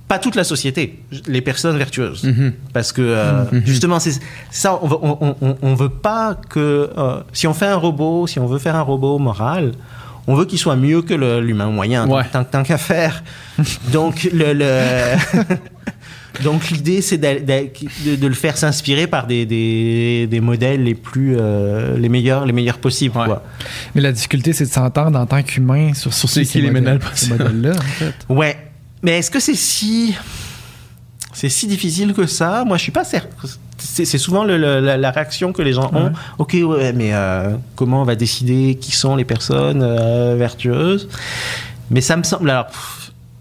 pas toute la société, les personnes vertueuses. Mhm. Parce que euh, justement, c'est ça, on veut, on, on- on veut pas que euh, si on fait un robot, si on veut faire un robot moral, on veut qu'il soit mieux que l'humain moyen, Ouais. tant, tant qu'à faire. Donc le, le- donc l'idée c'est de, de le faire s'inspirer par des, des, des modèles les plus euh, les meilleurs les meilleurs possibles. Ouais. quoi. Mais la difficulté, c'est de s'entendre en tant qu'humain sur, Sur ces modèles- ces modèles-là, en fait. Ouais. Mais est-ce que c'est si c'est si difficile que ça? Moi, je suis pas certain. C'est souvent le- le- la, la réaction que les gens ont. Ouais. Ok, ouais, mais euh, comment on va décider qui sont les personnes euh, vertueuses? Mais ça me semble. Alors,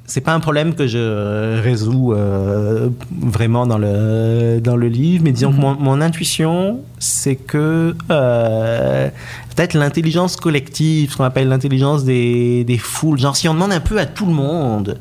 c'est pas un problème que je résous euh, vraiment dans le dans le livre, mais disons que mon, mon intuition, c'est que euh, peut-être l'intelligence collective, ce qu'on appelle l'intelligence des, des foules. Genre, si on demande un peu à tout le monde.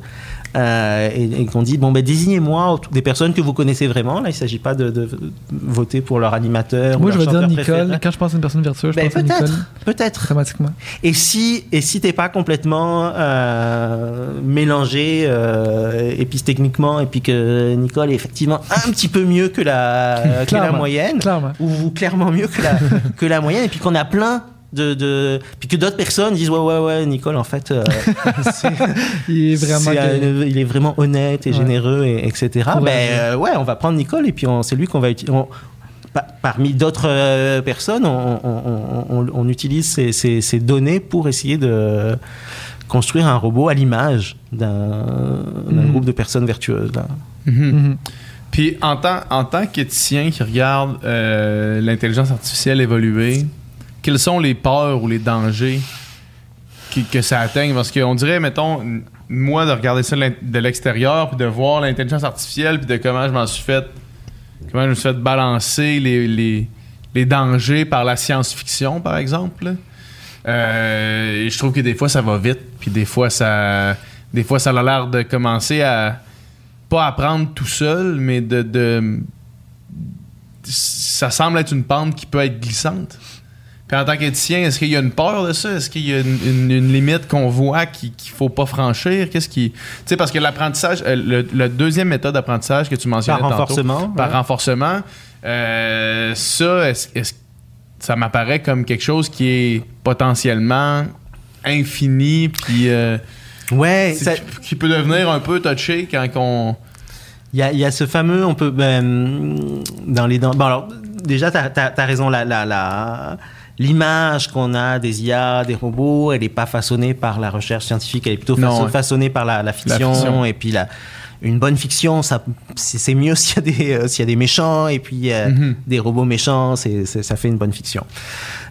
Euh, et, et qu'on dit bon ben désignez-moi des personnes que vous connaissez vraiment là il s'agit pas de, de voter pour leur animateur Moi, ou je vais dire Nicole. préféré. Quand je pense à une personne vertueuse, je Ben, pense à Nicole peut-être peut-être automatiquement. et si, et si t'es pas complètement euh, mélangé euh, épistéchniquement, et puis que Nicole est effectivement un petit peu mieux que la, que la moyenne, Clairement. ou clairement mieux que la, que la moyenne, et puis qu'on a plein de, de puis que d'autres personnes disent ouais ouais ouais Nicole en fait euh, c'est- Il est vraiment. il est honnête et Ouais. généreux et etc ben euh, ouais on va prendre Nicole et puis c'est lui qu'on va utiliser parmi d'autres euh, personnes on, on- on- on utilise ces, ces- ces données pour essayer de construire un robot à l'image d'un Mhm. groupe de personnes vertueuses là. Mhm. Mhm. Puis en tant, en tant qu'éthicien qui regarde euh, l'intelligence artificielle évoluer, quels sont les peurs ou les dangers que ça atteigne? Parce qu'on dirait, mettons, moi, de regarder ça de l'extérieur, puis de voir l'intelligence artificielle, puis de comment je m'en suis fait, comment je me suis fait balancer les, les, les dangers par la science-fiction, par exemple. Euh, et je trouve que des fois, ça va vite, puis des fois, ça, des fois, ça a l'air de commencer à pas apprendre tout seul, mais de, de- ça semble être une pente qui peut être glissante. Puis en tant qu'éthicien, est-ce qu'il y a une peur de ça? Est-ce qu'il y a une, une- une limite qu'on voit qui- qu'il faut pas franchir? Qu'est-ce qui. Tu sais, parce que l'apprentissage, euh, le, le deuxième méthode d'apprentissage que tu mentionnais par tantôt, renforcement par ouais. renforcement, euh, ça, est-ce, est-ce- ça m'apparaît comme quelque chose qui est potentiellement infini, puis euh, ouais ça- qui, peut devenir un peu touché quand on. Il y a, y a ce fameux, on peut, ben, dans les dents. Bon, alors, déjà, tu as, raison, la, la, la- l'image qu'on a des IA, des robots, elle n'est pas façonnée par la recherche scientifique, elle est plutôt Non, façon- ouais. façonnée par la, la fiction. fiction. Et puis, la, une bonne fiction, ça, c'est, mieux s'il y, a des, euh, s'il y a des méchants, et puis euh, Mhm. des robots méchants, c'est, ça fait une bonne fiction.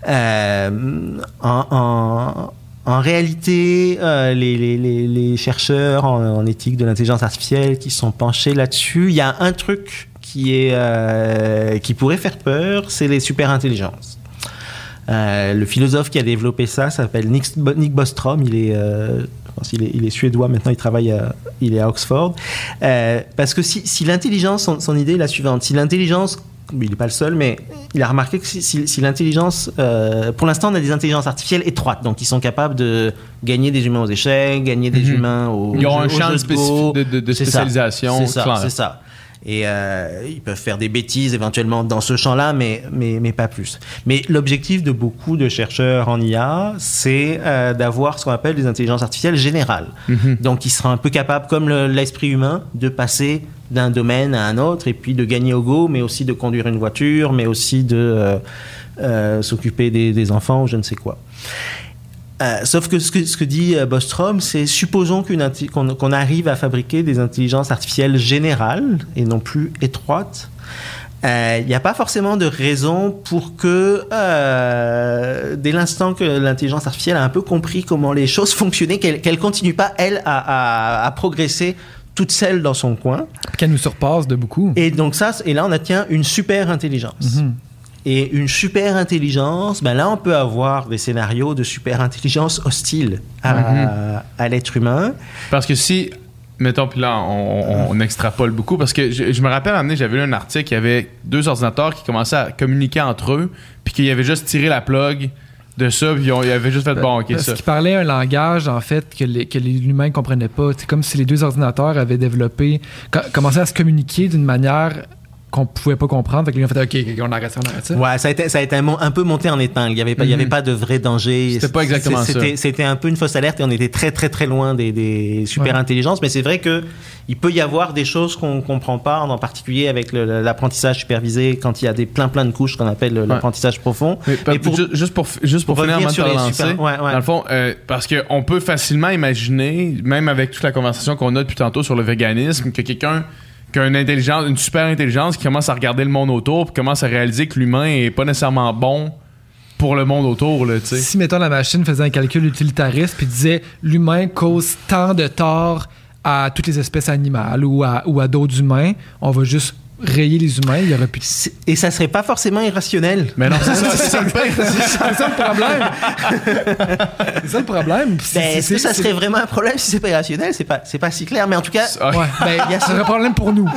Euh, en, en- en réalité, les, les- les- les chercheurs en, en éthique de l'intelligence artificielle qui sont penchés là-dessus, il y a un truc qui, est, qui pourrait faire peur, c'est les super-intelligences. Euh, le philosophe qui a développé ça s'appelle Nick, Nick Bostrom. Il est, euh, je pense est, il est suédois maintenant. Il travaille, à, il est à Oxford. Euh, parce que si, si l'intelligence, son, son idée est la suivante. Si l'intelligence, il n'est pas le seul, mais il a remarqué que si, si- si l'intelligence, euh, pour l'instant, on a des intelligences artificielles étroites, donc ils sont capables de gagner des humains aux échecs, gagner des Mhm. humains aux Ils ont un champ de, de de, spécialisation C'est ça, clair. c'est ça. Et euh, ils peuvent faire des bêtises éventuellement dans ce champ-là, mais, mais, mais pas plus. Mais l'objectif de beaucoup de chercheurs en IA, c'est euh, d'avoir ce qu'on appelle des intelligences artificielles générales. Mhm. Donc, ils seront un peu capables, comme le- l'esprit humain, de passer d'un domaine à un autre et puis de gagner au go, mais aussi de conduire une voiture, mais aussi de euh, s'occuper des, des enfants ou je ne sais quoi. Euh, sauf que ce que, ce que dit euh, Bostrom, c'est supposons qu'on arrive à fabriquer des intelligences artificielles générales et non plus étroites. Euh, Il n'y a pas forcément de raison pour que, euh, dès l'instant que l'intelligence artificielle a un peu compris comment les choses fonctionnaient, qu'elle qu'elle continue pas, elle, à, à- à progresser toute seule dans son coin. Qu'elle nous surpasse de beaucoup. Et donc ça, et là, on atteint une super intelligence. Mhm. Et une super intelligence, ben là, on peut avoir des scénarios de super intelligence hostile à, à l'être humain. Parce que si, mettons, puis là, on, on- on extrapole beaucoup, parce que je, je me rappelle, un j'avais lu un article, il y avait deux ordinateurs qui commençaient à communiquer entre eux, puis qu'il y avait juste tiré la plug de ça, puis ils ont- ils avaient juste fait, bon, ok, Parce ça. qu'ils parlaient un langage, en fait, que les, que les humains ne comprenaient pas. C'est comme si les deux ordinateurs avaient développé, co- commencé à se communiquer d'une manière qu'on pouvait pas comprendre. Fait que lui, on fait OK, on arrête ça, on arrête ça. Ouais, ça a été, ça a été un, peu monté en épingle. Il y avait pas, il y avait Mhm. pas de vrai danger. C'était pas exactement ça. C'était, un peu une fausse alerte et on était très, très, très loin des, des super Ouais. intelligences. Mais c'est vrai que il peut y avoir des choses qu'on comprend pas, en particulier avec l'apprentissage supervisé quand il y a des plein, plein de couches qu'on appelle le- l'apprentissage profond. Mais, Mais pour- ju- juste pour, juste pour, pour finir sur les super- ouais. dans le fond, euh, parce qu'on peut facilement imaginer, même avec toute la conversation qu'on a depuis tantôt sur le véganisme, que quelqu'un une super intelligence qui commence à regarder le monde autour, puis commence à réaliser que l'humain est pas nécessairement bon pour le monde autour, là. Si, mettons, la machine faisait un calcul utilitariste puis disait l'humain cause tant de tort à toutes les espèces animales ou à, ou à d'autres humains, on va juste rayer les humains, il y aurait. C'est- Et ça serait pas forcément irrationnel. Mais non, c'est ça, c'est ça ça le problème. c'est ça le problème. Ben, est-ce que ça serait vraiment un problème si c'est pas irrationnel? C'est pas, c'est pas si clair. Mais en tout cas, Ouais, ben, Il y a ça serait un problème pour nous.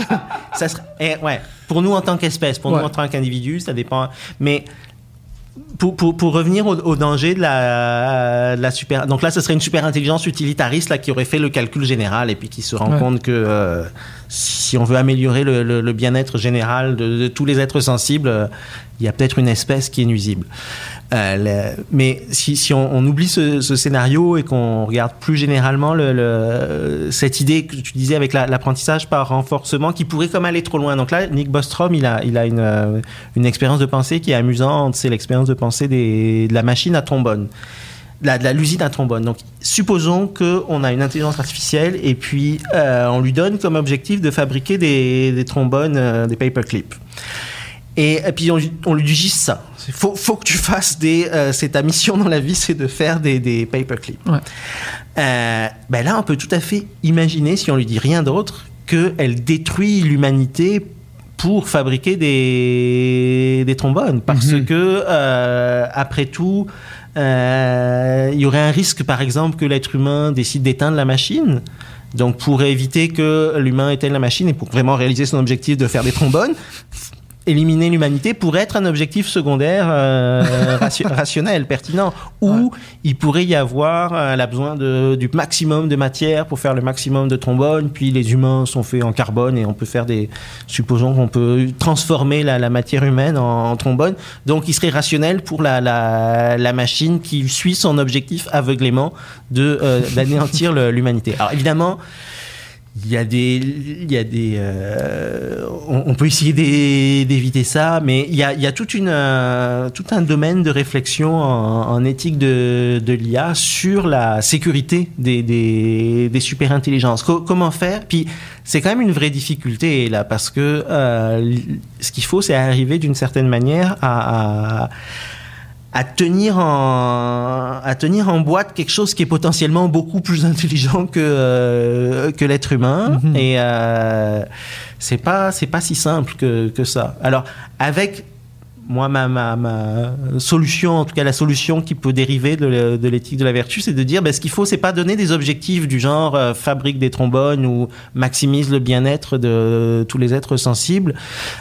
ça serait, eh, ouais, pour nous en tant qu'espèce, pour Ouais. nous en tant qu'individu, ça dépend. Mais pour, pour, pour revenir au, au danger de la, de la super. Donc là, ce serait une super intelligence utilitariste là, qui aurait fait le calcul général et puis qui se rend Ouais. compte que euh, si on veut améliorer le, le- le bien-être général de, de tous les êtres sensibles, euh, il y a peut-être une espèce qui est nuisible. Euh, mais si, on, oublie ce, scénario et qu'on regarde plus généralement le, le- cette idée que tu disais avec la- l'apprentissage par renforcement qui pourrait comme aller trop loin. Donc là, Nick Bostrom, il a, euh, une expérience de pensée qui est amusante. C'est l'expérience de pensée de la machine à trombone. De la- l'usine à trombone. Donc, supposons qu'on a une intelligence artificielle et puis euh, on lui donne comme objectif de fabriquer des, des trombones, euh, des paperclips. Et, et puis on, lui- on lui dit juste ça. Il faut, faut que tu fasses des. euh, c'est ta mission dans la vie, c'est de faire des, des paperclips. Ouais. Euh, ben là, on peut tout à fait imaginer, si on lui dit rien d'autre, qu'elle détruit l'humanité pour fabriquer des, des trombones. Parce Mhm. que, euh, après tout, euh, il y aurait un risque, par exemple, que l'être humain décide d'éteindre la machine. Donc, pour éviter que l'humain éteigne la machine et pour vraiment réaliser son objectif de faire des trombones, éliminer l'humanité pourrait être un objectif secondaire euh, ratio- rationnel, pertinent, où il pourrait y avoir euh, la besoin de, du maximum de matière pour faire le maximum de trombones, puis les humains sont faits en carbone et on peut faire des... Supposons qu'on peut transformer la, la matière humaine en, en trombone, donc il serait rationnel pour la, la, la machine qui suit son objectif aveuglément euh, d'anéantir le- l'humanité. Alors évidemment, il y a des, il y a des, euh, on, peut essayer d'é- d'éviter ça, mais il y a, il y a toute une, euh, tout un domaine de réflexion en, éthique de, de l'IA sur la sécurité des, des, super intelligences. Co- comment faire? Puis c'est quand même une vraie difficulté là, parce que euh, ce qu'il faut, c'est arriver d'une certaine manière à à tenir en à tenir en boîte quelque chose qui est potentiellement beaucoup plus intelligent que euh, que l'être humain Mhm. et euh, c'est pas c'est pas si simple que que ça alors avec moi, ma, ma, ma solution, en tout cas la solution qui peut dériver de, l'éthique de la vertu, c'est de dire ben, ce qu'il faut, c'est pas donner des objectifs du genre euh, fabrique des trombones ou maximise le bien-être de tous les êtres sensibles,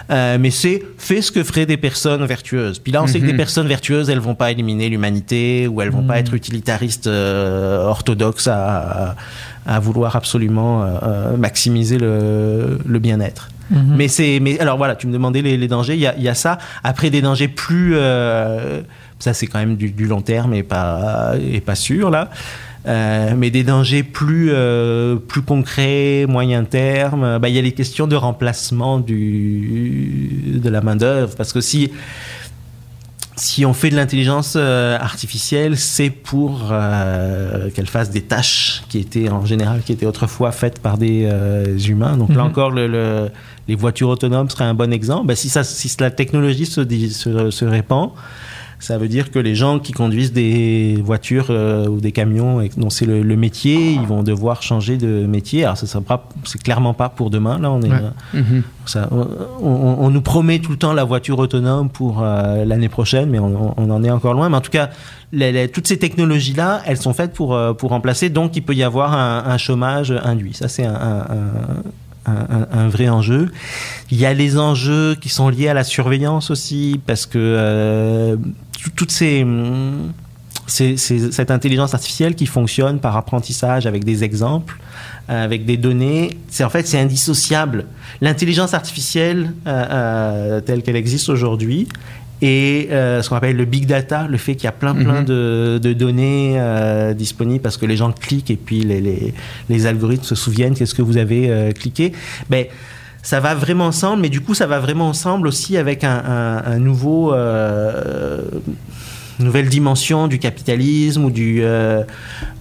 euh, mais c'est fais ce que feraient des personnes vertueuses. Puis là, on sait que Mhm. des personnes vertueuses, elles vont pas éliminer l'humanité ou elles vont pas être utilitaristes euh, orthodoxes à, à, à vouloir absolument maximiser le, le bien-être. Mhm. Mais c'est, mais alors voilà, tu me demandais les, dangers. Il y a, ça. Après des dangers plus, euh, ça c'est quand même du, du long terme et pas et pas sûr là. Euh, mais des dangers plus euh, plus concrets, moyen terme. Bah, il y a les questions de remplacement du de la main d'œuvre parce que si si on fait de l'intelligence euh, artificielle, c'est pour euh, qu'elle fasse des tâches qui étaient en général qui étaient autrefois faites par des euh, humains. Donc là Mhm. encore, le, le- les voitures autonomes seraient un bon exemple. Ben, si, ça, si la technologie se, se, se répand, ça veut dire que les gens qui conduisent des voitures euh, ou des camions et dont c'est le, le métier, ils vont devoir changer de métier. Alors ça sera pas, c'est clairement pas pour demain. Là, on est Ouais. Mhm. ça, on, on- on nous promet tout le temps la voiture autonome pour euh, l'année prochaine, mais on, on en est encore loin. Mais en tout cas, les- les- toutes ces technologies-là, elles sont faites pour, euh, pour remplacer. Donc, il peut y avoir un, un chômage induit. Ça, c'est un, un- un- un- vrai enjeu. Il y a les enjeux qui sont liés à la surveillance aussi, parce que euh, tout- toutes ces... cette intelligence artificielle qui fonctionne par apprentissage avec des exemples, euh, avec des données. C'est en fait c'est indissociable. L'intelligence artificielle euh, euh, telle qu'elle existe aujourd'hui et euh, ce qu'on appelle le big data, le fait qu'il y a plein plein Mhm. de, de données euh, disponibles parce que les gens cliquent et puis les, les, les algorithmes se souviennent qu'est-ce que vous avez euh, cliqué. Ben, ça va vraiment ensemble, mais du coup, ça va vraiment ensemble aussi avec un, un- un nouveau, nouvelle dimension du capitalisme ou du euh,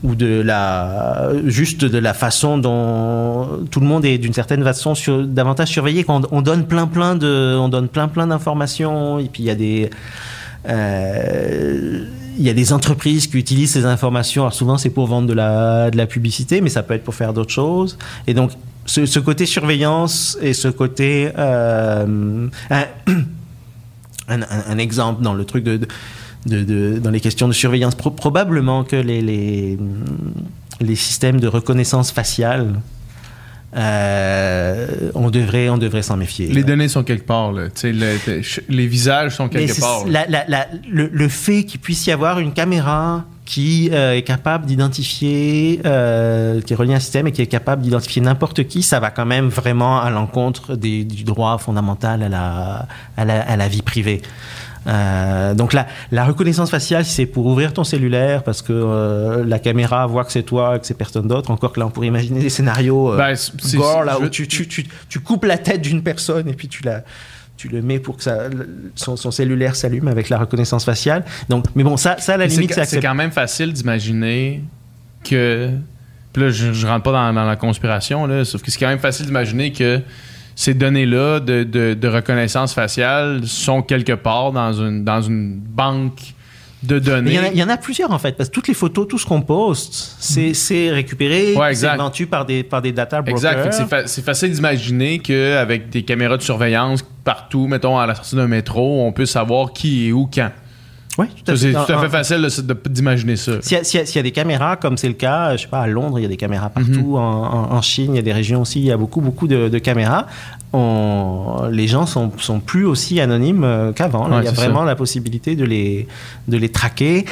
ou de la juste de la façon dont tout le monde est d'une certaine façon davantage surveillé. Quand on, on donne plein plein de, on donne plein plein d'informations et puis il y a des euh, y a des entreprises qui utilisent ces informations. Alors souvent, c'est pour vendre de la, de la publicité, mais ça peut être pour faire d'autres choses. Et donc, ce, côté surveillance et ce côté... euh, un, exemple dans le truc de- de- de- dans les questions de surveillance, Pro- probablement que les, les, les systèmes de reconnaissance faciale, euh, on devrait, on devrait s'en méfier. Les données sont quelque part, là. Le- les visages sont quelque part. là. la- la- la- le, le fait qu'il puisse y avoir une caméra qui euh, est capable d'identifier, euh, qui est reliée à un système et qui est capable d'identifier n'importe qui, ça va quand même vraiment à l'encontre du droit fondamental à la, à la, à la vie privée. Euh, donc la, la reconnaissance faciale, si c'est pour ouvrir ton cellulaire parce que euh, la caméra voit que c'est toi et que c'est personne d'autre, encore que là on pourrait imaginer des scénarios euh, c'est- gore là je- où tu, tu, tu, tu coupes la tête d'une personne et puis tu la tu le mets pour que ça, son, son cellulaire s'allume avec la reconnaissance faciale. Donc, mais bon, ça, ça à la Mais limite, C'est acceptable. quand même facile d'imaginer que. Puis là, je, je rentre pas dans, dans la conspiration, là, sauf que c'est quand même facile d'imaginer que ces données-là de, de- de reconnaissance faciale sont quelque part dans une, dans une banque de données. il y, en a, il y en a plusieurs en fait, parce que toutes les photos, tout ce qu'on poste, c'est c'est récupéré, Ouais, c'est vendu par des, par des data brokers. Exact. Fa- c'est facile d'imaginer qu'avec des caméras de surveillance partout, mettons à la sortie d'un métro, on peut savoir qui est où quand. Ouais, tout à Ça, C'est fait. tout à fait facile d'imaginer ça. S'il y, y a- des caméras, comme c'est le cas, je sais pas, à Londres, il y a des caméras partout, Mhm. en, en- en Chine, il y a des régions aussi, il y a beaucoup, beaucoup de, de caméras. On- les gens sont, sont plus aussi anonymes euh, qu'avant. Ouais, il y a vraiment la possibilité de les, de les traquer.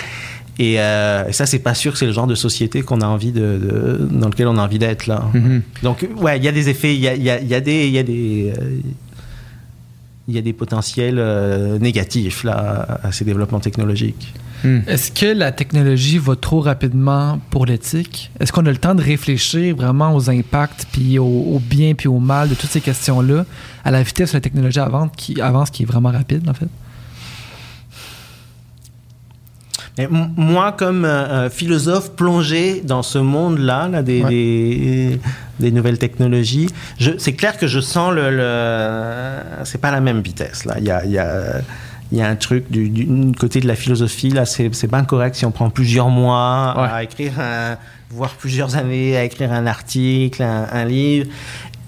Et, euh, et ça, c'est pas sûr que c'est le genre de société qu'on a envie de, de- dans lequel on a envie d'être là. Mhm. Donc, ouais, il y a des effets, il y a, y a- il y a des, y a des, euh, il y a des potentiels euh, négatifs là à ces développements technologiques. Hmm. Est-ce que la technologie va trop rapidement pour l'éthique? Est-ce qu'on a le temps de réfléchir vraiment aux impacts, puis au, au bien, puis au mal de toutes ces questions-là, à la vitesse où la technologie avance, qui, avance, qui est vraiment rapide, en fait? Moi, comme euh, euh, philosophe plongé dans ce monde-là, là, des, Ouais. des, des nouvelles technologies, c'est clair que je sens le. le c'est pas la même vitesse. Là. Il y a. il y a il y a un truc du, du côté de la philosophie, là, c'est pas correct si on prend plusieurs mois Ouais. à écrire, un, voire plusieurs années à écrire un article, un, un livre.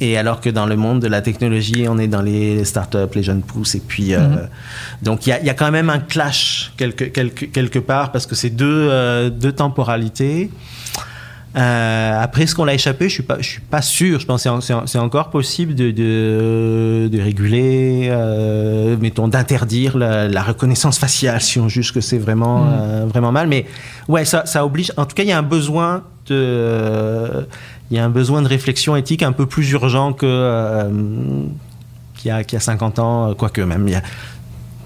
Et alors que dans le monde de la technologie, on est dans les startups, les jeunes pousses, et puis euh, Mhm. donc il y a, il y a quand même un clash quelque, quelque, quelque part parce que c'est deux, euh, deux temporalités. Euh, après, ce qu'on l'a échappé, je suis pas, je suis pas sûr. Je pense que c'est en- c'est en- c'est encore possible de, de, de réguler, euh, mettons, d'interdire la, la reconnaissance faciale si on juge que c'est vraiment, euh, vraiment mal. Mais ouais, ça, ça oblige. En tout cas, il y a un besoin de, il y a un besoin de réflexion éthique un peu plus urgent que euh, qu'il y a, qu'il y a 50 ans, quoique même. Il y a,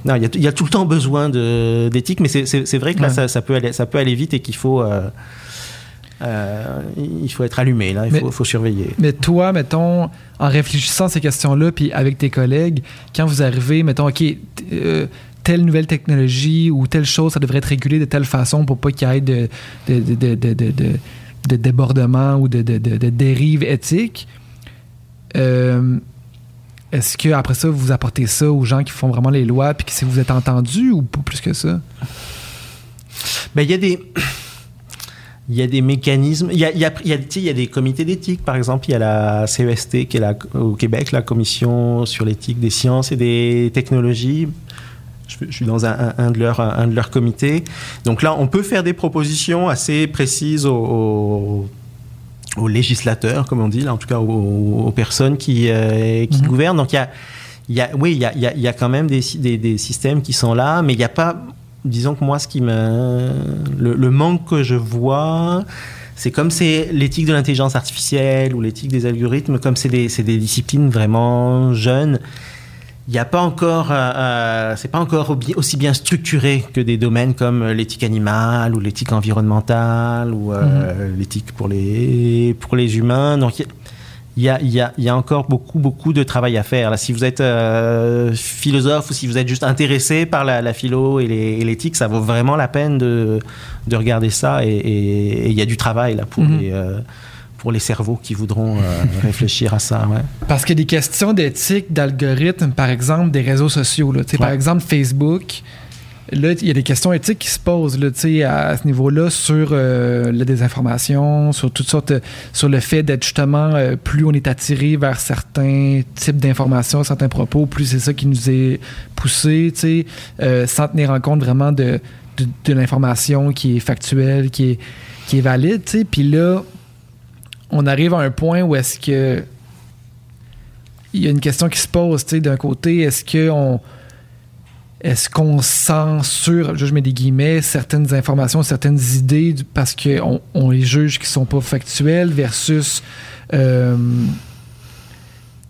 non, il y a, il y a tout le temps besoin d'éthique, mais c'est- vrai que là, Ouais. ça, ça peut aller, ça peut aller vite et qu'il faut, euh, euh, il faut être allumé, là, il Mais- faut, faut surveiller. Mais toi, mettons, en réfléchissant à ces questions-là, puis avec tes collègues, quand vous arrivez, mettons, OK, euh, telle nouvelle technologie ou telle chose, ça devrait être régulé de telle façon pour pas qu'il y ait de, de, de, de, de, de- de- de débordement ou de, de, de, de dérive. Euh, Est-ce que après ça, vous apportez ça aux gens qui font vraiment les lois, puis que si vous êtes entendu ou pas plus que ça? Ben, il y a des. Il y a des mécanismes. Il y a, y y a des comités d'éthique, par exemple. Il y a la CEST, qui est la, au Québec, la Commission sur l'éthique des sciences et des technologies. Je, suis dans un, de leurs un de leurs comités. Donc là, on peut faire des propositions assez précises aux, aux- aux législateurs, comme on dit, là, en tout cas aux, aux personnes qui, euh, qui Mhm. gouvernent. Donc il y a, il y a, oui, il y a, il y a- il y a quand même des, sy- des, des systèmes qui sont là, mais il n'y a pas disons que moi, ce qui me, le, le manque que je vois, c'est comme c'est l'éthique de l'intelligence artificielle ou l'éthique des algorithmes, comme c'est des, c'est des disciplines vraiment jeunes. Il n'y a pas encore, euh, euh, c'est pas encore aussi bien structuré que des domaines comme l'éthique animale ou l'éthique environnementale ou euh, l'éthique pour les pour les humains. Donc il y a- y a, y, a, encore beaucoup, beaucoup de travail à faire. Là, si vous êtes euh, philosophe ou si vous êtes juste intéressé par la, la philo et l'éthique, ça vaut vraiment la peine de, de regarder ça. Et, il y a du travail là pour, Mhm. les, euh, pour les cerveaux qui voudront euh, réfléchir à ça. Ouais. Parce qu'il y a des questions d'éthique, d'algorithme, par exemple, des réseaux sociaux. Là. Par exemple, Facebook, là, il y a des questions éthiques qui se posent là, à, ce niveau-là sur euh, la désinformation, sur toutes sortes, sur le fait d'être justement, euh, plus on est attiré vers certains types d'informations, certains propos, plus c'est ça qui nous est poussé, euh, sans tenir en compte vraiment de, de, de l'information qui est factuelle, qui est, qui est valide. Puis là, on arrive à un point où est-ce que il y a une question qui se pose, tu sais, d'un côté, est-ce que on est-ce qu'on censure, je mets des guillemets, certaines informations, certaines idées parce qu'on on les juge qui sont pas factuelles versus euh,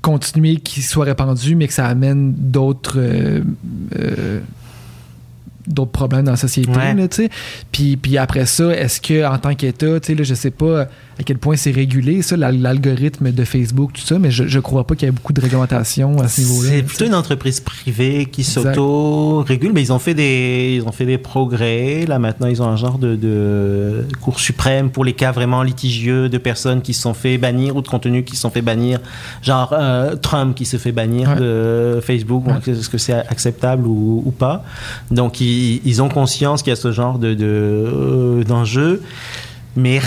continuer qu'ils soient répandus mais que ça amène d'autres euh, euh, d'autres problèmes dans la société, Ouais. là, tu sais. Puis, puis après ça, est-ce que en tant qu'État, tu sais, là, je sais pas à quel point c'est régulé, ça, l'al- l'algorithme de Facebook, tout ça, mais je, je crois pas qu'il y ait beaucoup de réglementation à ce niveau-là. C'est plutôt une entreprise privée qui s'auto-régule, mais ils ont fait des, ils ont fait des progrès. Là maintenant, ils ont un genre de, de cour suprême pour les cas vraiment litigieux de personnes qui se sont fait bannir ou de contenus qui se sont fait bannir, genre euh, Trump qui se fait bannir Ouais. de Facebook. Ouais. Est-ce que c'est acceptable ou, ou pas? Donc ils, ils ont conscience qu'il y a ce genre de, de euh, d'enjeu, mais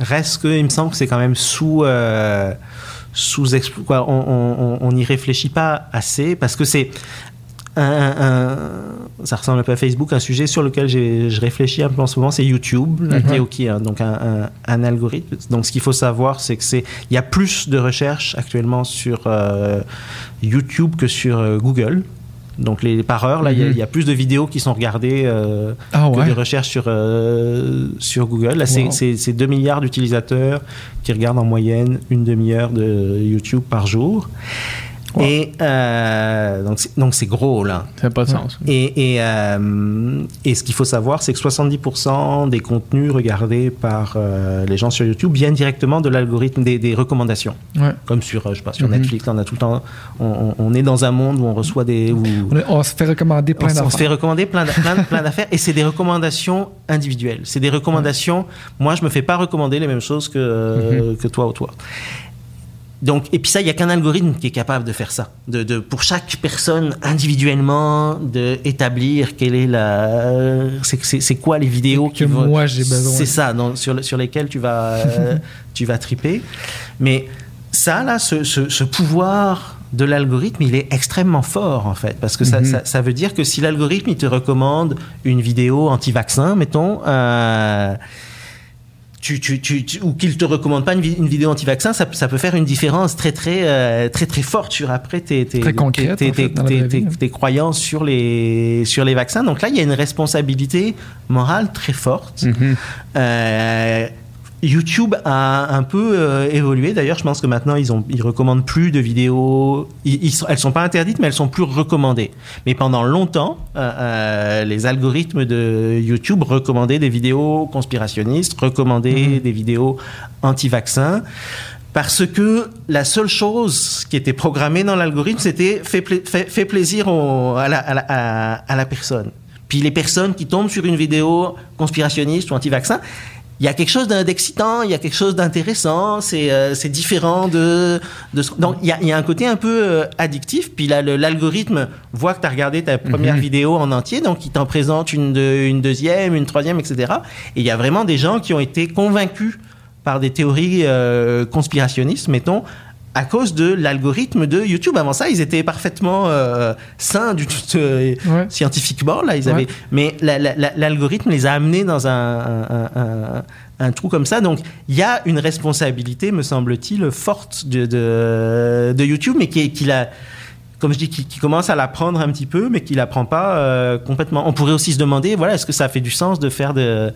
reste que il me semble que c'est quand même sous euh, sous quoi, on, n'y réfléchit pas assez parce que c'est un, un- ça ressemble un peu à Facebook, un sujet sur lequel je réfléchis un peu en ce moment, c'est YouTube, Mhm. Teoki, hein, donc un, un- un algorithme. Donc ce qu'il faut savoir, c'est que c'est il y a plus de recherches actuellement sur euh, YouTube que sur euh, Google. Donc les par heure, là, il y a- Mhm. il y, a plus de vidéos qui sont regardées euh, Ah que ouais. de recherches sur, euh, sur Google. Là, Wow. c'est 2 milliards d'utilisateurs qui regardent en moyenne une demi-heure de YouTube par jour. Wow. Et euh, donc, c'est- donc c'est gros là. Ça n'a pas de sens. Et, et, euh, et ce qu'il faut savoir, c'est que 70% des contenus regardés par euh, les gens sur YouTube viennent directement de l'algorithme des, des recommandations. Ouais. Comme sur, je sais pas, sur Mhm. Netflix, on a tout le temps, on, on- est dans un monde où on reçoit des, où, On, est- on se fait recommander plein on, s- on se fait d'affaires. recommander plein, d'a- plein, plein d'affaires et c'est des recommandations individuelles. C'est des recommandations. Moi, je me fais pas recommander les mêmes choses que, euh, que toi ou toi. Donc, et puis ça, il y a qu'un algorithme qui est capable de faire ça. De, de- pour chaque personne individuellement, de établir quelle est la, c'est, quoi les vidéos Que qui vont- moi, j'ai besoin. C'est ça, sur, le- sur lesquelles tu vas, euh, tu vas triper. Mais ça, là, ce, ce- ce pouvoir de l'algorithme, il est extrêmement fort, en fait. Parce que ça, Mhm. ça, ça veut dire que si l'algorithme, il te recommande une vidéo anti-vaccin, mettons, euh, tu, tu, tu, tu- ou qu'il te recommande pas une, une vidéo anti-vaccin, ça, ça peut faire une différence très très euh, très très forte sur après tes tes, Très concrète, tes, en fait, tes- tes- tes- vie. tes croyances sur les sur les vaccins. Donc là, il y a une responsabilité morale très forte. Mhm. Euh, YouTube a un peu euh, évolué. D'ailleurs, je pense que maintenant, ils ont, ils recommandent plus de vidéos. Ils, ils sont, elles sont pas interdites, mais elles sont plus recommandées. Mais pendant longtemps, euh, euh, les algorithmes de YouTube recommandaient des vidéos conspirationnistes, recommandaient des vidéos anti-vaccins. Parce que la seule chose qui était programmée dans l'algorithme, c'était fait, pla- fait- fait plaisir au- à, la, à, la, à- à la personne. Puis les personnes qui tombent sur une vidéo conspirationniste ou anti-vaccin, il y a quelque chose d'excitant, il y a quelque chose d'intéressant, c'est euh, c'est différent de, de... Donc il y a, y a un côté un peu euh, addictif, puis là l'algorithme voit que tu as regardé ta première vidéo en entier, donc il t'en présente une, de- une deuxième, une troisième, etc. Et il y a vraiment des gens qui ont été convaincus par des théories euh, conspirationnistes, mettons, à cause de l'algorithme de YouTube. Avant ça, ils étaient parfaitement euh, sains du tout, euh, Ouais. scientifiquement. Là, ils Ouais. avaient, mais la- la- la- l'algorithme les a amenés dans un, un- un- un trou comme ça. Donc, il y a une responsabilité, me semble-t-il, forte de, de, de YouTube, mais qui, la comme je dis, qui, qui commence à l'apprendre un petit peu, mais qui l'apprend pas euh, complètement. On pourrait aussi se demander, voilà, est-ce que ça fait du sens de faire de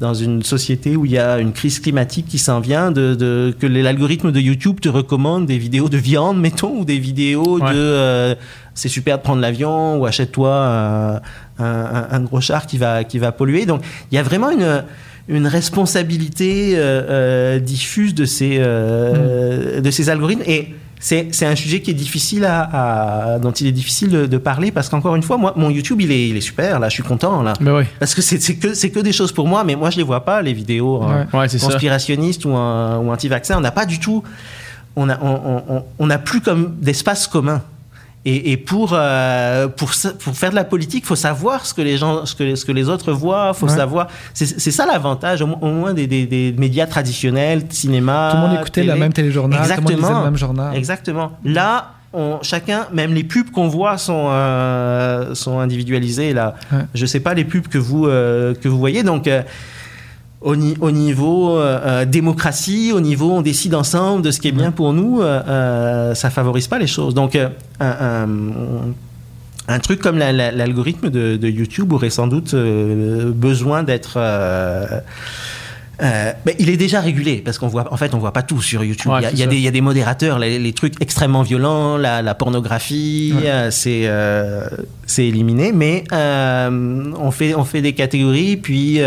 dans une société où il y a une crise climatique qui s'en vient, de, de- que l'algorithme de YouTube te recommande des vidéos de viande, mettons, ou des vidéos Ouais. de euh, c'est super de prendre l'avion, ou achète-toi un, un- un- un gros char qui va, qui va polluer. Donc il y a vraiment une, une responsabilité euh, euh, diffuse de ces, euh, de ces algorithmes. Et c'est un sujet qui est difficile à, à- dont il est difficile de, de parler parce qu'encore une fois, moi, mon YouTube, il est, il est super, là, je suis content, là. Oui. Parce que c'est que, c'est que des choses pour moi, mais moi, je les vois pas, les vidéos hein, Ouais, c'est ça. conspirationnistes ou, un- ou anti-vaccins. On n'a pas du tout. On a, on, on- on- plus comme d'espace commun. Et, et pour, euh, pour, faire de la politique, il faut savoir ce que les gens, ce que, ce que les autres voient. faut Ouais. savoir. C'est ça l'avantage, au, mo- au moins des, des, des médias traditionnels, cinéma. Tout le monde écoutait télé. le même téléjournal, tout le monde le même journal. Exactement. Là, on, chacun, même les pubs qu'on voit sont, euh, sont individualisées. Là, Ouais. je sais pas les pubs que vous euh, que vous voyez. Donc, au, ni- au niveau euh, euh, démocratie, au niveau on décide ensemble de ce qui est bien pour nous, euh, euh, ça favorise pas les choses. Donc, un, un- un truc comme la- la- l'algorithme de, de YouTube aurait sans doute besoin d'être euh, ben, il est déjà régulé parce qu'on voit, en fait, on voit pas tout sur YouTube. Ouais, il, y a, c'est il y a ça. des, il y a des modérateurs, les, les trucs extrêmement violents, la, la pornographie, Ouais. euh, c'est euh, c'est éliminé. Mais on fait on fait des catégories, puis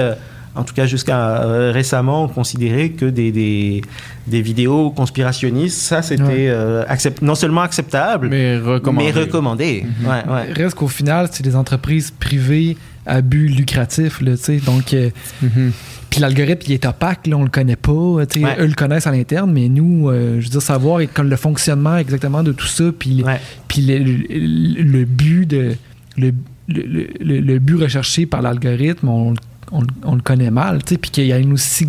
en tout cas jusqu'à euh, récemment, on considérait que des, des, des vidéos conspirationnistes, ça c'était Ouais. euh, accept- non seulement acceptable, Mais recommandé. mais recommandé. Ouais, ouais. Reste qu'au final, c'est des entreprises privées à but lucratif, là, tu sais. Donc, euh, Mhm. puis l'algorithme, il est opaque, là, on le connaît pas. Eux le connaissent à l'interne, mais nous, je veux dire, savoir comme le fonctionnement exactement de tout ça, puis, le, le- le but de le, le- le- le but recherché par l'algorithme, on, on- on le connaît mal, tu sais, puis qu'il y a une aussi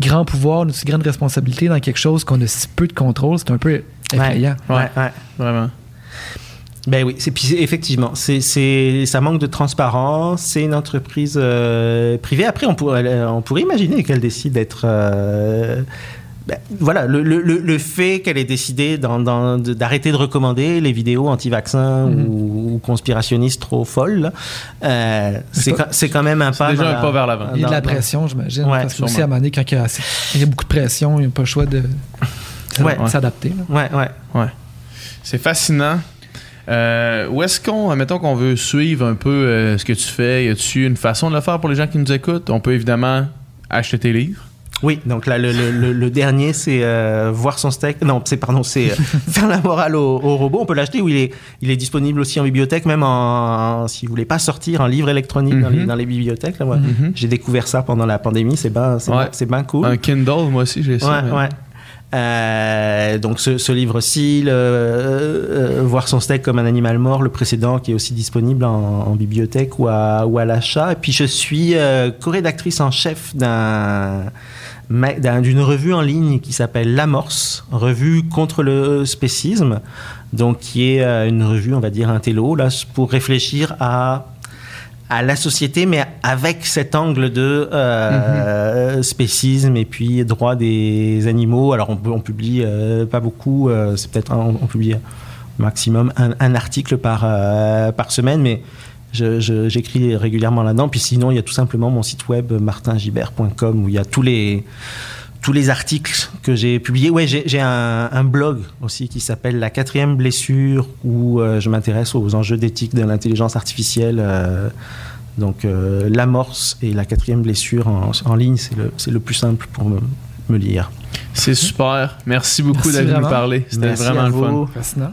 grand pouvoir, une aussi grande responsabilité dans quelque chose qu'on a si peu de contrôle, c'est un peu effrayant. Ouais. Ouais, ouais. Vraiment. Ben oui, c'est puis effectivement, c'est c'est ça manque de transparence. C'est une entreprise euh, privée. Après, on pourrait on pourrait imaginer qu'elle décide d'être euh, ben, voilà, le, le, le- le fait qu'elle ait décidé d'arrêter de recommander les vidéos anti-vaccins Mhm. ou, ou conspirationnistes trop folles, euh, c'est quand- c'est quand même un pas. déjà un pas vers l'avant. Il y a de la pression, j'imagine. Ouais, parce que aussi, à un moment donné, quand il y a, assez- il y a beaucoup de pression, il n'y a pas le choix de s'ad- Ouais. s'adapter. là. Ouais, ouais. C'est fascinant. Euh, où est-ce qu'on, admettons qu'on veut suivre un peu euh, ce que tu fais, y a-tu une façon de le faire pour les gens qui nous écoutent? On peut évidemment acheter tes livres. Oui, donc là, le, le- le- dernier, c'est euh, voir son steak. Non, c'est pardon, c'est euh, faire la morale au, au robot. On peut l'acheter ou il est, il est disponible aussi en bibliothèque, même en, si vous voulez pas sortir en livre électronique dans, les, Mhm. dans les bibliothèques. Là, moi, Mhm. J'ai découvert ça pendant la pandémie. C'est ben, c'est Ouais. ben, ben cool. Un Kindle, moi aussi, j'ai ça. Ouais, mais- ouais. Euh, donc ce, ce livre-ci, euh, euh, voir son steak comme un animal mort, le précédent qui est aussi disponible en, en bibliothèque ou à, ou à l'achat. Et puis je suis euh, co-rédactrice en chef d'un- d'une revue en ligne qui s'appelle L'Amorce, revue contre le spécisme, donc qui est euh, une revue, on va dire, un télo, là, pour réfléchir à à la société, mais avec cet angle de euh, spécisme et puis droit des animaux. Alors on, on publie euh, pas beaucoup, euh, c'est peut-être un- on, publie maximum un, un article par par semaine, mais j'écris régulièrement là-dedans. Puis sinon, il y a tout simplement mon site web martingibert.com où il y a tous les tous les articles que j'ai publiés. Ouais, j'ai un, un blog aussi qui s'appelle La quatrième blessure où euh, je m'intéresse aux enjeux d'éthique de l'intelligence artificielle. euh, donc euh, l'amorce et la quatrième blessure en, en ligne, c'est le, c'est le plus simple pour me, me lire. C'est super. Merci beaucoup nous vraiment. parler. C'était vraiment à le fun. Fascinant.